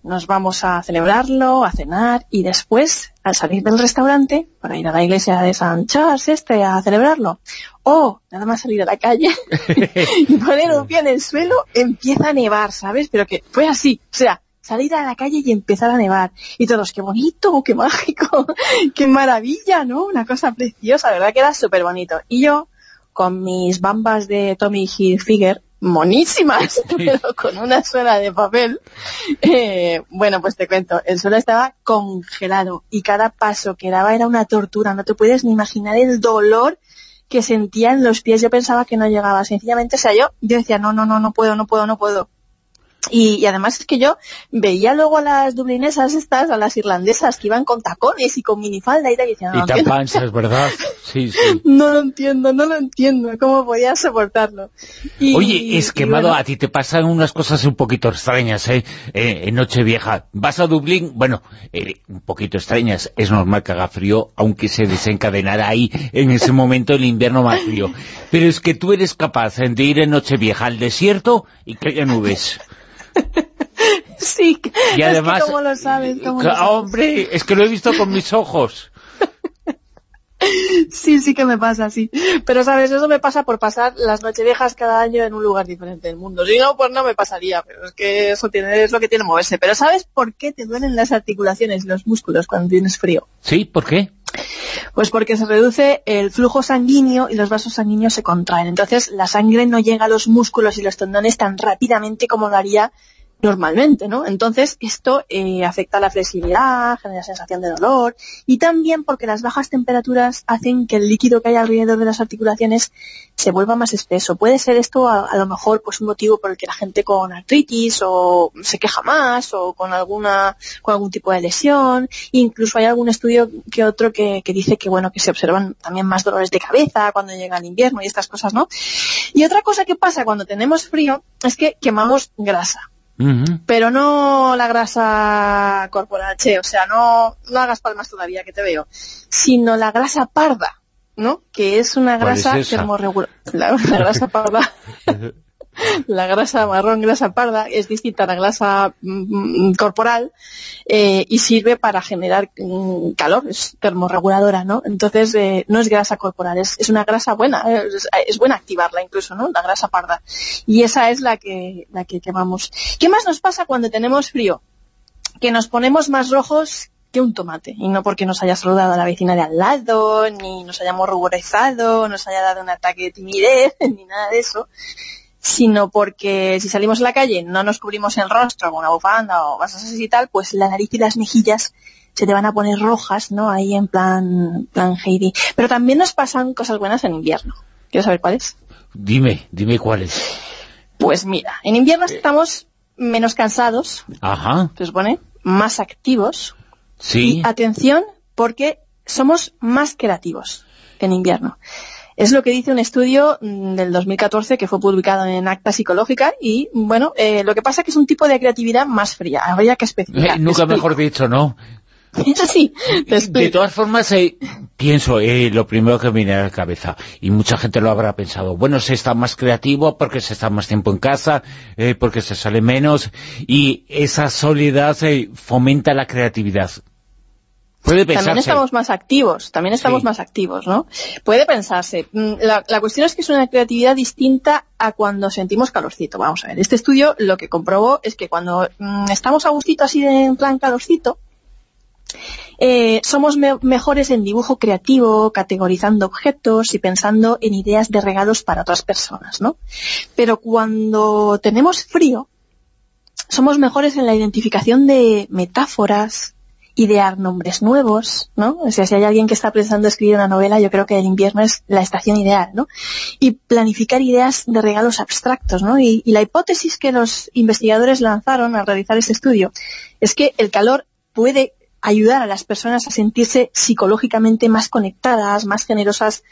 nos vamos a celebrarlo, a cenar, y después, al salir del restaurante, para ir a la iglesia de San Charles este, a celebrarlo, o nada más salir a la calle y poner un pie en el suelo, empieza a nevar, ¿sabes? Pero que fue así, o sea, salir a la calle y empezar a nevar. Y todos, qué bonito, qué mágico, qué maravilla, ¿no? Una cosa preciosa, la verdad que era súper bonito. Y yo, con mis bambas de Tommy Hilfiger, monísimas, pero con una suela de papel. Eh, bueno, pues te cuento, el suelo estaba congelado y cada paso que daba era una tortura. No te puedes ni imaginar el dolor que sentía en los pies. Yo pensaba que no llegaba. Sencillamente, o sea, yo, yo decía, no, no, no, no puedo, no puedo, no puedo. Y, además es que yo veía luego a las dublinesas estas, a las irlandesas que iban con tacones y con minifalda y tal, y decía, no, y panchas, ¿verdad? Sí, sí. No lo entiendo, no lo entiendo, ¿cómo podía soportarlo? Oye, es que, Mado, a ti te pasan unas cosas un poquito extrañas, ¿eh? eh en Nochevieja. Vas a Dublín, bueno, eh, un poquito extrañas, es normal que haga frío, aunque se desencadenara ahí en ese momento el invierno más frío. Pero es que tú eres capaz de ir en Nochevieja al desierto y que haya nubes. sí, y además, ¿cómo lo sabes? Hombre, es que lo he visto con mis ojos. Sí, sí que me pasa, sí. Pero, ¿sabes? Eso me pasa por pasar las viejas cada año en un lugar diferente del mundo. Si no, pues no me pasaría, pero es que eso tiene, es lo que tiene moverse. Pero, ¿sabes por qué te duelen las articulaciones y los músculos cuando tienes frío? Sí, ¿por qué? Pues porque se reduce el flujo sanguíneo y los vasos sanguíneos se contraen. Entonces, la sangre no llega a los músculos y los tendones tan rápidamente como lo haría normalmente, ¿no? Entonces, esto eh, afecta la flexibilidad, genera sensación de dolor y también porque las bajas temperaturas hacen que el líquido que hay alrededor de las articulaciones se vuelva más espeso. Puede ser esto a, lo mejor pues un motivo por el que la gente con artritis o se queja más o con alguna con algún tipo de lesión. Incluso hay algún estudio que otro que, que dice que bueno que se observan también más dolores de cabeza cuando llega el invierno y estas cosas, ¿no? Y otra cosa que pasa cuando tenemos frío es que quemamos grasa pero no la grasa corporal, che, o sea, no, no hagas palmas todavía, que te veo, sino la grasa parda, ¿no? Que es una grasa termorregular. La, la grasa parda la grasa marrón, grasa parda, es distinta a la grasa mm, corporal eh, y sirve para generar mm, calor, es termorreguladora, ¿no? Entonces, eh, no es grasa corporal, es, una grasa buena, es, buena activarla incluso, ¿no? La grasa parda. Y esa es la que, la que quemamos. ¿Qué más nos pasa cuando tenemos frío? Que nos ponemos más rojos que un tomate. Y no porque nos haya saludado a la vecina de al lado, ni nos hayamos ruborizado, nos haya dado un ataque de timidez, ni nada de eso, sino porque si salimos a la calle no nos cubrimos el rostro con una bufanda o cosas así y tal, pues la nariz y las mejillas se te van a poner rojas, ¿no? Ahí en plan, plan Heidi. Pero también nos pasan cosas buenas en invierno. ¿Quieres saber cuáles? Dime, dime cuáles. Pues mira, en invierno estamos menos cansados, Ajá. se supone, más activos. Sí. Y atención, porque somos más creativos que en invierno. Es lo que dice un estudio mm, del 2014 que fue publicado en Acta Psicológica y, bueno, eh, lo que pasa es que es un tipo de creatividad más fría. Habría que especificar. Eh, nunca mejor dicho, ¿no? Así. De todas formas, eh, pienso, lo primero que me viene a la cabeza, y mucha gente lo habrá pensado, bueno, se está más creativo porque se está más tiempo en casa, porque se sale menos, y esa soledad fomenta la creatividad. También estamos más activos, también estamos más activos, ¿no? Puede pensarse. Mm, la, cuestión es que es una creatividad distinta a cuando sentimos calorcito. Vamos a ver, este estudio lo que comprobó es que cuando mm, estamos a gustito así de, en plan calorcito, eh, somos mejores en dibujo creativo, categorizando objetos y pensando en ideas de regalos para otras personas, ¿no? Pero cuando tenemos frío, somos mejores en la identificación de metáforas, idear nombres nuevos, ¿no? O sea, si hay alguien que está pensando escribir una novela, yo creo que el invierno es la estación ideal, ¿no? Y planificar ideas de regalos abstractos, ¿no? Y, la hipótesis que los investigadores lanzaron al realizar este estudio es que el calor puede ayudar a las personas a sentirse psicológicamente más conectadas, más generosas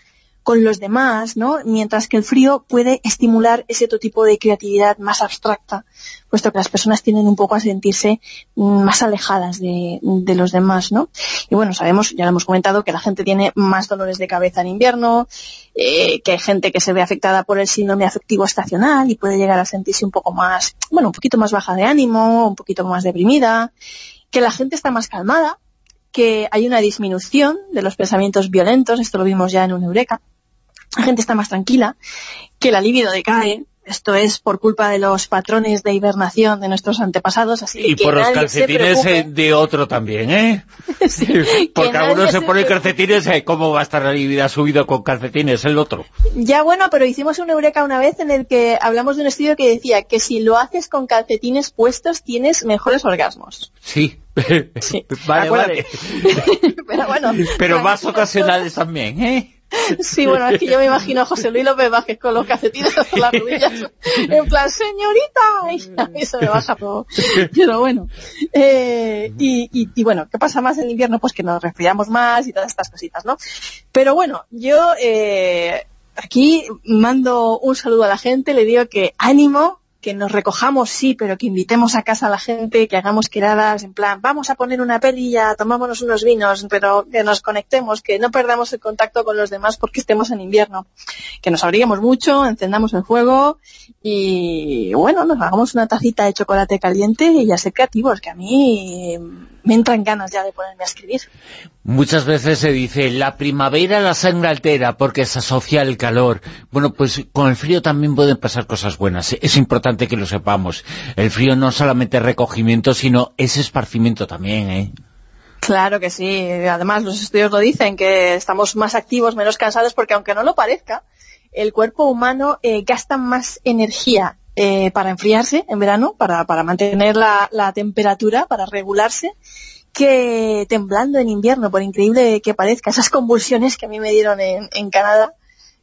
con los demás, ¿no? Mientras que el frío puede estimular ese otro tipo de creatividad más abstracta, puesto que las personas tienden un poco a sentirse mm, más alejadas de, los demás, ¿no? Y bueno, sabemos, ya lo hemos comentado, que la gente tiene más dolores de cabeza en invierno, eh, que hay gente que se ve afectada por el síndrome afectivo estacional y puede llegar a sentirse un poco más, bueno, un poquito más baja de ánimo, un poquito más deprimida, que la gente está más calmada, que hay una disminución de los pensamientos violentos, esto lo vimos ya en un Eureka, la gente está más tranquila, que la libido decae, esto es por culpa de los patrones de hibernación de nuestros antepasados, así y que por los calcetines se eh, de otro también, ¿eh? Sí, Porque que algunos se se ponen calcetines, eh, ¿cómo va a estar la vida subido con calcetines el otro? Ya bueno, pero hicimos un eureka una vez en el que hablamos de un estudio que decía que si lo haces con calcetines puestos tienes mejores orgasmos. Sí. Sí, vale, vale. Pero bueno, Pero más ocasionales también, ¿eh? Sí, bueno, es que yo me imagino a José Luis López Vázquez con los calcetines hasta las rodillas, en plan, señorita, y se me baja todo. Pero bueno, eh, y, y, y bueno, ¿qué pasa más en invierno? Pues que nos resfriamos más y todas estas cositas, ¿no? Pero bueno, yo eh, aquí mando un saludo a la gente, le digo que ánimo, que nos recojamos, sí, pero que invitemos a casa a la gente, que hagamos quedadas, en plan, vamos a poner una peli, ya tomámonos unos vinos, pero que nos conectemos, que no perdamos el contacto con los demás porque estemos en invierno. Que nos abriguemos mucho, encendamos el fuego y, bueno, nos hagamos una tacita de chocolate caliente y ya ser creativos, que a mí me entran ganas ya de ponerme a escribir. Muchas veces se dice, la primavera la sangre altera porque se asocia el calor. Bueno, pues con el frío también pueden pasar cosas buenas. Es importante que lo sepamos. El frío no solamente es recogimiento, sino es esparcimiento también, ¿eh? Claro que sí. Además, los estudios lo dicen, que estamos más activos, menos cansados, porque aunque no lo parezca, el cuerpo humano eh, gasta más energía eh, para enfriarse en verano, para, para mantener la, la temperatura, para regularse, que temblando en invierno, por increíble que parezca. Esas convulsiones que a mí me dieron en, en Canadá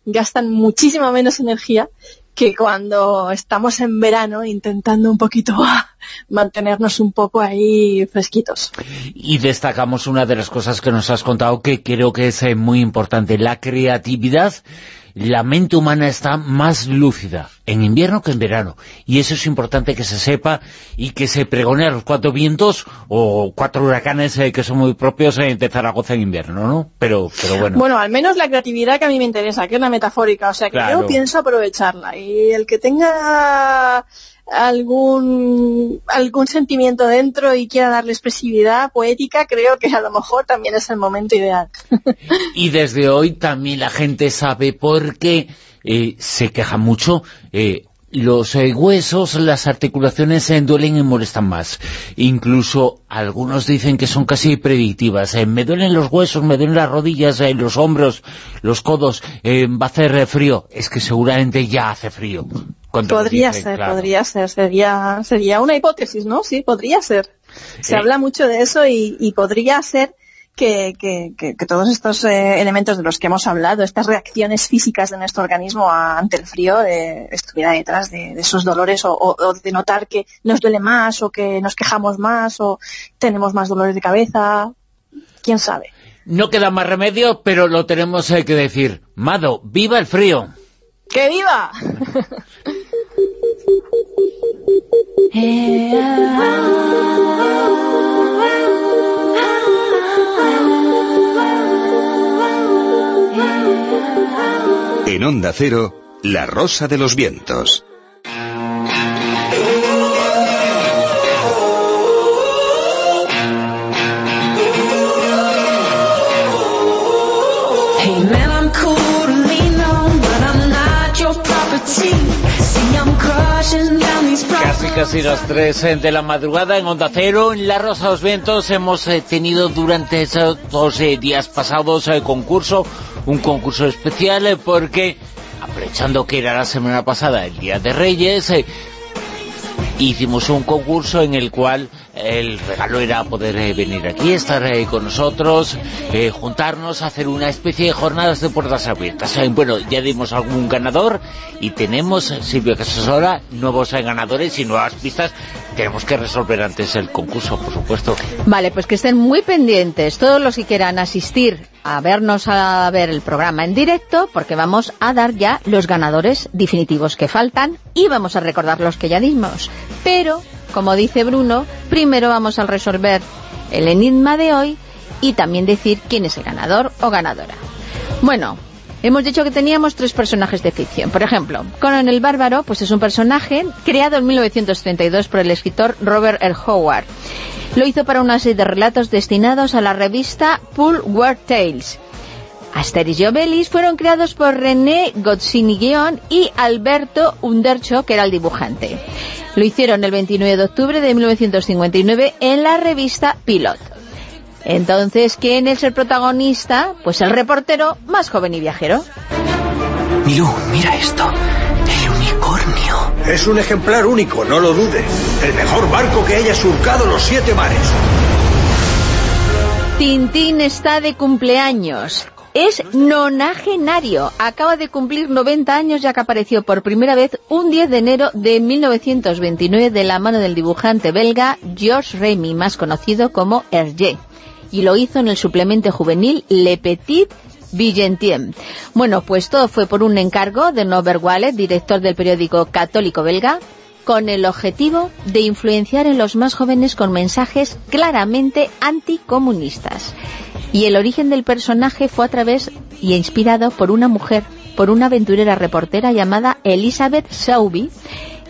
gastan muchísima menos energía que cuando estamos en verano intentando un poquito mantenernos un poco ahí fresquitos. Y destacamos una de las cosas que nos has contado que creo que es eh, muy importante, la creatividad. La mente humana está más lúcida en invierno que en verano. Y eso es importante que se sepa y que se pregone a los cuatro vientos o cuatro huracanes eh, que son muy propios eh, de Zaragoza en invierno, ¿no? Pero, pero bueno. Bueno, al menos la creatividad que a mí me interesa, que es la metafórica, o sea que Claro. yo pienso aprovecharla. Y el que tenga algún algún sentimiento dentro y quiera darle expresividad poética, creo que a lo mejor también es el momento ideal. Y desde hoy también la gente sabe por qué eh, se queja mucho. eh, los eh, huesos, las articulaciones eh, duelen y molestan más. Incluso algunos dicen que son casi predictivas. Me duelen los huesos, me duelen las rodillas, los hombros, los codos. va a hacer frío. Es que seguramente ya hace frío. Podría dicen, ser, claro. podría ser, sería sería una hipótesis, ¿no? Sí, podría ser. Se Eh. habla mucho de eso y, y podría ser que, que- que- que todos estos eh, elementos de los que hemos hablado, estas reacciones físicas de nuestro organismo a- ante el frío, eh, estuviera detrás de, de esos dolores o, o- o de notar que nos duele más o que nos quejamos más o tenemos más dolores de cabeza, quién sabe. No queda más remedio, pero lo tenemos eh, que decir. Mado, ¡viva el frío! ¡Que viva! En Onda Cero, La Rosa de los Vientos. Casi, casi las 3 de la madrugada en Onda Cero, en La Rosa de los Vientos, hemos eh, tenido durante esos dos eh, días pasados el concurso, un concurso especial eh, porque, aprovechando que era la semana pasada el Día de Reyes, eh, hicimos un concurso en el cual el regalo era poder eh, venir aquí, estar eh, con nosotros, eh, juntarnos, hacer una especie de jornadas de puertas abiertas. Bueno, ya dimos algún ganador y tenemos, Silvia Casasora, nuevos ganadores y nuevas pistas. Tenemos que resolver antes el concurso, por supuesto. Vale, pues que estén muy pendientes todos los que quieran asistir a vernos a ver el programa en directo, porque vamos a dar ya los ganadores definitivos que faltan y vamos a recordar los que ya dimos. Pero, como dice Bruno, primero vamos a resolver el enigma de hoy y también decir quién es el ganador o ganadora. Bueno, hemos dicho que teníamos tres personajes de ficción. Por ejemplo, Conan el Bárbaro pues es un personaje creado en 1932 por el escritor Robert L. Howard. Lo hizo para una serie de relatos destinados a la revista Pool War Tales. Asterix y Obelix fueron creados por René Goscinny y Alberto Undercho, que era el dibujante. Lo hicieron el 29 de octubre de 1959 en la revista Pilot. Entonces, ¿quién es el protagonista? Pues el reportero más joven y viajero. Milú, mira esto. El unicornio. Es un ejemplar único, no lo dudes. El mejor barco que haya surcado los siete mares. Tintín está de cumpleaños. Es nonagenario. Acaba de cumplir 90 años ya que apareció por primera vez un 10 de enero de 1929 de la mano del dibujante belga Georges Remy, más conocido como Hergé. Y lo hizo en el suplemento juvenil Le Petit Villentien. Bueno, pues todo fue por un encargo de Norbert Wallet, director del periódico católico belga, con el objetivo de influenciar en los más jóvenes con mensajes claramente anticomunistas. Y el origen del personaje fue a través y inspirado por una mujer, por una aventurera reportera llamada Elizabeth Sauby,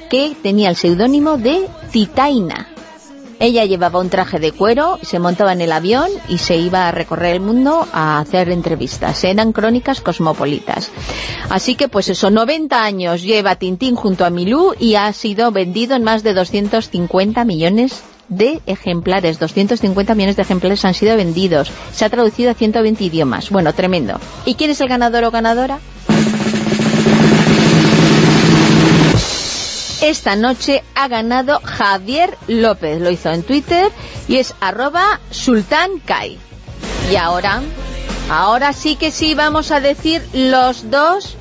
que tenía el seudónimo de Titaina. Ella llevaba un traje de cuero, se montaba en el avión y se iba a recorrer el mundo a hacer entrevistas. Eran crónicas cosmopolitas. Así que, pues eso, 90 años lleva Tintín junto a Milú y ha sido vendido en más de 250 millones de ejemplares, 250 millones de ejemplares han sido vendidos, se ha traducido a 120 idiomas, bueno, tremendo. ¿Y quién es el ganador o ganadora? Esta noche ha ganado Javier López, lo hizo en Twitter y es arroba sultankai. Y ahora, ahora sí que sí vamos a decir los dos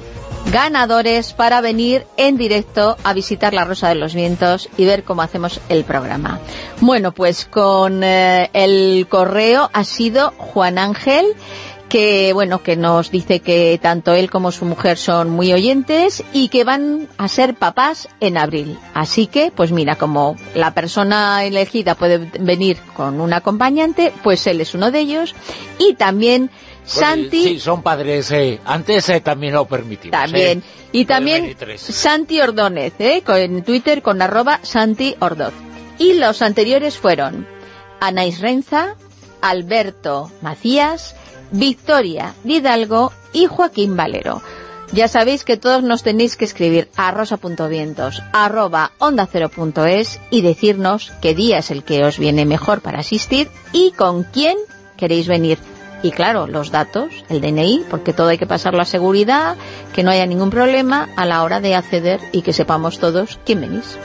ganadores para venir en directo a visitar la Rosa de los Vientos y ver cómo hacemos el programa. Bueno, pues con eh, el correo ha sido Juan Ángel, que bueno, que nos dice que tanto él como su mujer son muy oyentes y que van a ser papás en abril. Así que, pues mira, como la persona elegida puede venir con un acompañante, pues él es uno de ellos y también Santi... Sí, son padres, eh, antes eh, también lo permitimos. También. eh. Y también. Santi Ordóñez, ¿eh? con- en Twitter con arroba Santi Ordoz. Y los anteriores fueron Anais Renza, Alberto Macías, Victoria Hidalgo y Joaquín Valero. Ya sabéis que todos nos tenéis que escribir a rosa.vientos arroba onda y decirnos qué día es el que os viene mejor para asistir y con quién queréis venir. Y claro, los datos, el DNI, porque todo hay que pasarlo a seguridad, que no haya ningún problema a la hora de acceder y que sepamos todos quién venís.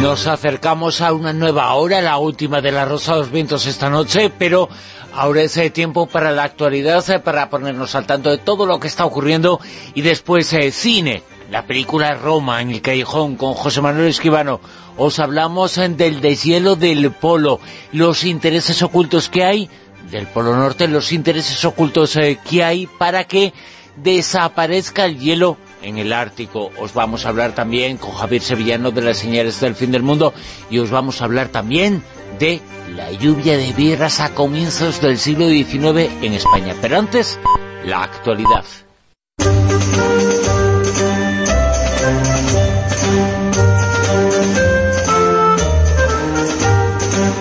Nos acercamos a una nueva hora, la última de la Rosa de los Vientos esta noche, pero ahora es eh, tiempo para la actualidad, eh, para ponernos al tanto de todo lo que está ocurriendo y después eh, cine, la película Roma en el Callejón con José Manuel Esquivano. Os hablamos del deshielo del polo, los intereses ocultos que hay del Polo Norte, los intereses ocultos que hay para que desaparezca el hielo en el Ártico. Os vamos a hablar también con Javier Sevillano de las señales del fin del mundo y os vamos a hablar también de la lluvia de birras a comienzos del siglo XIX en España. Pero antes, la actualidad.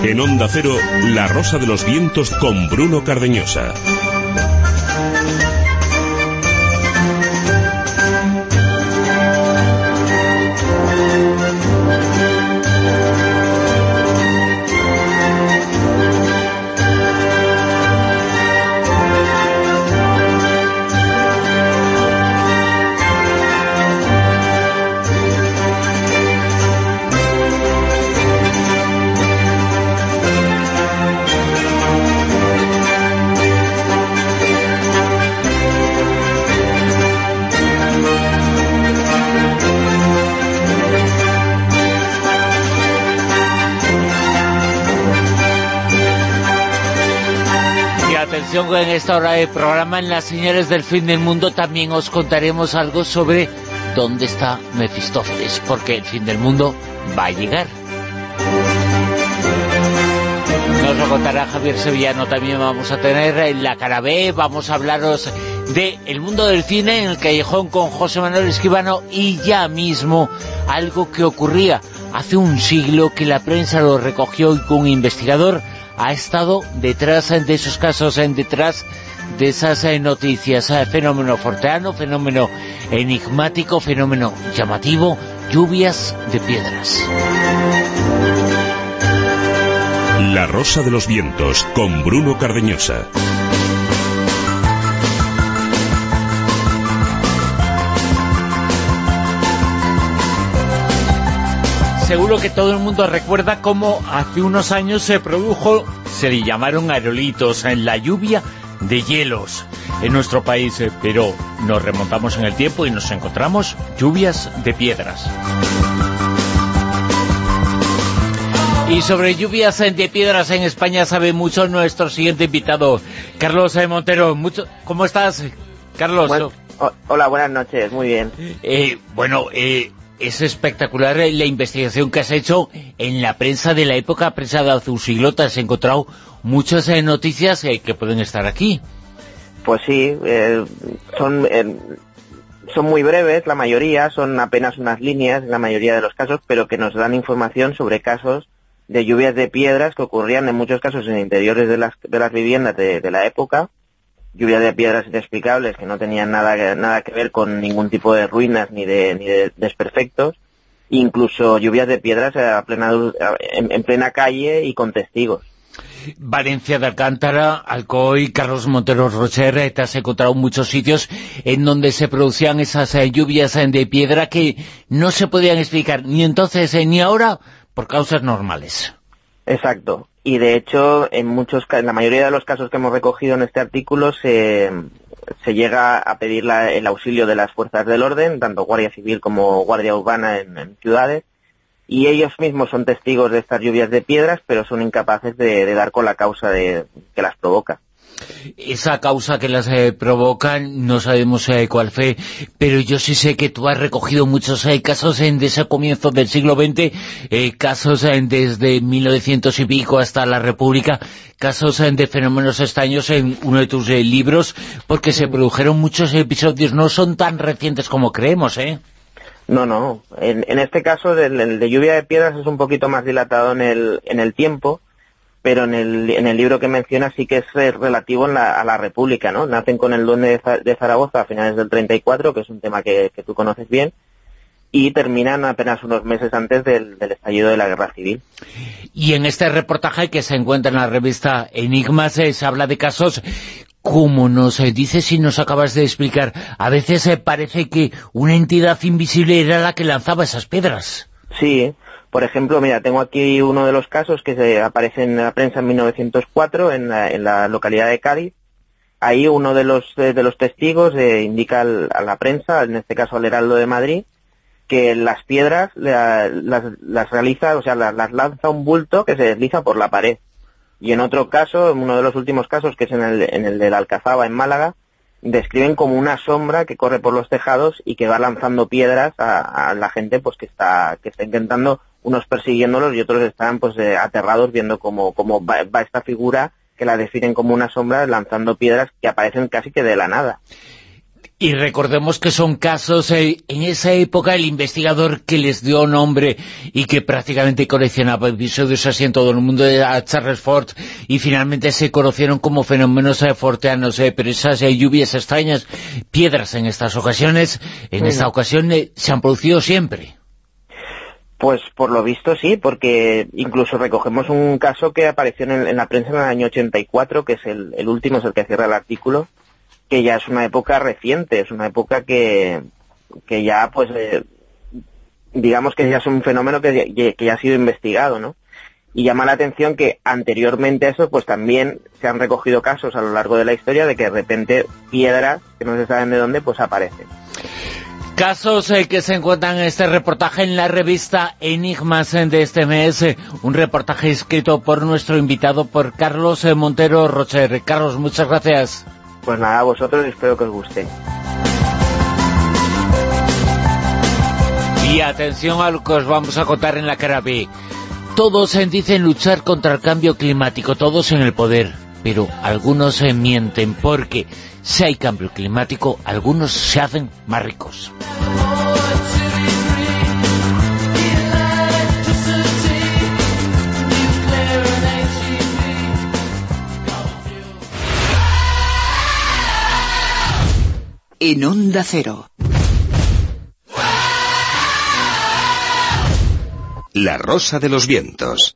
En Onda Cero, La Rosa de los Vientos con Bruno Cardeñosa. Atención en esta hora de programa, en las señales del fin del mundo, también os contaremos algo sobre dónde está Mefistófeles, porque el fin del mundo va a llegar. nos lo contará Javier Sevillano. También vamos a tener en la cara B, vamos a hablaros de El Mundo del Cine en el Callejón con José Manuel Esquivano y ya mismo algo que ocurría hace un siglo que la prensa lo recogió y que un investigador ha estado detrás de esos casos, detrás de esas eh, noticias. Eh, fenómeno forteano, fenómeno enigmático, fenómeno llamativo, lluvias de piedras. La Rosa de los Vientos con Bruno Cardeñosa. Seguro que todo el mundo recuerda cómo hace unos años se produjo, se le llamaron aerolitos, en la lluvia de hielos en nuestro país, eh, pero nos remontamos en el tiempo y nos encontramos lluvias de piedras. Y sobre lluvias de piedras en España sabe mucho nuestro siguiente invitado, Carlos eh, Montero. Mucho, ¿Cómo estás, Carlos? Hola, buenas noches, muy bien. Eh, bueno, eh, es espectacular la investigación que has hecho en la prensa de la época, prensa de hace un siglo, te has encontrado muchas eh, noticias eh, que pueden estar aquí. Pues sí, eh, son, eh, son muy breves, la mayoría, son apenas unas líneas en la mayoría de los casos, pero que nos dan información sobre casos de lluvias de piedras que ocurrían en muchos casos en interiores de las, de las viviendas de la época, lluvias de piedras inexplicables que no tenían nada, que- nada que ver con ningún tipo de ruinas ni de, ni de desperfectos, incluso lluvias de piedras a plena, en, en plena calle y con testigos. Valencia de Alcántara, Alcoy, Carlos Montero Rocher, te has encontrado muchos sitios en donde se producían esas eh, lluvias eh, de piedra que no se podían explicar ni entonces eh, ni ahora por causas normales. Exacto. Y de hecho, en muchos, en la mayoría de los casos que hemos recogido en este artículo se, se llega a pedir la- el auxilio de las fuerzas del orden, tanto Guardia Civil como Guardia Urbana en, en ciudades, y ellos mismos son testigos de estas lluvias de piedras, pero son incapaces de, de dar con la causa de, que las provoca. Esa causa que las eh, provocan, no sabemos eh, cuál fue, pero yo sí sé que tú has recogido muchos eh, casos en ese comienzo del siglo XX, eh, casos eh, desde 1900 y pico hasta la República, casos eh, de fenómenos extraños en uno de tus libros, porque se produjeron muchos episodios, no son tan recientes como creemos, ¿eh? No, no. En, en este caso, el, el de lluvia de piedras es un poquito más dilatado en el, en el tiempo, pero en el, en el libro que menciona sí que es relativo en la- a la República, ¿no? Nacen con el duende de, de Zaragoza a finales del 34, que es un tema que, que tú conoces bien, y terminan apenas unos meses antes del, del estallido de la Guerra Civil. Y en este reportaje que se encuentra en la revista Enigmas eh, se habla de casos como nos eh, dices y nos acabas de explicar. A veces eh, parece que una entidad invisible era la que lanzaba esas piedras. Sí, por ejemplo, mira, tengo aquí uno de los casos que se aparece en la prensa en 1904 en la, en la localidad de Cádiz. Ahí uno de los, eh, de los testigos eh, indica al- a la prensa, en este caso al Heraldo de Madrid, que las piedras la- las, las realiza, o sea, las, lanza un bulto que se desliza por la pared. Y en otro caso, en uno de los últimos casos, que es en el, en el de la Alcazaba, en Málaga, describen como una sombra que corre por los tejados y que va lanzando piedras a, a la gente pues que está que está intentando unos persiguiéndolos y otros están pues eh, aterrados viendo cómo, cómo va, va esta figura que la definen como una sombra lanzando piedras que aparecen casi que de la nada. Y recordemos que son casos, eh, en esa época el investigador que les dio nombre y que prácticamente coleccionaba episodios así en todo el mundo era Charles Ford y finalmente se conocieron como fenómenos eh, forteanos, eh, pero esas eh, lluvias extrañas, piedras en estas ocasiones, en esta ocasión eh, se han producido siempre. Pues por lo visto sí, porque incluso recogemos un caso que apareció en, la prensa en el año 84, que es el, el último, es el que cierra el artículo, que ya es una época reciente, es una época que, que ya pues eh, digamos que ya es un fenómeno que, que ya ha sido investigado, ¿no? Y llama la atención que anteriormente a eso pues también se han recogido casos a lo largo de la historia de que de repente piedras que no se saben de dónde pues aparecen. Casos eh, que se encuentran en este reportaje en la revista Enigmas eh, de este mes, eh, un reportaje escrito por nuestro invitado, por Carlos eh, Montero Rocher. Carlos, muchas gracias. Pues nada, a vosotros espero que os guste. Y atención a lo que os vamos a contar en la cara B. Todos dicen luchar contra el cambio climático, todos en el poder, pero algunos se mienten porque si hay cambio climático, algunos se hacen más ricos. En Onda Cero. La Rosa de los Vientos.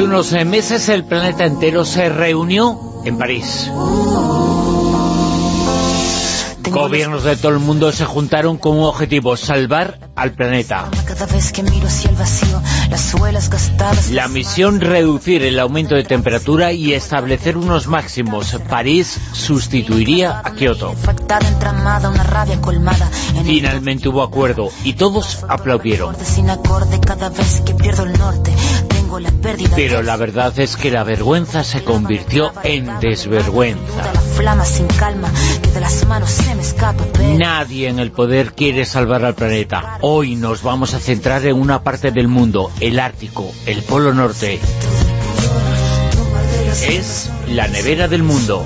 Hace unos eh, meses el planeta entero se reunió en París. Gobiernos de todo el mundo se juntaron con un objetivo, salvar al planeta. La misión, reducir el aumento de temperatura y establecer unos máximos. París sustituiría a Kioto. Finalmente hubo acuerdo y todos aplaudieron. Tengo la pérdida. Pero la verdad es que la vergüenza se convirtió en desvergüenza. Nadie en el poder quiere salvar al planeta. Hoy nos vamos a centrar en una parte del mundo, el Ártico, el Polo Norte. Es la nevera del mundo.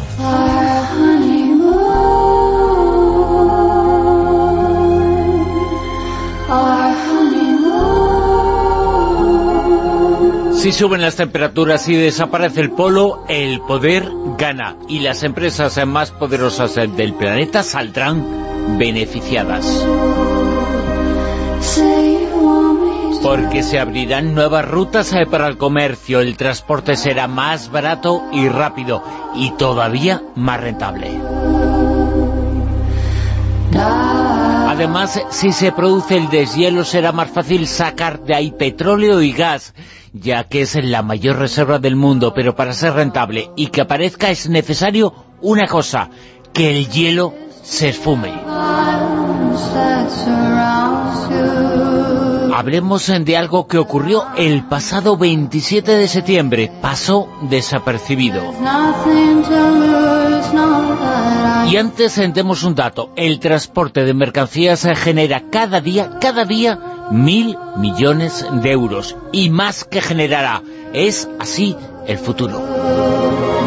Si suben las temperaturas y desaparece el polo, el poder gana y las empresas más poderosas del planeta saldrán beneficiadas. Porque se abrirán nuevas rutas eh, para el comercio, el transporte será más barato y rápido y todavía más rentable. Además, si se produce el deshielo será más fácil sacar de ahí petróleo y gas, ya que es la mayor reserva del mundo, pero para ser rentable y que aparezca es necesario una cosa, que el hielo se esfume. Hablemos de algo que ocurrió el pasado 27 de septiembre, pasó desapercibido. Y antes sentemos un dato, el transporte de mercancías genera cada día, cada día, mil millones de euros. Y más que generará, es así el futuro.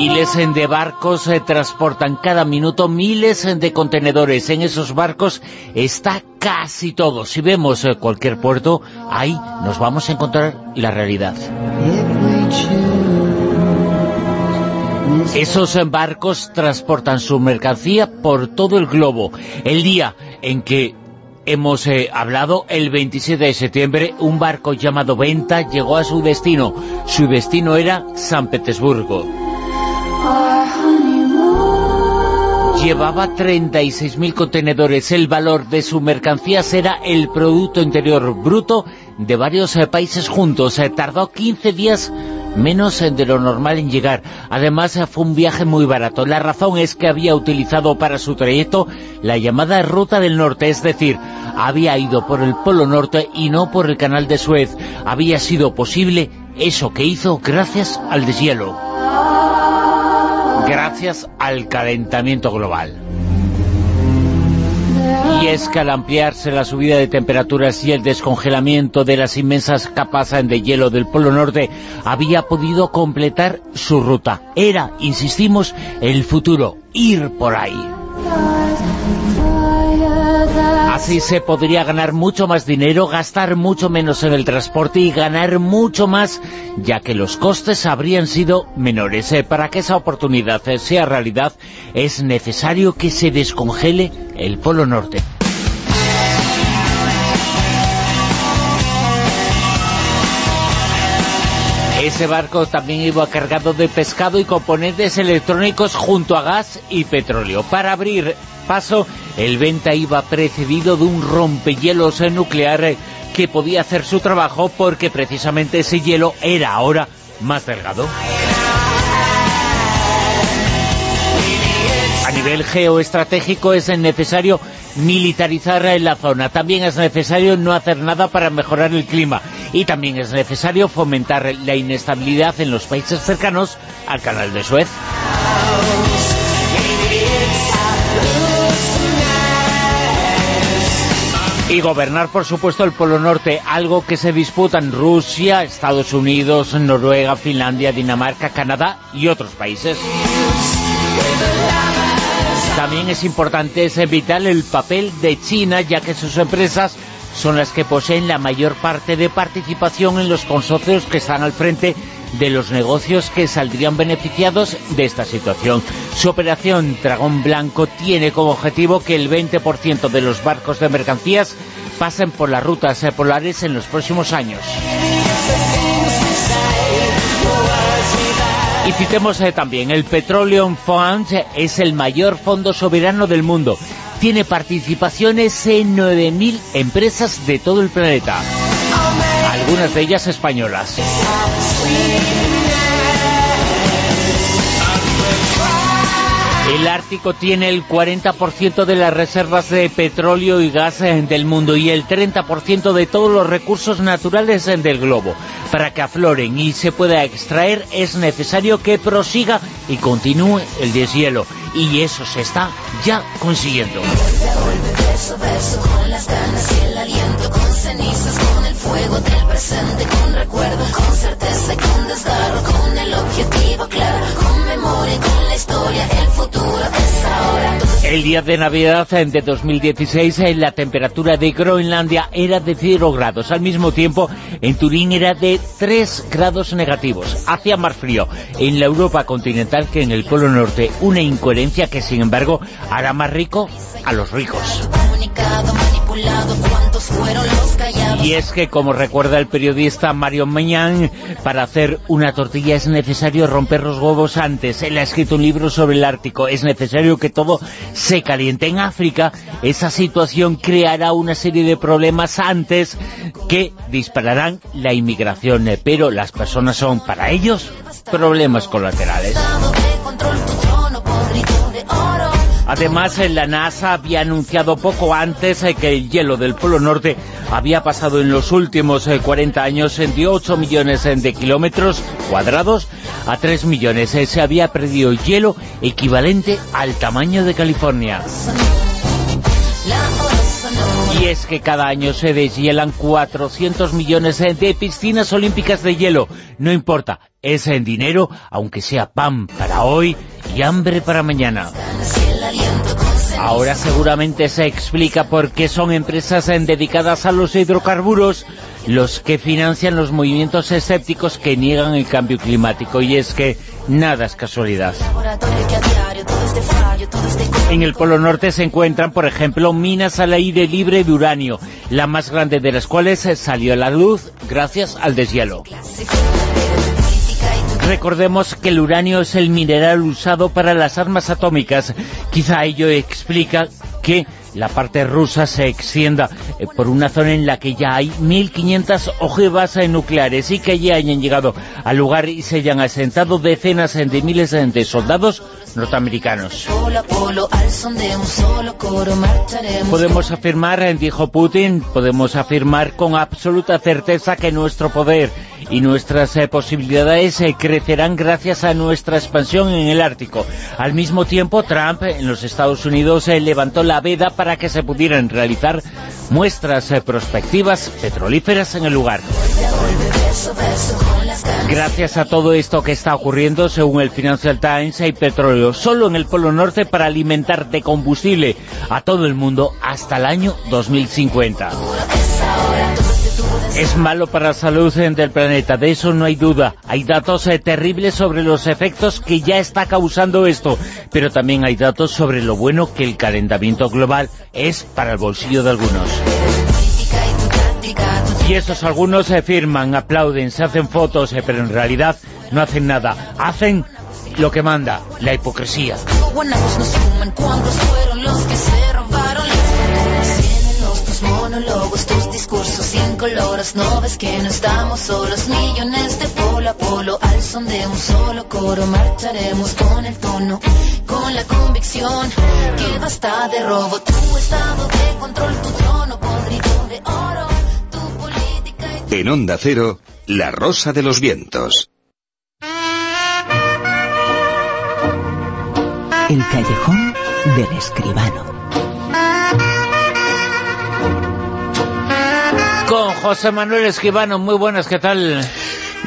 Miles de barcos eh, transportan cada minuto miles de contenedores. En esos barcos está casi todo. Si vemos eh, cualquier puerto, ahí nos vamos a encontrar la realidad. Esos barcos transportan su mercancía por todo el globo. El día en que hemos eh, hablado, el 27 de septiembre, un barco llamado Venta llegó a su destino. Su destino era San Petersburgo. Llevaba 36.000 contenedores. El valor de su mercancía era el Producto Interior Bruto de varios eh, países juntos. Eh, tardó 15 días menos eh, de lo normal en llegar. Además, fue un viaje muy barato. La razón es que había utilizado para su trayecto la llamada Ruta del Norte, es decir, había ido por el Polo Norte y no por el Canal de Suez. Había sido posible eso que hizo gracias al deshielo. Gracias al calentamiento global. Y es que al ampliarse la subida de temperaturas y el descongelamiento de las inmensas capas de hielo del Polo Norte, había podido completar su ruta. Era, insistimos, el futuro, ir por ahí. Así se podría ganar mucho más dinero, gastar mucho menos en el transporte y ganar mucho más, ya que los costes habrían sido menores. Eh, Para que esa oportunidad eh, sea realidad, es necesario que se descongele el Polo Norte. Ese barco también iba cargado de pescado y componentes electrónicos junto a gas y petróleo. Para abrir paso, el Venta iba precedido de un rompehielos nuclear que podía hacer su trabajo porque precisamente ese hielo era ahora más delgado. A nivel geoestratégico es necesario militarizar la zona. También es necesario no hacer nada para mejorar el clima. Y también es necesario fomentar la inestabilidad en los países cercanos al canal de Suez. Y gobernar, por supuesto, el Polo Norte, algo que se disputan Rusia, Estados Unidos, Noruega, Finlandia, Dinamarca, Canadá y otros países. También es importante, es vital el papel de China, ya que sus empresas son las que poseen la mayor parte de participación en los consorcios que están al frente de los negocios que saldrían beneficiados de esta situación. Su operación Dragón Blanco tiene como objetivo que el 20% de los barcos de mercancías pasen por las rutas polares en los próximos años. Y citemos eh, también, el Petroleum Fund es el mayor fondo soberano del mundo. Tiene participaciones en 9.000 empresas de todo el planeta, algunas de ellas españolas. El Ártico tiene el 40% de las reservas de petróleo y gas eh, del mundo y el 30% de todos los recursos naturales eh, del globo. Para que afloren y se pueda extraer es necesario que prosiga y continúe el deshielo. Y eso se está ya consiguiendo. El día de Navidad de 2016 eh, la temperatura de Groenlandia era de 0 grados. Al mismo tiempo, en Turín era de 3 grados negativos. Hacía más frío en la Europa continental que en el Polo Norte. Una incoherencia que, sin embargo, hará más rico a los ricos. Y es que, como recuerda el periodista Mario Mañán, para hacer una tortilla es necesario romper los huevos antes. Él ha escrito un libro sobre el Ártico. Es necesario que todo se caliente. En África, esa situación creará una serie de problemas antes que dispararán la inmigración. Pero las personas son, para ellos, problemas colaterales. Además, la NASA había anunciado poco antes eh, que el hielo del Polo Norte había pasado en los últimos 40 eh, años de 8 millones eh, de kilómetros cuadrados a 3 millones. Se había perdido hielo equivalente al tamaño de California. Y es que cada año se deshielan 400 millones de piscinas olímpicas de hielo. No importa, es en dinero, aunque sea pan para hoy y hambre para mañana. Ahora seguramente se explica por qué son empresas dedicadas a los hidrocarburos los que financian los movimientos escépticos que niegan el cambio climático. Y es que nada es casualidad. En el Polo Norte se encuentran, por ejemplo, minas al aire libre de uranio, la más grande de las cuales salió a la luz gracias al deshielo. Recordemos que el uranio es el mineral usado para las armas atómicas. Quizá ello explica que la parte rusa se extienda eh, por una zona en la que ya hay 1.500 ojivas nucleares y que ya hayan llegado al lugar y se hayan asentado decenas de miles de soldados norteamericanos. Podemos afirmar, eh, dijo Putin, podemos afirmar con absoluta certeza que nuestro poder y nuestras eh, posibilidades crecerán gracias a nuestra expansión en el Ártico. Al mismo tiempo, Trump en los Estados Unidos levantó la veda para que se pudieran realizar muestras eh, prospectivas petrolíferas en el lugar. Gracias a todo esto que está ocurriendo, según el Financial Times, hay petróleo solo en el Polo Norte para alimentar de combustible a todo el mundo hasta el año 2050. Es malo para la salud del planeta, de eso no hay duda. Hay datos eh, terribles sobre los efectos que ya está causando esto, pero también hay datos sobre lo bueno que el calentamiento global es para el bolsillo de algunos. Y esos algunos se firman, aplauden, se hacen fotos, eh, pero en realidad no hacen nada. Hacen lo que manda, la hipocresía. Tus discursos incoloros. No ves que no estamos solos, millones de polo a polo, al son de un solo coro. Marcharemos con el tono, con la convicción que basta de robo. Tu estado de control, tu trono podrido de oro. En Onda Cero, La Rosa de los Vientos. El callejón del escribano. José Manuel Escribano, muy buenas, ¿qué tal?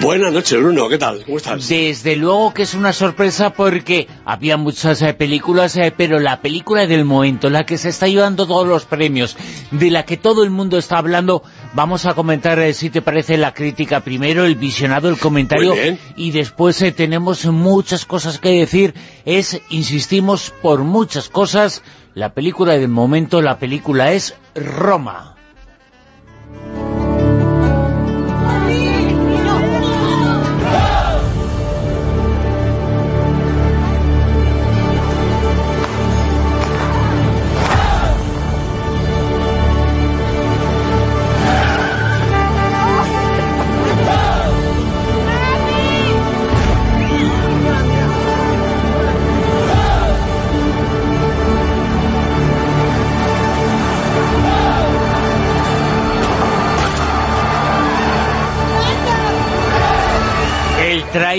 Buenas noches, Bruno, ¿qué tal? ¿Cómo estás? Desde luego que es una sorpresa porque había muchas eh, películas, eh, pero la película del momento, la que se está llevando todos los premios, de la que todo el mundo está hablando, vamos a comentar, eh, si te parece, la crítica primero, el visionado, el comentario, y después tenemos muchas cosas que decir. Es, insistimos, por muchas cosas, la película del momento, la película es Roma.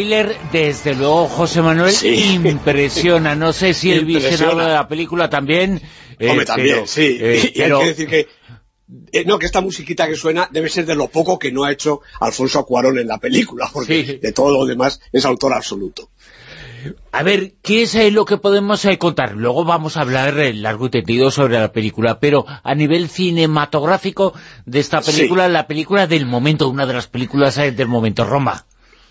Tráiler, desde luego, José Manuel, impresiona. No sé si el visionado de la película también... Eh, Hombre, también, sí. Eh, y hay que decir que eh, no, que esta musiquita que suena debe ser de lo poco que no ha hecho Alfonso Cuarón en la película, porque de todo lo demás es autor absoluto. A ver, ¿qué es lo que podemos contar? Luego vamos a hablar largo y tendido sobre la película, pero a nivel cinematográfico de esta película, la película del momento, una de las películas del momento, Roma.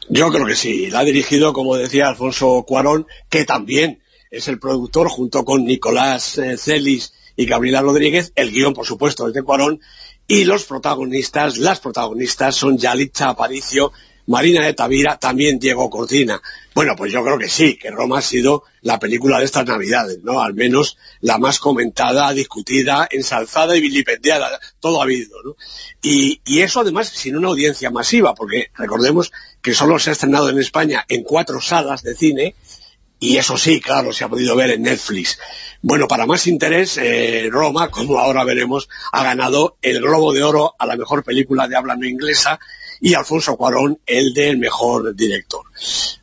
Yo creo que sí. La ha dirigido, como decía Alfonso Cuarón, que también es el productor, junto con Nicolás eh, Celis y Gabriela Rodríguez. El guion, por supuesto, es de Cuarón. Y los protagonistas, las protagonistas son Yalitza Aparicio, Marina de Tavira, también Diego Cortina. Bueno, pues yo creo que sí, que Roma ha sido la película de estas Navidades, ¿no? Al menos la más comentada, discutida, ensalzada y vilipendiada, todo ha habido, ¿no? Y, y eso además sin una audiencia masiva, porque recordemos que solo se ha estrenado en España en cuatro salas de cine, y eso sí, claro, se ha podido ver en Netflix. Bueno, para más interés, eh, Roma, como ahora veremos, ha ganado el Globo de Oro a la mejor película de habla no inglesa y Alfonso Cuarón el del mejor director.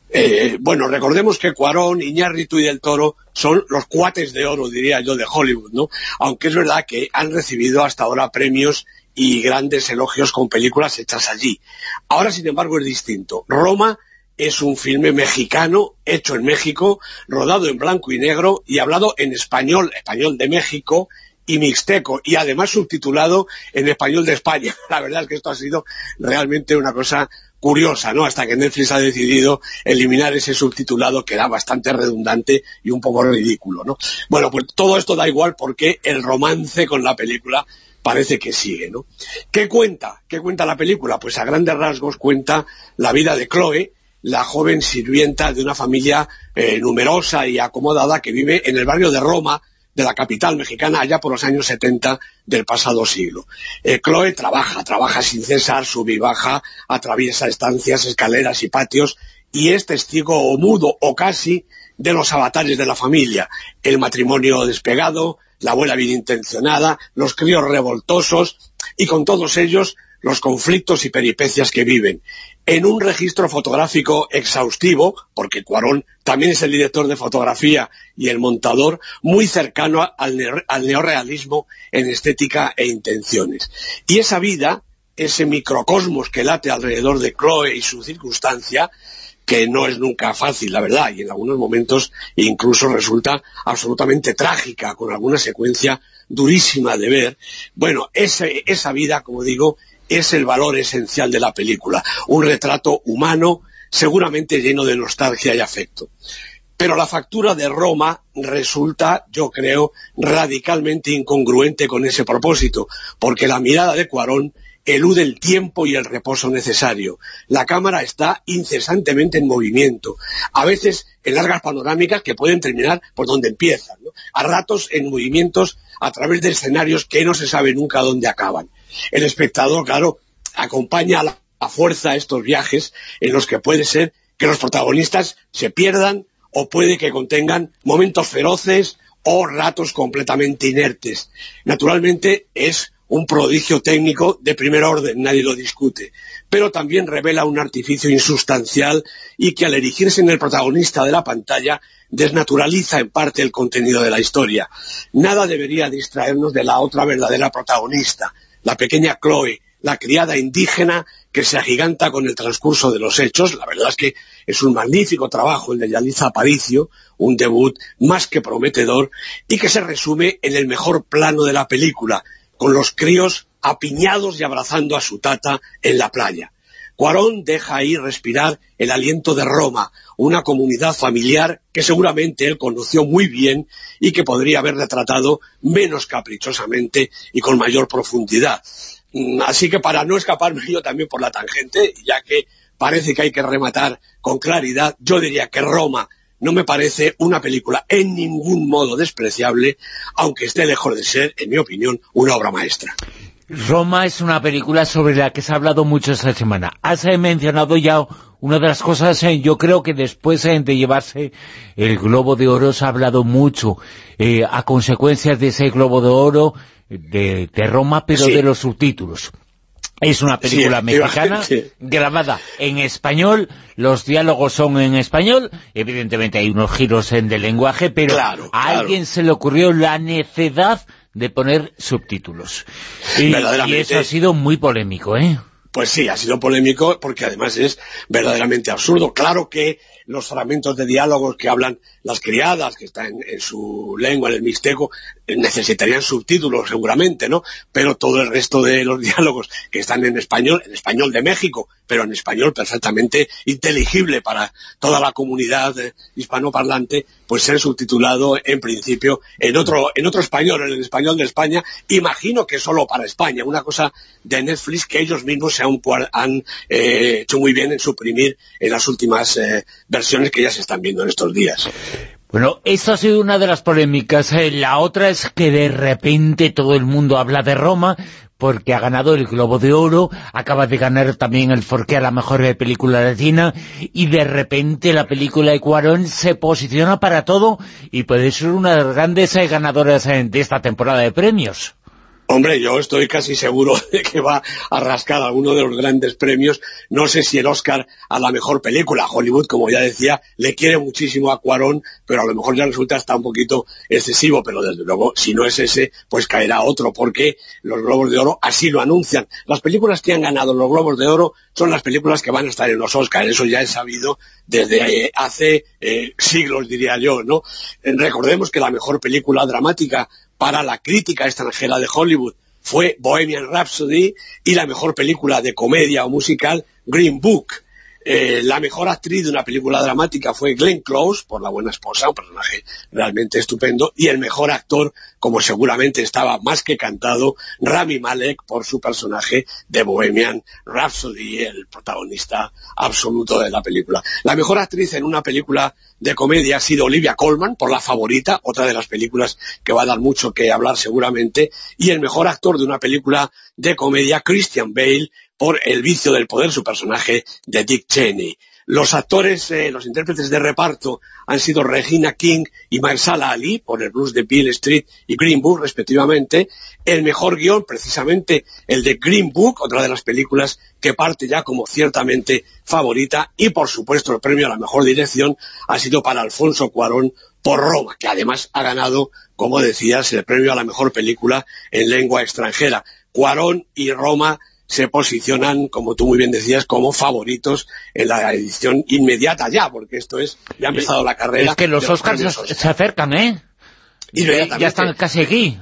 Eh, bueno, recordemos que Cuarón, Iñárritu y Del Toro son los cuates de oro, diría yo, de Hollywood, ¿no? Aunque es verdad que han recibido hasta ahora premios y grandes elogios con películas hechas allí. Ahora, sin embargo, es distinto. Roma es un filme mexicano, hecho en México, rodado en blanco y negro y hablado en español, español de México, y mixteco, y además subtitulado en español de España. La verdad es que esto ha sido realmente una cosa curiosa, ¿no? Hasta que Netflix ha decidido eliminar ese subtitulado que era bastante redundante y un poco ridículo, ¿no? Bueno, pues todo esto da igual porque el romance con la película parece que sigue, ¿no? ¿Qué cuenta? ¿Qué cuenta la película? Pues a grandes rasgos cuenta la vida de Chloe, la joven sirvienta de una familia eh, numerosa y acomodada que vive en el barrio de Roma, de la capital mexicana allá por los años 70 del pasado siglo. Eh, Chloe trabaja, trabaja sin cesar, sube y baja, atraviesa estancias, escaleras y patios y es testigo o mudo o casi de los avatares de la familia. El matrimonio despegado, la abuela bien intencionada, los críos revoltosos y con todos ellos los conflictos y peripecias que viven en un registro fotográfico exhaustivo, porque Cuarón también es el director de fotografía y el montador, muy cercano al, neorrealismo en estética e intenciones. Y esa vida, ese microcosmos que late alrededor de Chloe y su circunstancia, que no es nunca fácil, la verdad, y en algunos momentos incluso resulta absolutamente trágica, con alguna secuencia durísima de ver. Bueno, esa vida, como digo, es el valor esencial de la película, un retrato humano seguramente lleno de nostalgia y afecto. Pero la factura de Roma resulta, yo creo, radicalmente incongruente con ese propósito, porque la mirada de Cuarón elude el tiempo y el reposo necesario. La cámara está incesantemente en movimiento, a veces en largas panorámicas que pueden terminar por donde empiezan, a ratos en movimientos a través de escenarios que no se sabe nunca dónde acaban. El espectador, claro, acompaña a la fuerza estos viajes en los que puede ser que los protagonistas se pierdan o puede que contengan momentos feroces o ratos completamente inertes. Naturalmente es un prodigio técnico de primer orden, nadie lo discute, pero también revela un artificio insustancial y que al erigirse en el protagonista de la pantalla desnaturaliza en parte el contenido de la historia. Nada debería distraernos de la otra verdadera protagonista, la pequeña Chloe, la criada indígena que se agiganta con el transcurso de los hechos. La verdad es que es un magnífico trabajo el de Yaliza Aparicio, un debut más que prometedor, y que se resume en el mejor plano de la película, con los críos apiñados y abrazando a su tata en la playa. Cuarón deja ahí respirar el aliento de Roma, una comunidad familiar que seguramente él conoció muy bien y que podría haber retratado menos caprichosamente y con mayor profundidad. Mm, así que para no escaparme yo también por la tangente, ya que parece que hay que rematar con claridad, yo diría que Roma no me parece una película en ningún modo despreciable, aunque esté lejos de ser, en mi opinión, una obra maestra. Roma es una película sobre la que se ha hablado mucho esta semana. Has eh, mencionado ya una de las cosas, eh, yo creo que después eh, de llevarse el Globo de Oro se ha hablado mucho a consecuencia de ese Globo de Oro de, Roma, pero de los subtítulos. Es una película mexicana grabada en español, los diálogos son en español, evidentemente hay unos giros en de lenguaje, pero a alguien se le ocurrió la necedad de poner subtítulos. Y, y, eso ha sido muy polémico, ¿eh? Pues sí, ha sido polémico porque además es verdaderamente absurdo. Claro que los fragmentos de diálogos que hablan las criadas, que están en, su lengua, en el mixteco, necesitarían subtítulos seguramente, ¿no? Pero todo el resto de los diálogos que están en español, en español de México, pero en español perfectamente inteligible para toda la comunidad eh, hispanoparlante, pues ser subtitulado en principio en otro, en otro español, en el español de España, imagino que solo para España, una cosa de Netflix que ellos mismos se han, han eh, hecho muy bien en suprimir en las últimas versiones que ya se están viendo en estos días. Bueno, esta ha sido una de las polémicas. Eh, la otra es que de repente todo el mundo habla de Roma porque ha ganado el Globo de Oro, acaba de ganar también el Forqué a la mejor película latina, y de repente la película de Cuarón se posiciona para todo y puede ser una de las grandes eh, ganadoras eh, de esta temporada de premios. Hombre, yo estoy casi seguro de que va a rascar alguno de los grandes premios. No sé si el Oscar a la mejor película. Hollywood, como ya decía, le quiere muchísimo a Cuarón, pero a lo mejor ya resulta hasta un poquito excesivo. Pero desde luego, si no es ese, pues caerá otro, porque los Globos de Oro así lo anuncian. Las películas que han ganado los Globos de Oro son las películas que van a estar en los Oscars. Eso ya es sabido desde eh, hace eh, siglos, diría yo, ¿no? recordemos que la mejor película dramática para la crítica extranjera de Hollywood fue Bohemian Rhapsody y la mejor película de comedia o musical Green Book. Eh, la mejor actriz de una película dramática fue Glenn Close, por La buena esposa, un personaje realmente estupendo, y el mejor actor, como seguramente estaba más que cantado, Rami Malek, por su personaje de Bohemian Rhapsody, el protagonista absoluto de la película. La mejor actriz en una película de comedia ha sido Olivia Colman, por La favorita, otra de las películas que va a dar mucho que hablar seguramente, y el mejor actor de una película de comedia, Christian Bale, por el vicio del poder, su personaje de Dick Cheney. Los actores, eh, los intérpretes de reparto han sido Regina King y Marsala Ali, por el blues de Bill Street y Green Book, respectivamente. El mejor guion, precisamente el de Green Book, otra de las películas que parte ya como ciertamente favorita. Y, por supuesto, el premio a la mejor dirección ha sido para Alfonso Cuarón por Roma, que además ha ganado, como decías, el premio a la mejor película en lengua extranjera. Cuarón y Roma se posicionan, como tú muy bien decías, como favoritos en la edición inmediata ya, porque esto es, ya ha empezado la carrera. Es que los Oscars se, acercan, ¿eh? ya están casi aquí.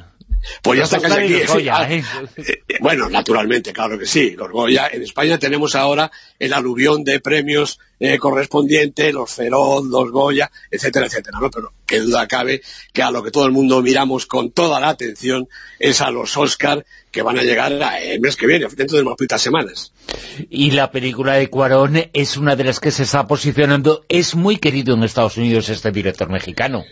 Pues ya Los está casi aquí. los Goya, Ah, ¿eh? eh, Bueno, naturalmente, claro que sí. Los Goya, en España tenemos ahora el aluvión de premios eh, correspondientes, los Feroz, los Goya, etcétera, etcétera, ¿no? Pero qué duda cabe que a lo que todo el mundo miramos con toda la atención es a los Oscar que van a llegar el mes que viene, dentro de unas poquitas semanas. Y la película de Cuarón es una de las que se está posicionando. Es muy querido en Estados Unidos este director mexicano.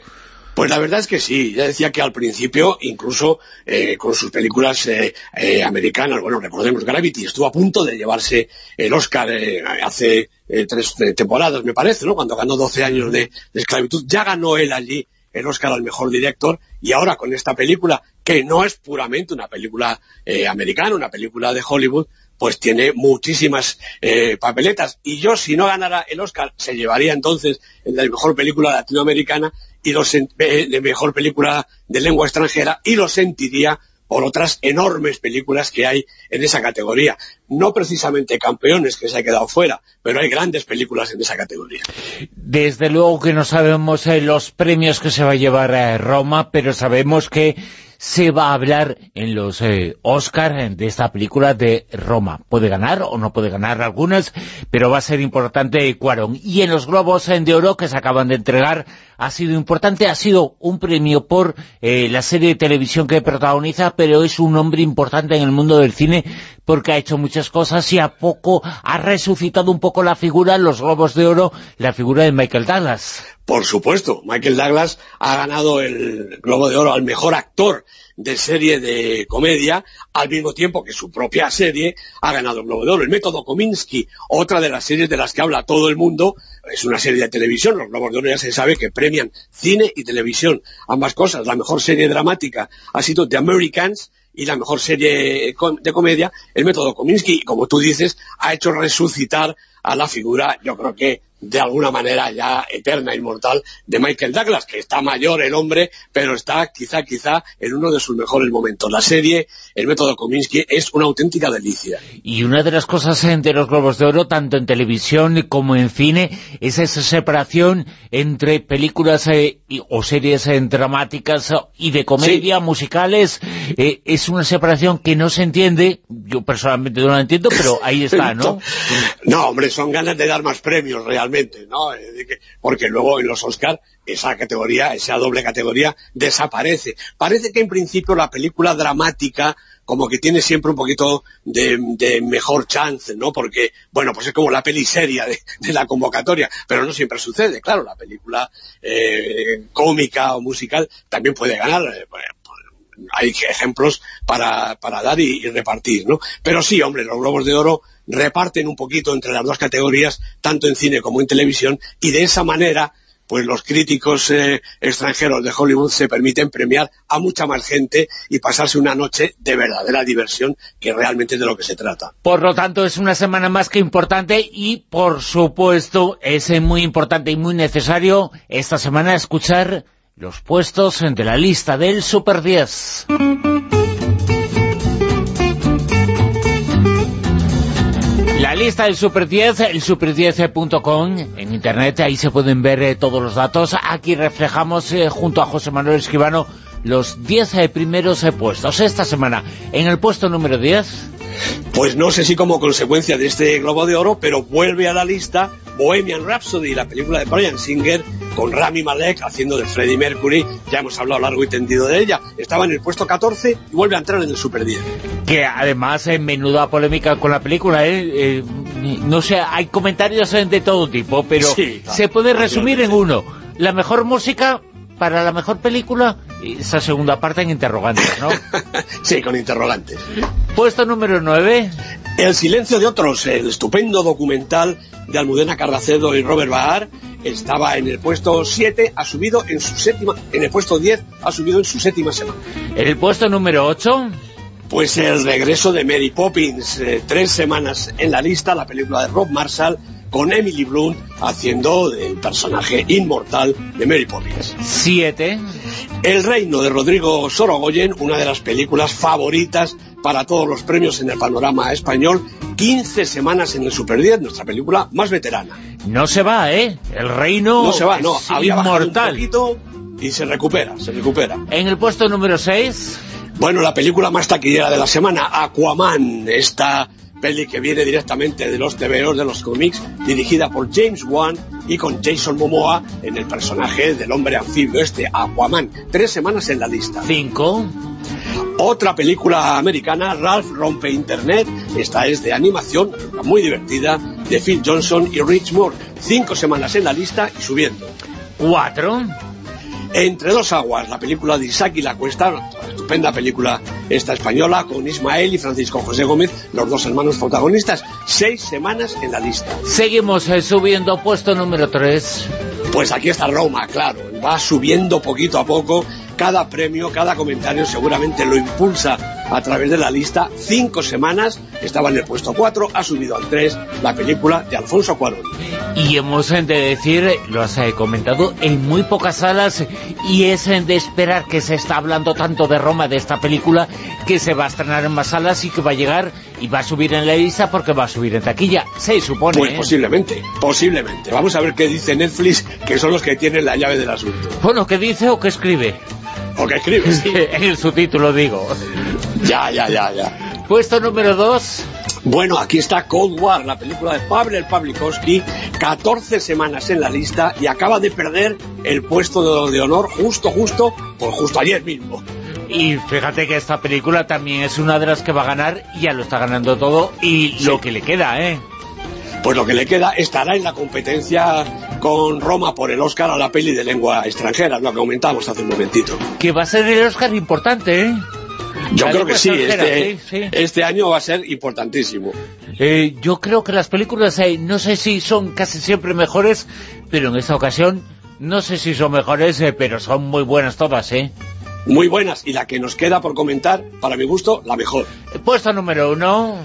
Pues la verdad es que sí, ya decía que al principio, incluso eh, con sus películas eh, eh, americanas, bueno, recordemos Gravity, estuvo a punto de llevarse el Oscar eh, hace eh, tres eh, temporadas, me parece, ¿no? Cuando ganó 12 años de, de esclavitud, ya ganó él allí el Oscar al mejor director y ahora con esta película, que no es puramente una película eh, americana, una película de Hollywood, pues tiene muchísimas eh, papeletas. Y yo, si no ganara el Oscar, se llevaría entonces de mejor película latinoamericana y lo sen- eh, mejor película de lengua extranjera y lo sentiría por otras enormes películas que hay en esa categoría. No precisamente campeones que se ha quedado fuera, pero hay grandes películas en esa categoría. Desde luego que no sabemos eh, los premios que se va a llevar a Roma, pero sabemos que se va a hablar en los eh, Oscar de esta película de Roma. Puede ganar o no puede ganar algunas, pero va a ser importante Cuarón. Y en los Globos eh, de Oro que se acaban de entregar ha sido importante, ha sido un premio por eh, la serie de televisión que protagoniza, pero es un hombre importante en el mundo del cine porque ha hecho muchas cosas y a poco ha resucitado un poco la figura en los Globos de Oro, la figura de Michael Douglas. Por supuesto, Michael Douglas ha ganado el Globo de Oro al mejor actor de serie de comedia, al mismo tiempo que su propia serie ha ganado el Globo de Oro. El método Kominsky, otra de las series de las que habla todo el mundo, es una serie de televisión, los Globos de Oro ya se sabe que premian cine y televisión, ambas cosas. La mejor serie dramática ha sido The Americans, y la mejor serie de comedia, el método Kominsky, como tú dices, ha hecho resucitar a la figura, yo creo que de alguna manera ya eterna, inmortal, de Michael Douglas, que está mayor el hombre, pero está quizá, quizá en uno de sus mejores momentos. La serie, el método Kominsky, es una auténtica delicia. Y una de las cosas de los Globos de Oro, tanto en televisión como en cine, es esa separación entre películas eh, y- o series eh, dramáticas eh, y de comedia, musicales. Eh, es una separación que no se entiende, yo personalmente no la entiendo, pero ahí está, ¿no? No, hombre, son ganas de dar más premios realmente, ¿no? Eh, porque luego en los Oscar esa categoría, esa doble categoría, desaparece. Parece que en principio la película dramática como que tiene siempre un poquito de, mejor chance, ¿no? Porque, bueno, pues es como la peli seria de, de la convocatoria, pero no siempre sucede, claro, la película eh, cómica o musical también puede ganar, eh, hay ejemplos para, para dar y, repartir, ¿no? Pero sí, hombre, los Globos de Oro reparten un poquito entre las dos categorías, tanto en cine como en televisión, y de esa manera, pues los críticos eh, extranjeros de Hollywood se permiten premiar a mucha más gente y pasarse una noche de verdadera diversión, que realmente es de lo que se trata. Por lo tanto, es una semana más que importante y, por supuesto, es muy importante y muy necesario esta semana escuchar los puestos de la lista del Super 10. La lista del Super 10, el super10.com, en internet, ahí se pueden ver eh, todos los datos. Aquí reflejamos, eh, junto a José Manuel Escribano, los 10 eh, primeros puestos. Esta semana, en el puesto número 10... Pues no sé si como consecuencia de este Globo de Oro, pero vuelve a la lista Bohemian Rhapsody, la película de Brian Singer, con Rami Malek haciendo de Freddie Mercury. Ya hemos hablado largo y tendido de ella. Estaba en el puesto 14 y vuelve a entrar en el Super 10. que además en menuda polémica con la película, ¿eh? Eh, no sé, hay comentarios eh, de todo tipo, pero Sí, claro. se puede resumir en uno. La mejor música para la mejor película, esa segunda parte en interrogantes, ¿no? sí, con interrogantes. Puesto número 9, El silencio de otros, el estupendo documental de Almudena Carracedo y Robert Bahar, estaba en el puesto 7, ha subido en su séptima, en el puesto 10, ha subido en su séptima semana. en el puesto número 8, Pues el regreso de Mary Poppins, eh, tres semanas en la lista, la película de Rob Marshall, con Emily Blunt haciendo el personaje inmortal de Mary Poppins. 7, El reino de Rodrigo Sorogoyen, una de las películas favoritas para todos los premios en el panorama español, 15 semanas en el Super 10, nuestra película más veterana. no se va, ¿eh? El reino No se va, no, es había bajado un inmortal. poquito y se recupera, se recupera. En el puesto número 6, Bueno, la película más taquillera de la semana, Aquaman, esta peli que viene directamente de los TVOs de los cómics, dirigida por James Wan y con Jason Momoa en el personaje del hombre anfibio este, Aquaman. Tres semanas en la lista. Cinco. Otra película americana, Ralph rompe Internet. Esta es de animación, muy divertida, de Phil Johnson y Rich Moore. Cinco semanas en la lista y subiendo. Cuatro. Entre dos aguas, la película de Isaac y la Cuesta, estupenda película esta española, con Ismael y Francisco José Gómez, los dos hermanos protagonistas. Seis semanas en la lista. Seguimos eh, subiendo, puesto número tres. Pues aquí está Roma, claro, va subiendo poquito a poco cada premio, cada comentario seguramente lo impulsa a través de la lista. Cinco semanas estaba en el puesto 4, ha subido al 3 la película de Alfonso Cuarón. Y hemos de decir, lo has eh, comentado, en muy pocas salas y es de esperar que se está hablando tanto de Roma, de esta película, que se va a estrenar en más salas y que va a llegar y va a subir en la lista porque va a subir en taquilla, se supone. Pues ¿eh? posiblemente, posiblemente. Vamos a ver qué dice Netflix, que son los que tienen la llave del asunto. Bueno, ¿qué dice o qué escribe? O que escribe, sí. en el subtítulo digo. Ya, ya, ya, ya. Puesto número 2. Bueno, aquí está Cold War, la película de Pavel Pavlikovsky, 14 semanas en la lista y acaba de perder el puesto de, honor justo, justo, pues justo ayer mismo. Y fíjate que esta película también es una de las que va a ganar, y ya lo está ganando todo, y Sí. lo que le queda, ¿eh? Pues lo que le queda estará en la competencia con Roma por el Oscar a la peli de lengua extranjera, lo que comentamos hace un momentito. Que va a ser el Oscar importante, ¿eh? Yo La creo que sí, este, sí, sí. este año va a ser importantísimo. Eh, yo creo que las películas, eh, no sé si son casi siempre mejores, pero en esta ocasión no sé si son mejores, eh, pero son muy buenas todas, ¿eh? Muy buenas, y la que nos queda por comentar, para mi gusto, la mejor. Puesto número uno...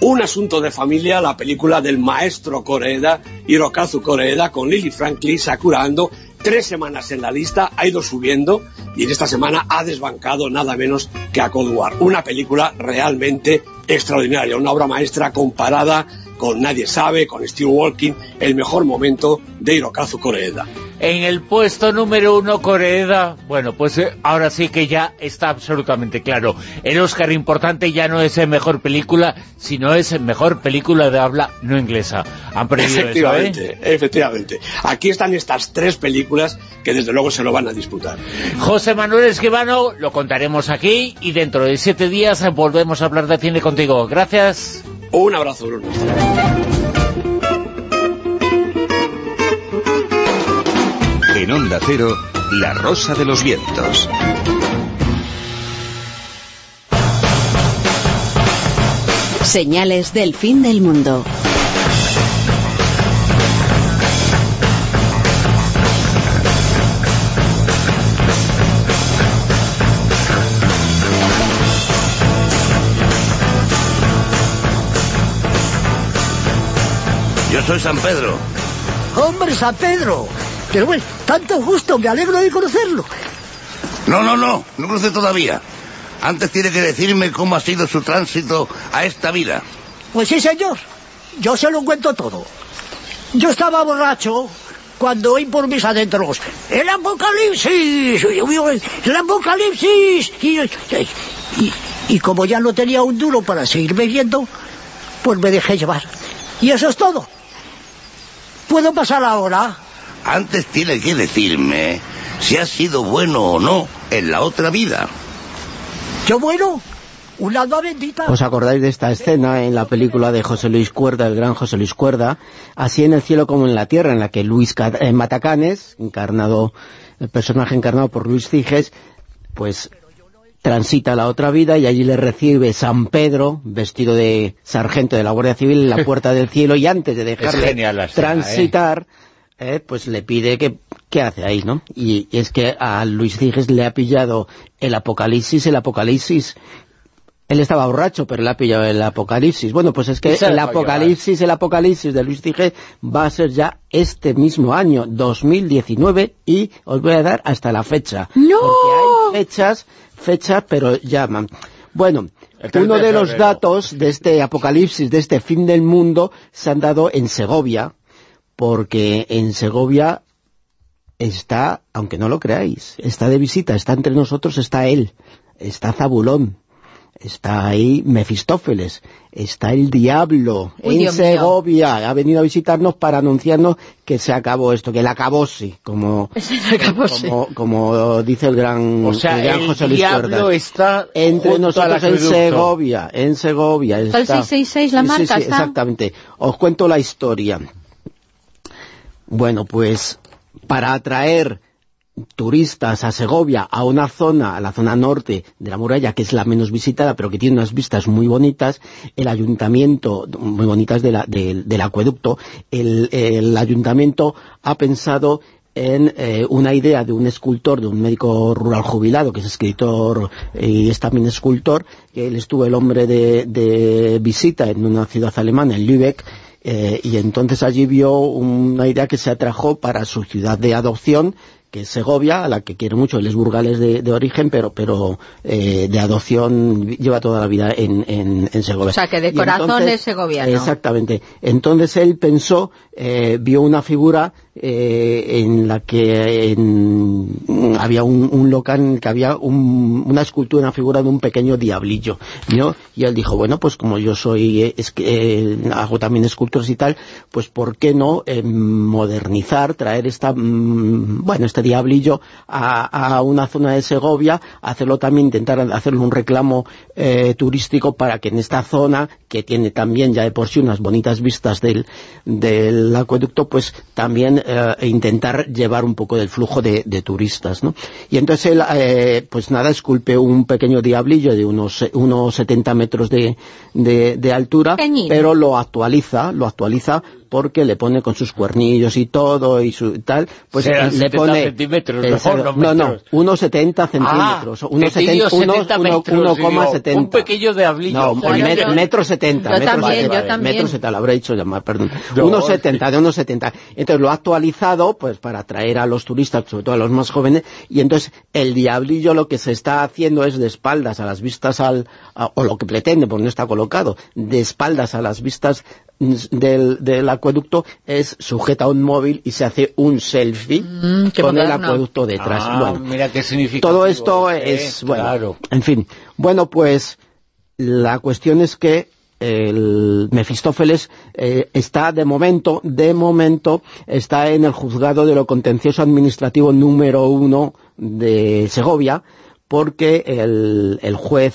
Un asunto de familia, la película del maestro Koreeda, Hirokazu Koreeda, con Lily Franklin, Sakura Ando, tres semanas en la lista, ha ido subiendo, y en esta semana ha desbancado nada menos que a Cold. Una película realmente extraordinaria, una obra maestra comparada con Nadie Sabe, con Steve Walking, el mejor momento de Hirokazu Koreeda. En el puesto número uno, Coreeda. Bueno, pues eh, ahora sí que ya está absolutamente claro. El Oscar importante ya no es el mejor película, sino es el mejor película de habla no inglesa. Han perdido eso, ¿eh? Efectivamente, efectivamente. Aquí están estas tres películas que desde luego se lo van a disputar. José Manuel Esquivano, lo contaremos aquí y dentro de siete días volvemos a hablar de cine contigo. Gracias. Un abrazo, Bruno. En Onda Cero, La Rosa de los Vientos. Señales del fin del mundo. Yo soy San Pedro. Hombre, San Pedro. Pero bueno, tanto gusto, me alegro de conocerlo. No, no, no, no cruce todavía. Antes tiene que decirme cómo ha sido su tránsito a esta vida. Pues sí, señor. Yo se lo cuento todo. Yo estaba borracho cuando oí por mis adentros ¡El apocalipsis! ¡El apocalipsis! Y, y- y como ya no tenía un duro para seguir bebiendo, pues me dejé llevar. Y eso es todo. ¿Puedo pasar ahora? Antes tiene que decirme si ha sido bueno o no en la otra vida. ¿Yo bueno? ¿Un alma bendita? ¿Os acordáis de esta escena en la película de José Luis Cuerda, el gran José Luis Cuerda, así en el cielo como en la tierra, en la que Luis eh, Matacanes, encarnado, el personaje encarnado por Luis Ciges, pues transita a la otra vida y allí le recibe San Pedro, vestido de sargento de la Guardia Civil, en la puerta del cielo y antes de dejarle genial escena, transitar, eh, pues le pide que qué hace ahí, ¿no? Y es que a Luis Ciges le ha pillado el apocalipsis, el apocalipsis él estaba borracho, pero le ha pillado el apocalipsis. Bueno, pues es que el apocalipsis, el apocalipsis de Luis Tige va a ser ya este mismo año, 2019, y os voy a dar hasta la fecha. ¡No! Porque hay fechas, fechas, pero llaman. Bueno, El 3 uno de de los datos de este apocalipsis, de este fin del mundo, se han dado en Segovia, porque en Segovia está, aunque no lo creáis, está de visita, está entre nosotros, está él, está Zabulón, está ahí Mefistófeles, está el diablo Uy, en Dios mío. Segovia, ha venido a visitarnos para anunciarnos que se acabó esto, que la acabó sí, como, como, como dice el gran, O sea, el gran el José Luis diablo está entre nosotros en. Segovia, en Segovia Está el está. 666 la Sí, marca, sí, está. exactamente. Os cuento la historia. Bueno, pues para atraer turistas a Segovia, a una zona, a la zona norte de la muralla, que es la menos visitada, pero que tiene unas vistas muy bonitas, el ayuntamiento, muy bonitas de la- del- acueducto, el, el ayuntamiento ha pensado en eh, una idea de un escultor, de un médico rural jubilado, que es escritor y es también escultor, que él estuvo el hombre de, de visita en una ciudad alemana, en Lübeck, eh, y entonces allí vio una idea que se atrajo para su ciudad de adopción, que es Segovia, a la que quiere mucho, él es burgales de, de origen, pero pero eh, de adopción lleva toda la vida en, en, en Segovia. O sea, que de corazón entonces- es segoviano. Exactamente. Entonces él pensó, eh, vio una figura eh, en la que en- había un, local en el que había un- una escultura, una figura de un pequeño diablillo. Y él dijo, bueno, pues como yo soy, eh, es eh, hago también esculturas y tal, pues ¿por qué no eh, modernizar, traer esta, mm, bueno, este diablillo a, a una zona de Segovia, hacerlo también, intentar hacerle un reclamo eh, turístico para que en esta zona, que tiene también ya de por sí unas bonitas vistas del, del acueducto, pues también eh, intentar llevar un poco del flujo de, de turistas, ¿no? Y entonces él, eh, pues nada, esculpe un pequeño diablillo de unos, unos 70 metros de, de, de altura, pero lo actualiza, lo actualiza porque le pone con sus cuernillos y todo y su tal, pues Serán le 70 pone centímetros, mejor, no no, no, metros. unos 70 centímetros, Ah, unos que tío, 70, unos 70 uno- metros, digo, 1,70. Un pequeño diablillo. No, Joder, met- yo- metro 70. Yo metro también, 70, yo también. Metro 70, lo habré dicho llamar, perdón. No. Unos 70, de unos 70. Entonces lo ha actualizado pues para atraer a los turistas, sobre todo a los más jóvenes, y entonces el diablillo lo que se está haciendo es de espaldas a las vistas al, a- o lo que pretende, porque no está colocado, de espaldas a las vistas del, del acueducto es sujeta a un móvil y se hace un selfie Mm, con el acueducto detrás. Ah, Bueno, mira qué significa. todo esto es, bueno, claro. en fin. Bueno, pues la cuestión es que el Mefistófeles eh, está de momento, de momento, está en el juzgado de lo contencioso administrativo número uno de Segovia, porque el, el juez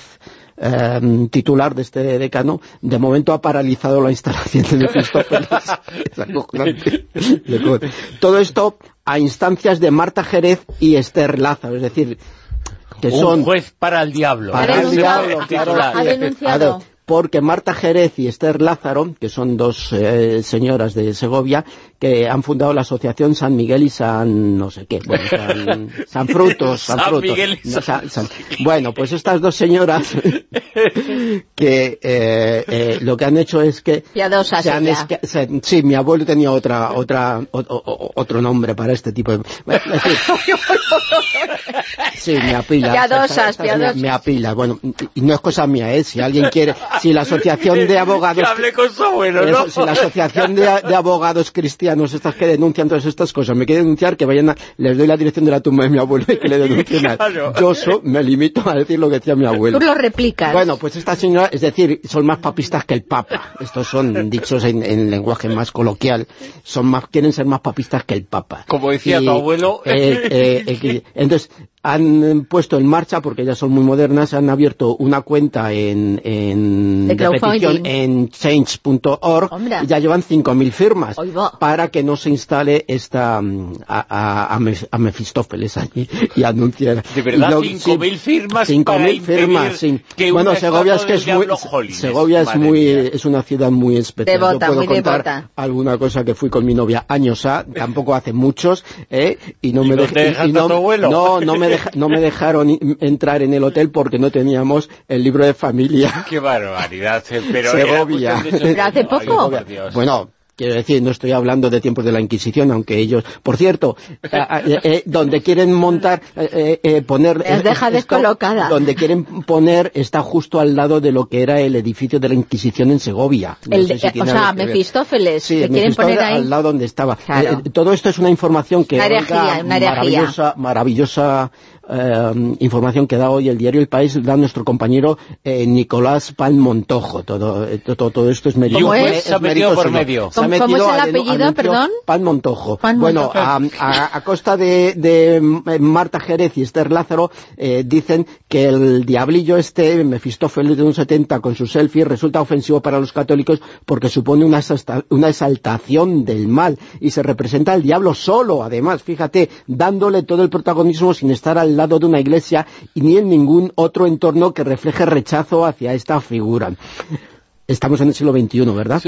eh, titular de este decano, de momento ha paralizado la instalación de Mefistófeles. Es acojonante. Todo esto a instancias de Marta Jerez y Esther Lázaro, es decir, que Un son juez para el diablo. para el diablo, Ha claro. Ha denunciado. Porque Marta Jerez y Esther Lázaro, que son dos eh, señoras de Segovia, que han fundado la asociación San Miguel y San no sé qué, bueno, San, San Frutos, San, San Frutos. Miguel y San- San- San- Bueno, pues estas dos señoras que eh, eh, lo que han hecho es que Piadosas se han esca- se- sí, mi abuelo tenía otra otra o- o- otro nombre para este tipo de... Bueno, es decir, Sí, me apila. Piadosas, Esta- esta- piadosas. Me, me apila. Bueno, y no es cosa mía, ¿eh? Si alguien quiere... Si la asociación de abogados... Que hable con su abuelo, ¿no? Si la asociación de, de abogados cristianos, estas que denuncian todas estas cosas, me quiere denunciar, que vayan a... Les doy la dirección de la tumba de mi abuelo y que le denuncien. Claro. Yo so- me limito a decir lo que decía mi abuelo. Tú lo replicas. Bueno, pues esta señora, es decir, son más papistas que el Papa. Estos son dichos en, en lenguaje más coloquial. Son más, quieren ser más papistas que el Papa. Como decía tu abuelo. eh, eh, eh, entonces, han eh, puesto en marcha, porque ellas son muy modernas, han abierto una cuenta en, en De de petición en change.org y ya llevan 5.000 firmas para que no se instale esta mm, a, a, a Mef- a Mefistófeles allí y anunciar. De verdad, Y yo- 5.000 sí, firmas 5.000 para impedir firmas, sí. que bueno, Segovia es que es muy, jolines, Segovia es muy, mía. es una ciudad muy especial. Devota, Yo puedo muy contar devota. alguna cosa que fui con mi novia años a, tampoco hace muchos, ¿eh? y no ¿Y me no tu abuelo? no, no me, deja- no me dejaron entrar en el hotel porque no teníamos el libro de familia. Qué barbaridad. eh, Pero Segovia. cuestión de Pero hace poco. Bueno, quiero decir, no estoy hablando de tiempos de la Inquisición, aunque ellos... Por cierto, a- a- eh, eh, donde quieren montar, eh, eh, eh, poner... Has eh, esto, descolocada. Donde quieren poner está justo al lado de lo que era el edificio de la Inquisición en Segovia. No El si o sea. Mefistófeles, Sí, que quieren poner ahí. al lado donde estaba. Claro. Todo esto es una información que Una herejía, una herejía. maravillosa, maravillosa eh, información que da hoy el diario El País, da nuestro compañero eh, Nicolás Pan Montojo. Todo, eh, todo, todo esto es mérito. ¿Cómo es? Se ha metido por medio. Se ha ¿Cómo- es el al- apellido, perdón? Pan Montojo. Pan bueno, Montojo. a, a- a costa de, de, eh, Marta Jerez y Esther Lázaro eh, dicen que el diablillo este, Mefistófeles de un 70 con su selfie, resulta ofensivo para los católicos porque supone una, una exaltación del mal y se representa al diablo solo, además, fíjate, dándole todo el protagonismo sin estar al lado de una iglesia y ni en ningún otro entorno que refleje rechazo hacia esta figura. Estamos en el siglo XXI, ¿verdad?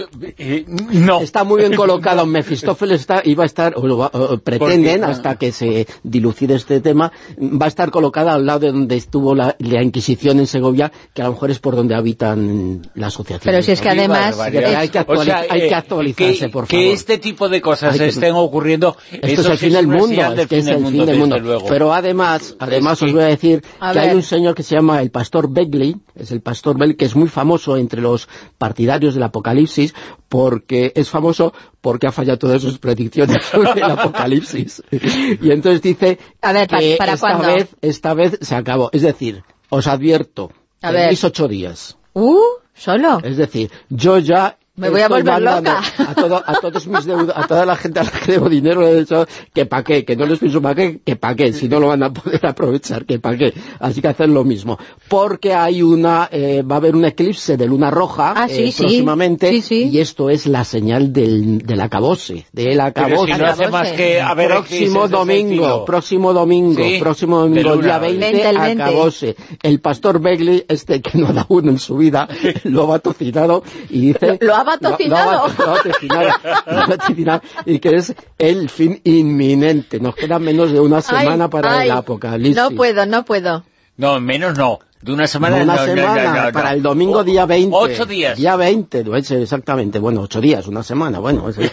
no. Está muy bien colocado. Mefistófeles está, iba a estar, o, lo va- o pretenden, Porque- hasta que se dilucide este tema, va a estar colocada al lado de donde estuvo la, la Inquisición en Segovia, que a lo mejor es por donde habitan la asociación. Pero si es que además- Hay que, actuali- O sea, hay que eh, actualizarse, que, por que favor. este tipo de cosas que- estén ocurriendo, Esto eso es el fin del mundo, es que es el fin del mundo. luego. Pero además, además que- os voy a decir A que hay un señor que se llama el pastor Begley, es el pastor Begley, que es muy famoso entre los partidarios del Apocalipsis, porque es famoso porque ha fallado todas sus predicciones sobre el Apocalipsis. Y entonces dice A ver, ¿pa- que para esta cuándo? vez, esta vez se acabó. Es decir, os advierto, A ver. tenéis ocho días. Uh, solo. Es decir, yo ya Me voy a volver loca. A, todo- a todos mis deudos, a toda la gente a la que debo dinero, le he dicho que pa' qué, que no les pienso pa' qué, que pa' qué, si no lo van a poder aprovechar, que pa' qué. Así que hacer lo mismo. Porque hay una, eh, va a haber un eclipse de luna roja Ah, sí, eh, sí. próximamente, Sí, sí. y esto es la señal del, del acabose, del Pero acabose. si no hace más que haber próximo domingo, próximo domingo, Sí, próximo domingo, luna, día ¿vale? 20, 20, el 20. acabose. El pastor Begley, este que no da uno en su vida, lo ha vaticinado y dice... ¿Lo ha vaticinado? Lo, lo ha vaticinado, lo ha vaticinado, y que es el fin inminente. Nos queda menos de una semana Ay, para ay, el apocalipsis. No puedo, no puedo. No, menos no. De una semana No, una no, semana, no, no, no. para el domingo día 20. Ocho días. Día 20, no es exactamente. Bueno, ocho días, una semana, bueno. Oye,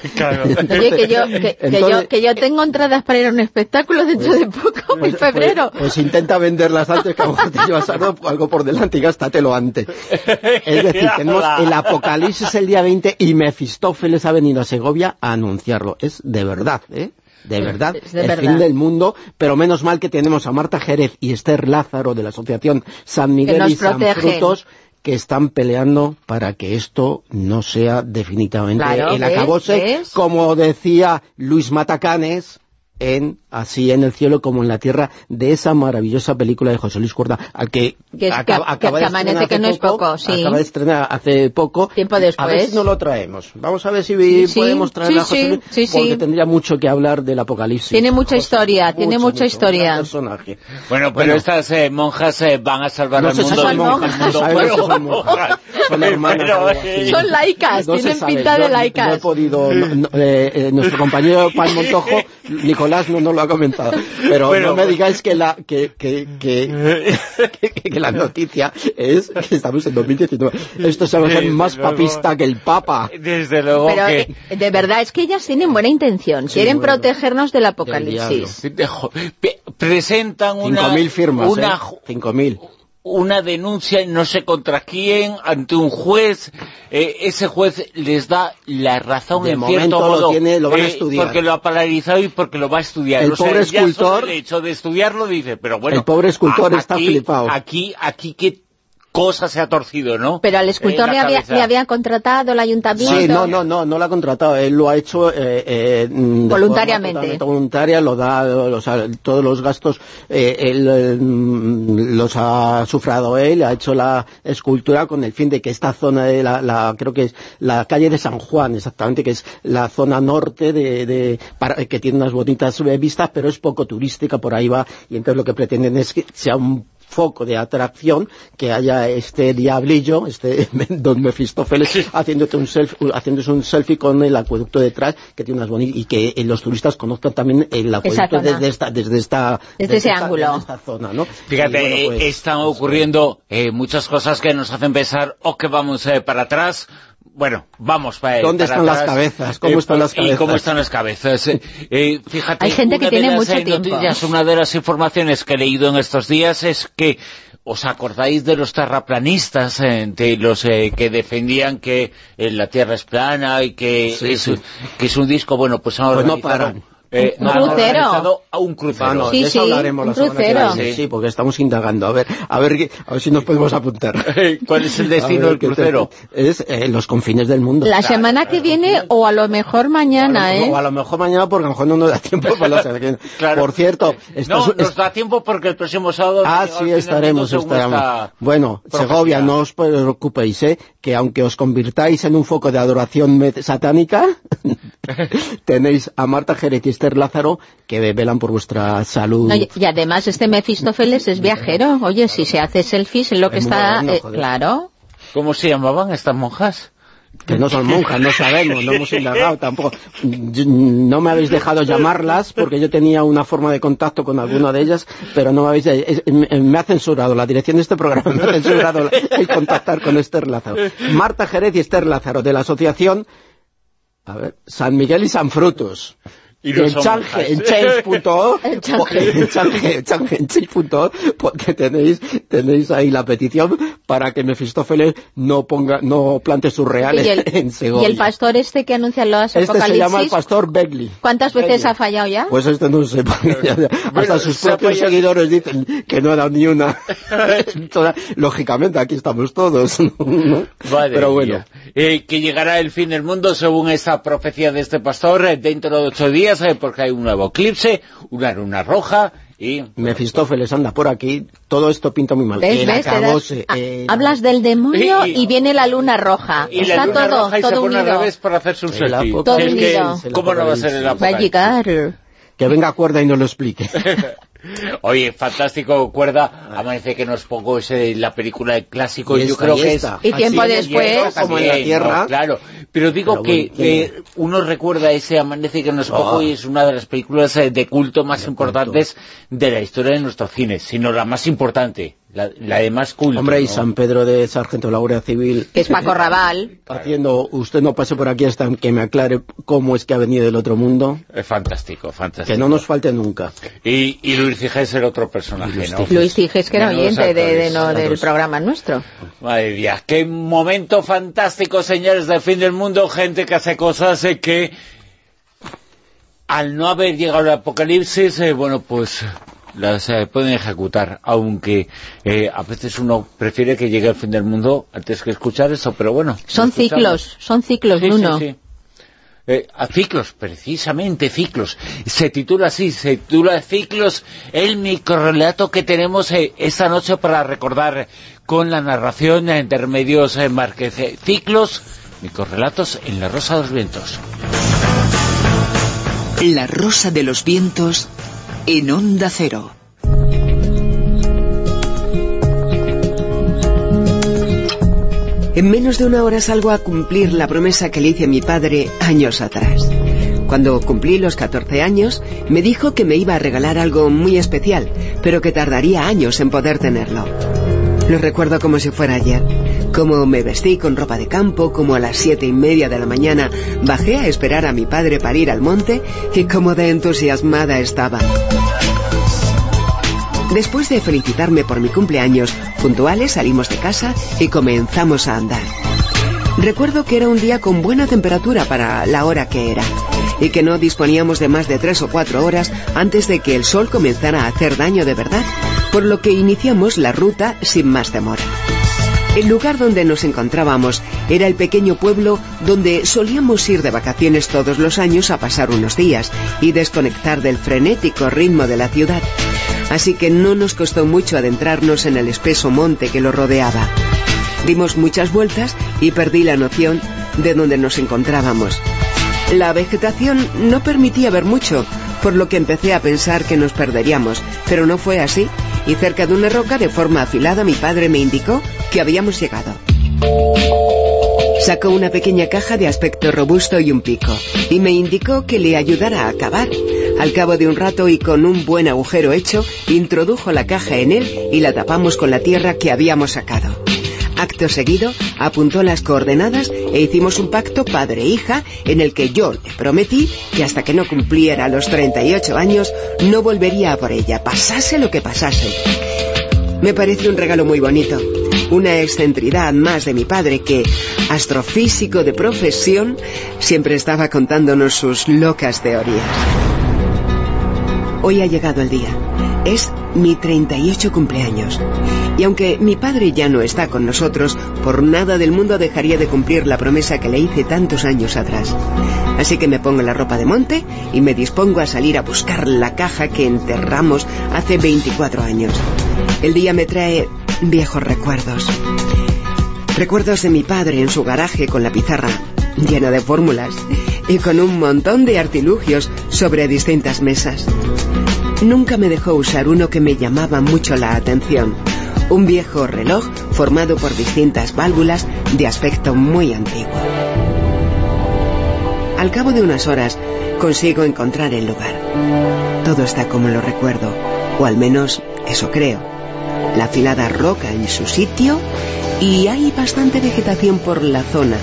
que yo, que, que Entonces- yo, que yo tengo entradas para ir a un espectáculo dentro de poco, en febrero. Pues, pues intenta venderlas antes, que a lo mejor te llevas algo, algo por delante y gástatelo antes. Es decir, tenemos el apocalipsis el día 20 y Mefistófeles ha venido a Segovia a anunciarlo. Es de verdad, ¿eh? De verdad, de el verdad. fin del mundo, pero menos mal que tenemos a Marta Jerez y Esther Lázaro de la Asociación San Miguel y San. Frutos que están peleando para que esto no sea definitivamente Claro, el acabose, ¿ves? como decía Luis Matacanes en Así en el cielo como en la tierra de esa maravillosa película de José Luis Cuerda al que, Que es- que- de estrenar que hace no es poco, sí. acaba de estrenar hace poco Tiempo a ver después. si no lo traemos vamos a ver si Sí, podemos traer sí, a José sí, Luis sí, sí. porque tendría mucho que hablar del apocalipsis Tiene mucha historia, tiene mucho, mucha mucho, historia. personaje. Bueno, pero Bueno. estas eh, monjas eh, van a salvar No al sé si mundo. son el monjas, mundo. no sabemos Bueno, si son monjas. Son hermanas pero, o algo así. eh, Son laicas, No tienen pinta de laicas. No he podido, no- no, eh, eh, nuestro compañero Juan Montojo, Nicolás no nos lo ha comentado, pero Bueno, no me pues- digáis que la que, que, que, que- que la noticia es que estamos en 2019. Esto se va a hacer más luego. papista que el Papa. Desde luego Pero que... eh, de verdad es que ellas tienen buena intención, quieren bueno. protegernos del Del apocalipsis. Dejo- pe- presentan una 5.000 firmas, una, ¿eh? 5.000. una denuncia no sé contra quién ante un juez eh, ese juez les da la razón De en cierto lo modo tiene- lo van a eh, estudiar. porque lo ha paralizado y porque lo va a estudiar El O sea, pobre ya escultor- el hecho de estudiarlo dice pero bueno El pobre escultor está flipado. aquí aquí qué cosa se ha torcido ¿no? Pero al escultor le había, le había contratado el ayuntamiento. Sí, no, no, no, no lo ha contratado, él lo ha hecho eh, eh, Voluntariamente. voluntaria, lo da, o sea, todos los gastos eh, él eh, mm, los ha sufrado él, ha hecho la escultura con el fin de que esta zona de la, la- creo que es la calle de San Juan, exactamente, que es la zona norte de, de para- que tiene unas bonitas vistas, pero es poco turística, por ahí va, y entonces lo que pretenden es que sea un foco de atracción que haya este diablillo, este don Mefistófeles, haciéndote un selfie, haciéndose un selfie con el acueducto detrás, que tiene unas bonitas, y que eh, los turistas conozcan también el acueducto desde esta, desde esta, Desde ese esta- ángulo. desde esta zona, ¿no? Fíjate, bueno, eh, pues, están ocurriendo eh, muchas cosas que nos hacen pensar o que vamos eh, para atrás. Bueno, vamos para ¿Dónde para están las cabezas? ¿Cómo están las ¿Y cabezas? cómo están las cabezas? Eh, eh, fíjate, Hay gente que una de tiene las, mucho eh, tiempo. noticias, una de las informaciones que he leído en estos días es que ¿Os acordáis de los terraplanistas, eh, de los eh, que defendían que eh, la Tierra es plana y que, Sí, es, sí. que es un disco? Bueno, pues han Pues no paran. Eh, Un han organizado a un crucero. Bueno, Sí, de eso sí, hablaremos la semana crucero. viene, Sí. sí, porque estamos indagando. A ver, a ver, qué- a ver si nos podemos apuntar. ¿Cuál es el destino A del crucero? te- Es eh, los confines del mundo. La semana que viene o a lo mejor mañana, O a ¿eh? lo mejor mañana, porque a lo mejor no nos da tiempo para la semana que viene. Claro. Por cierto, No, estás- nos da tiempo porque el próximo sábado... Ah, sí, estaremos, estaremos. esta Bueno, profecía. Segovia, no os preocupéis, ¿eh? que aunque os convirtáis en un foco de adoración satánica, tenéis a Marta Jerez y Esther Lázaro que velan por vuestra salud. No, y, y además este Mefistófeles es viajero. Oye, si se hace selfies en lo que Es está... moderno, eh, claro. ¿Cómo se llamaban estas monjas? que no son monjas, no sabemos, no hemos indagado tampoco. No me habéis dejado llamarlas porque yo tenía una forma de contacto con alguna de ellas, pero no me habéis... es- me me ha censurado, la dirección de este programa me ha censurado el contactar con Esther Lázaro. Marta Jerez y Esther Lázaro, de la asociación a ver, San Miguel y San Frutos. Y no en change, en change.org, porque tenéis, tenéis ahí la petición para que Mefistófeles no ponga, no plante sus reales el, en Segovia. y el pastor este que anuncia los Este se apocalipsis, llama el pastor Beckley. ¿cuántas veces ha fallado ya? Pues este no sé, ya- hasta sus se propios fallado. seguidores dicen que no ha dado ni una. Lógicamente, aquí estamos todos, ¿no? Madre Pero bueno. Eh, que llegará el fin del mundo según esta profecía de este pastor eh, dentro de ocho días eh, porque hay un nuevo eclipse, una luna roja y... Mefistófeles anda por aquí, todo esto pinta muy mal. ¿Ves, El ves? Acabose, das- eh, Ah, Hablas del demonio Y- y- y, viene la luna roja. Y Está la luna todo, roja y se todo pone al unido. revés para hacerse un El selfie. apocalipsis, Todo Es que, unido. ¿Cómo no va a ser el Va a apocalipsis? llegar. Que venga cuerda y nos lo explique. Oye, fantástico, Cuerda. Amanece que nos pongo ese, la película de clásico. Y yo creo y que es... Y tiempo Así después- como en la También, tierra. no, claro. Pero digo Pero que, bueno, que uno recuerda ese Amanece que nos cojo Ah. y es una de las películas eh, de culto más importantes de la historia de nuestro cine, sino la más importante, la, la de más culto. Hombre, y ¿no? San Pedro de Sargento de la Guardia Civil Que es Paco Raval. haciendo, usted no pase por aquí hasta que me aclare cómo es que ha venido del otro mundo, Es fantástico, fantástico. que no nos falte nunca. Y, y Luis Ciges era otro personaje, ¿no? Luis Tijes, que era oyente de, de- no, del programa nuestro. Madre mía, qué momento fantástico, señores del fin del mundo, gente que hace cosas eh, que al no haber llegado el apocalipsis, eh, bueno, pues las eh, pueden ejecutar, aunque eh, a veces uno prefiere que llegue el fin del mundo antes que escuchar eso, pero bueno. Son ciclos, son ciclos, Sí, sí, Bruno. sí. Eh, a ciclos, precisamente ciclos. Se titula así, se titula Ciclos, el microrelato que tenemos eh, esta noche para recordar con la narración de Remedios eh, Márquez. Eh, ciclos, microrelatos en la Rosa de los Vientos. La rosa de los vientos en onda cero. En menos de una hora salgo a cumplir la promesa que le hice a mi padre años atrás. Cuando cumplí los 14 años, me dijo que me iba a regalar algo muy especial, pero que tardaría años en poder tenerlo. Lo recuerdo como si fuera ayer. Como me vestí con ropa de campo, como a las siete y media de la mañana bajé a esperar a mi padre para ir al monte y como de entusiasmada estaba. Después de felicitarme por mi cumpleaños, puntuales salimos de casa y comenzamos a andar. Recuerdo que era un día con buena temperatura para la hora que era y que no disponíamos de más de tres o cuatro horas antes de que el sol comenzara a hacer daño de verdad, por lo que iniciamos la ruta sin más demora. El lugar donde nos encontrábamos era el pequeño pueblo donde solíamos ir de vacaciones todos los años a pasar unos días y desconectar del frenético ritmo de la ciudad. Así que no nos costó mucho adentrarnos en el espeso monte que lo rodeaba. Dimos muchas vueltas y perdí la noción de dónde nos encontrábamos. La vegetación no permitía ver mucho, por lo que empecé a pensar que nos perderíamos, pero no fue así, y cerca de una roca de forma afilada mi padre me indicó que habíamos llegado. Sacó una pequeña caja de aspecto robusto y un pico, y me indicó que le ayudara a cavar. Al cabo de un rato y con un buen agujero hecho, introdujo la caja en él y la tapamos con la tierra que habíamos sacado. Acto seguido, apuntó las coordenadas e hicimos un pacto padre-hija en el que yo le prometí que hasta que no cumpliera los 38 años no volvería a por ella, pasase lo que pasase. Me parece un regalo muy bonito, una excentridad más de mi padre que, astrofísico de profesión, siempre estaba contándonos sus locas teorías. Hoy ha llegado el día. Es mi 38 cumpleaños. Y aunque mi padre ya no está con nosotros, por nada del mundo dejaría de cumplir la promesa que le hice tantos años atrás. Así que me pongo la ropa de monte y me dispongo a salir a buscar la caja que enterramos hace 24 años. El día me trae viejos recuerdos. Recuerdos de mi padre en su garaje con la pizarra llena de fórmulas y con un montón de artilugios sobre distintas mesas. Nunca me dejó usar uno que me llamaba mucho la atención. Un viejo reloj formado por distintas válvulas de aspecto muy antiguo. Al cabo de unas horas consigo encontrar el lugar. Todo está como lo recuerdo, o al menos eso creo. La afilada roca en su sitio y hay bastante vegetación por la zona.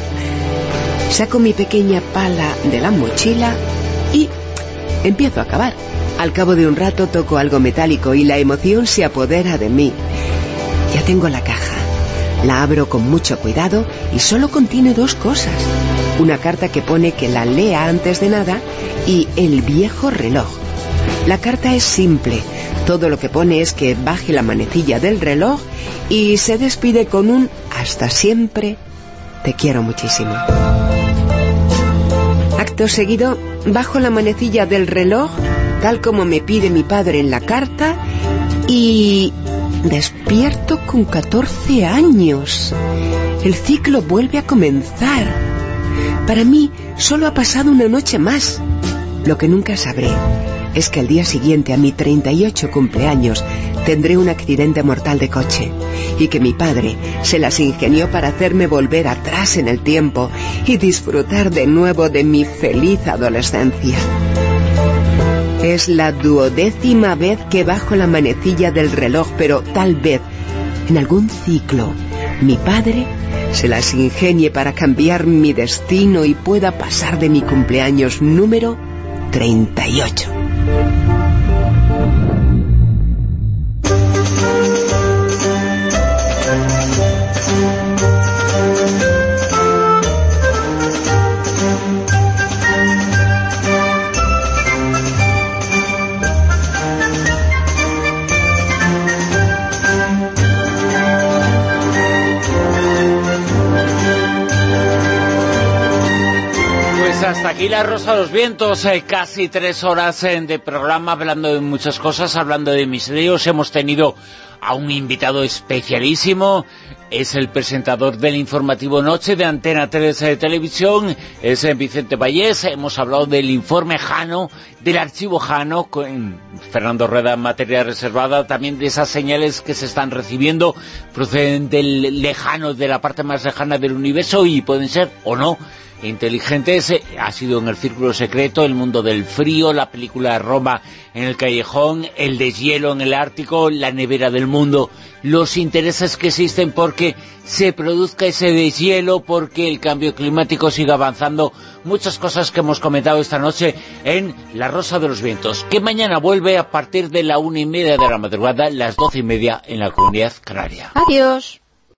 Saco mi pequeña pala de la mochila y empiezo a cavar. Al cabo de un rato toco algo metálico y la emoción se apodera de mí. Ya tengo la caja. La abro con mucho cuidado y solo contiene dos cosas. Una carta que pone que la lea antes de nada y el viejo reloj. La carta es simple. Todo lo que pone es que baje la manecilla del reloj y se despide con un hasta siempre, te quiero muchísimo. Acto seguido, bajo la manecilla del reloj, tal como me pide mi padre en la carta, y despierto con 14 años. El ciclo vuelve a comenzar. Para mí, solo ha pasado una noche más. Lo que nunca sabré es que el día siguiente a mi 38 cumpleaños tendré un accidente mortal de coche y que mi padre se las ingenió para hacerme volver atrás en el tiempo y disfrutar de nuevo de mi feliz adolescencia. Es la duodécima vez que bajo la manecilla del reloj, pero tal vez, en algún ciclo, mi padre se las ingenie para cambiar mi destino y pueda pasar de mi cumpleaños número 38. La Rosa los Vientos, eh, casi tres horas eh, de programa hablando de muchas cosas, hablando de misterios. Hemos tenido a un invitado especialísimo, es el presentador del informativo Noche de Antena 3 de Televisión, es eh, Vicente Vallés. Hemos hablado del informe Jano, del archivo Jano, con Fernando Rueda en materia reservada, también de esas señales que se están recibiendo, proceden del lejano, de la parte más lejana del universo y pueden ser o no inteligentes, ha sido en el Círculo Secreto, el mundo del frío, la película Roma en el callejón, el deshielo en el Ártico, la nevera del mundo, los intereses que existen porque se produzca ese deshielo, porque el cambio climático siga avanzando, muchas cosas que hemos comentado esta noche en La Rosa de los Vientos, que mañana vuelve a partir de la una y media de la madrugada, las doce y media en la Comunidad Canaria. Adiós.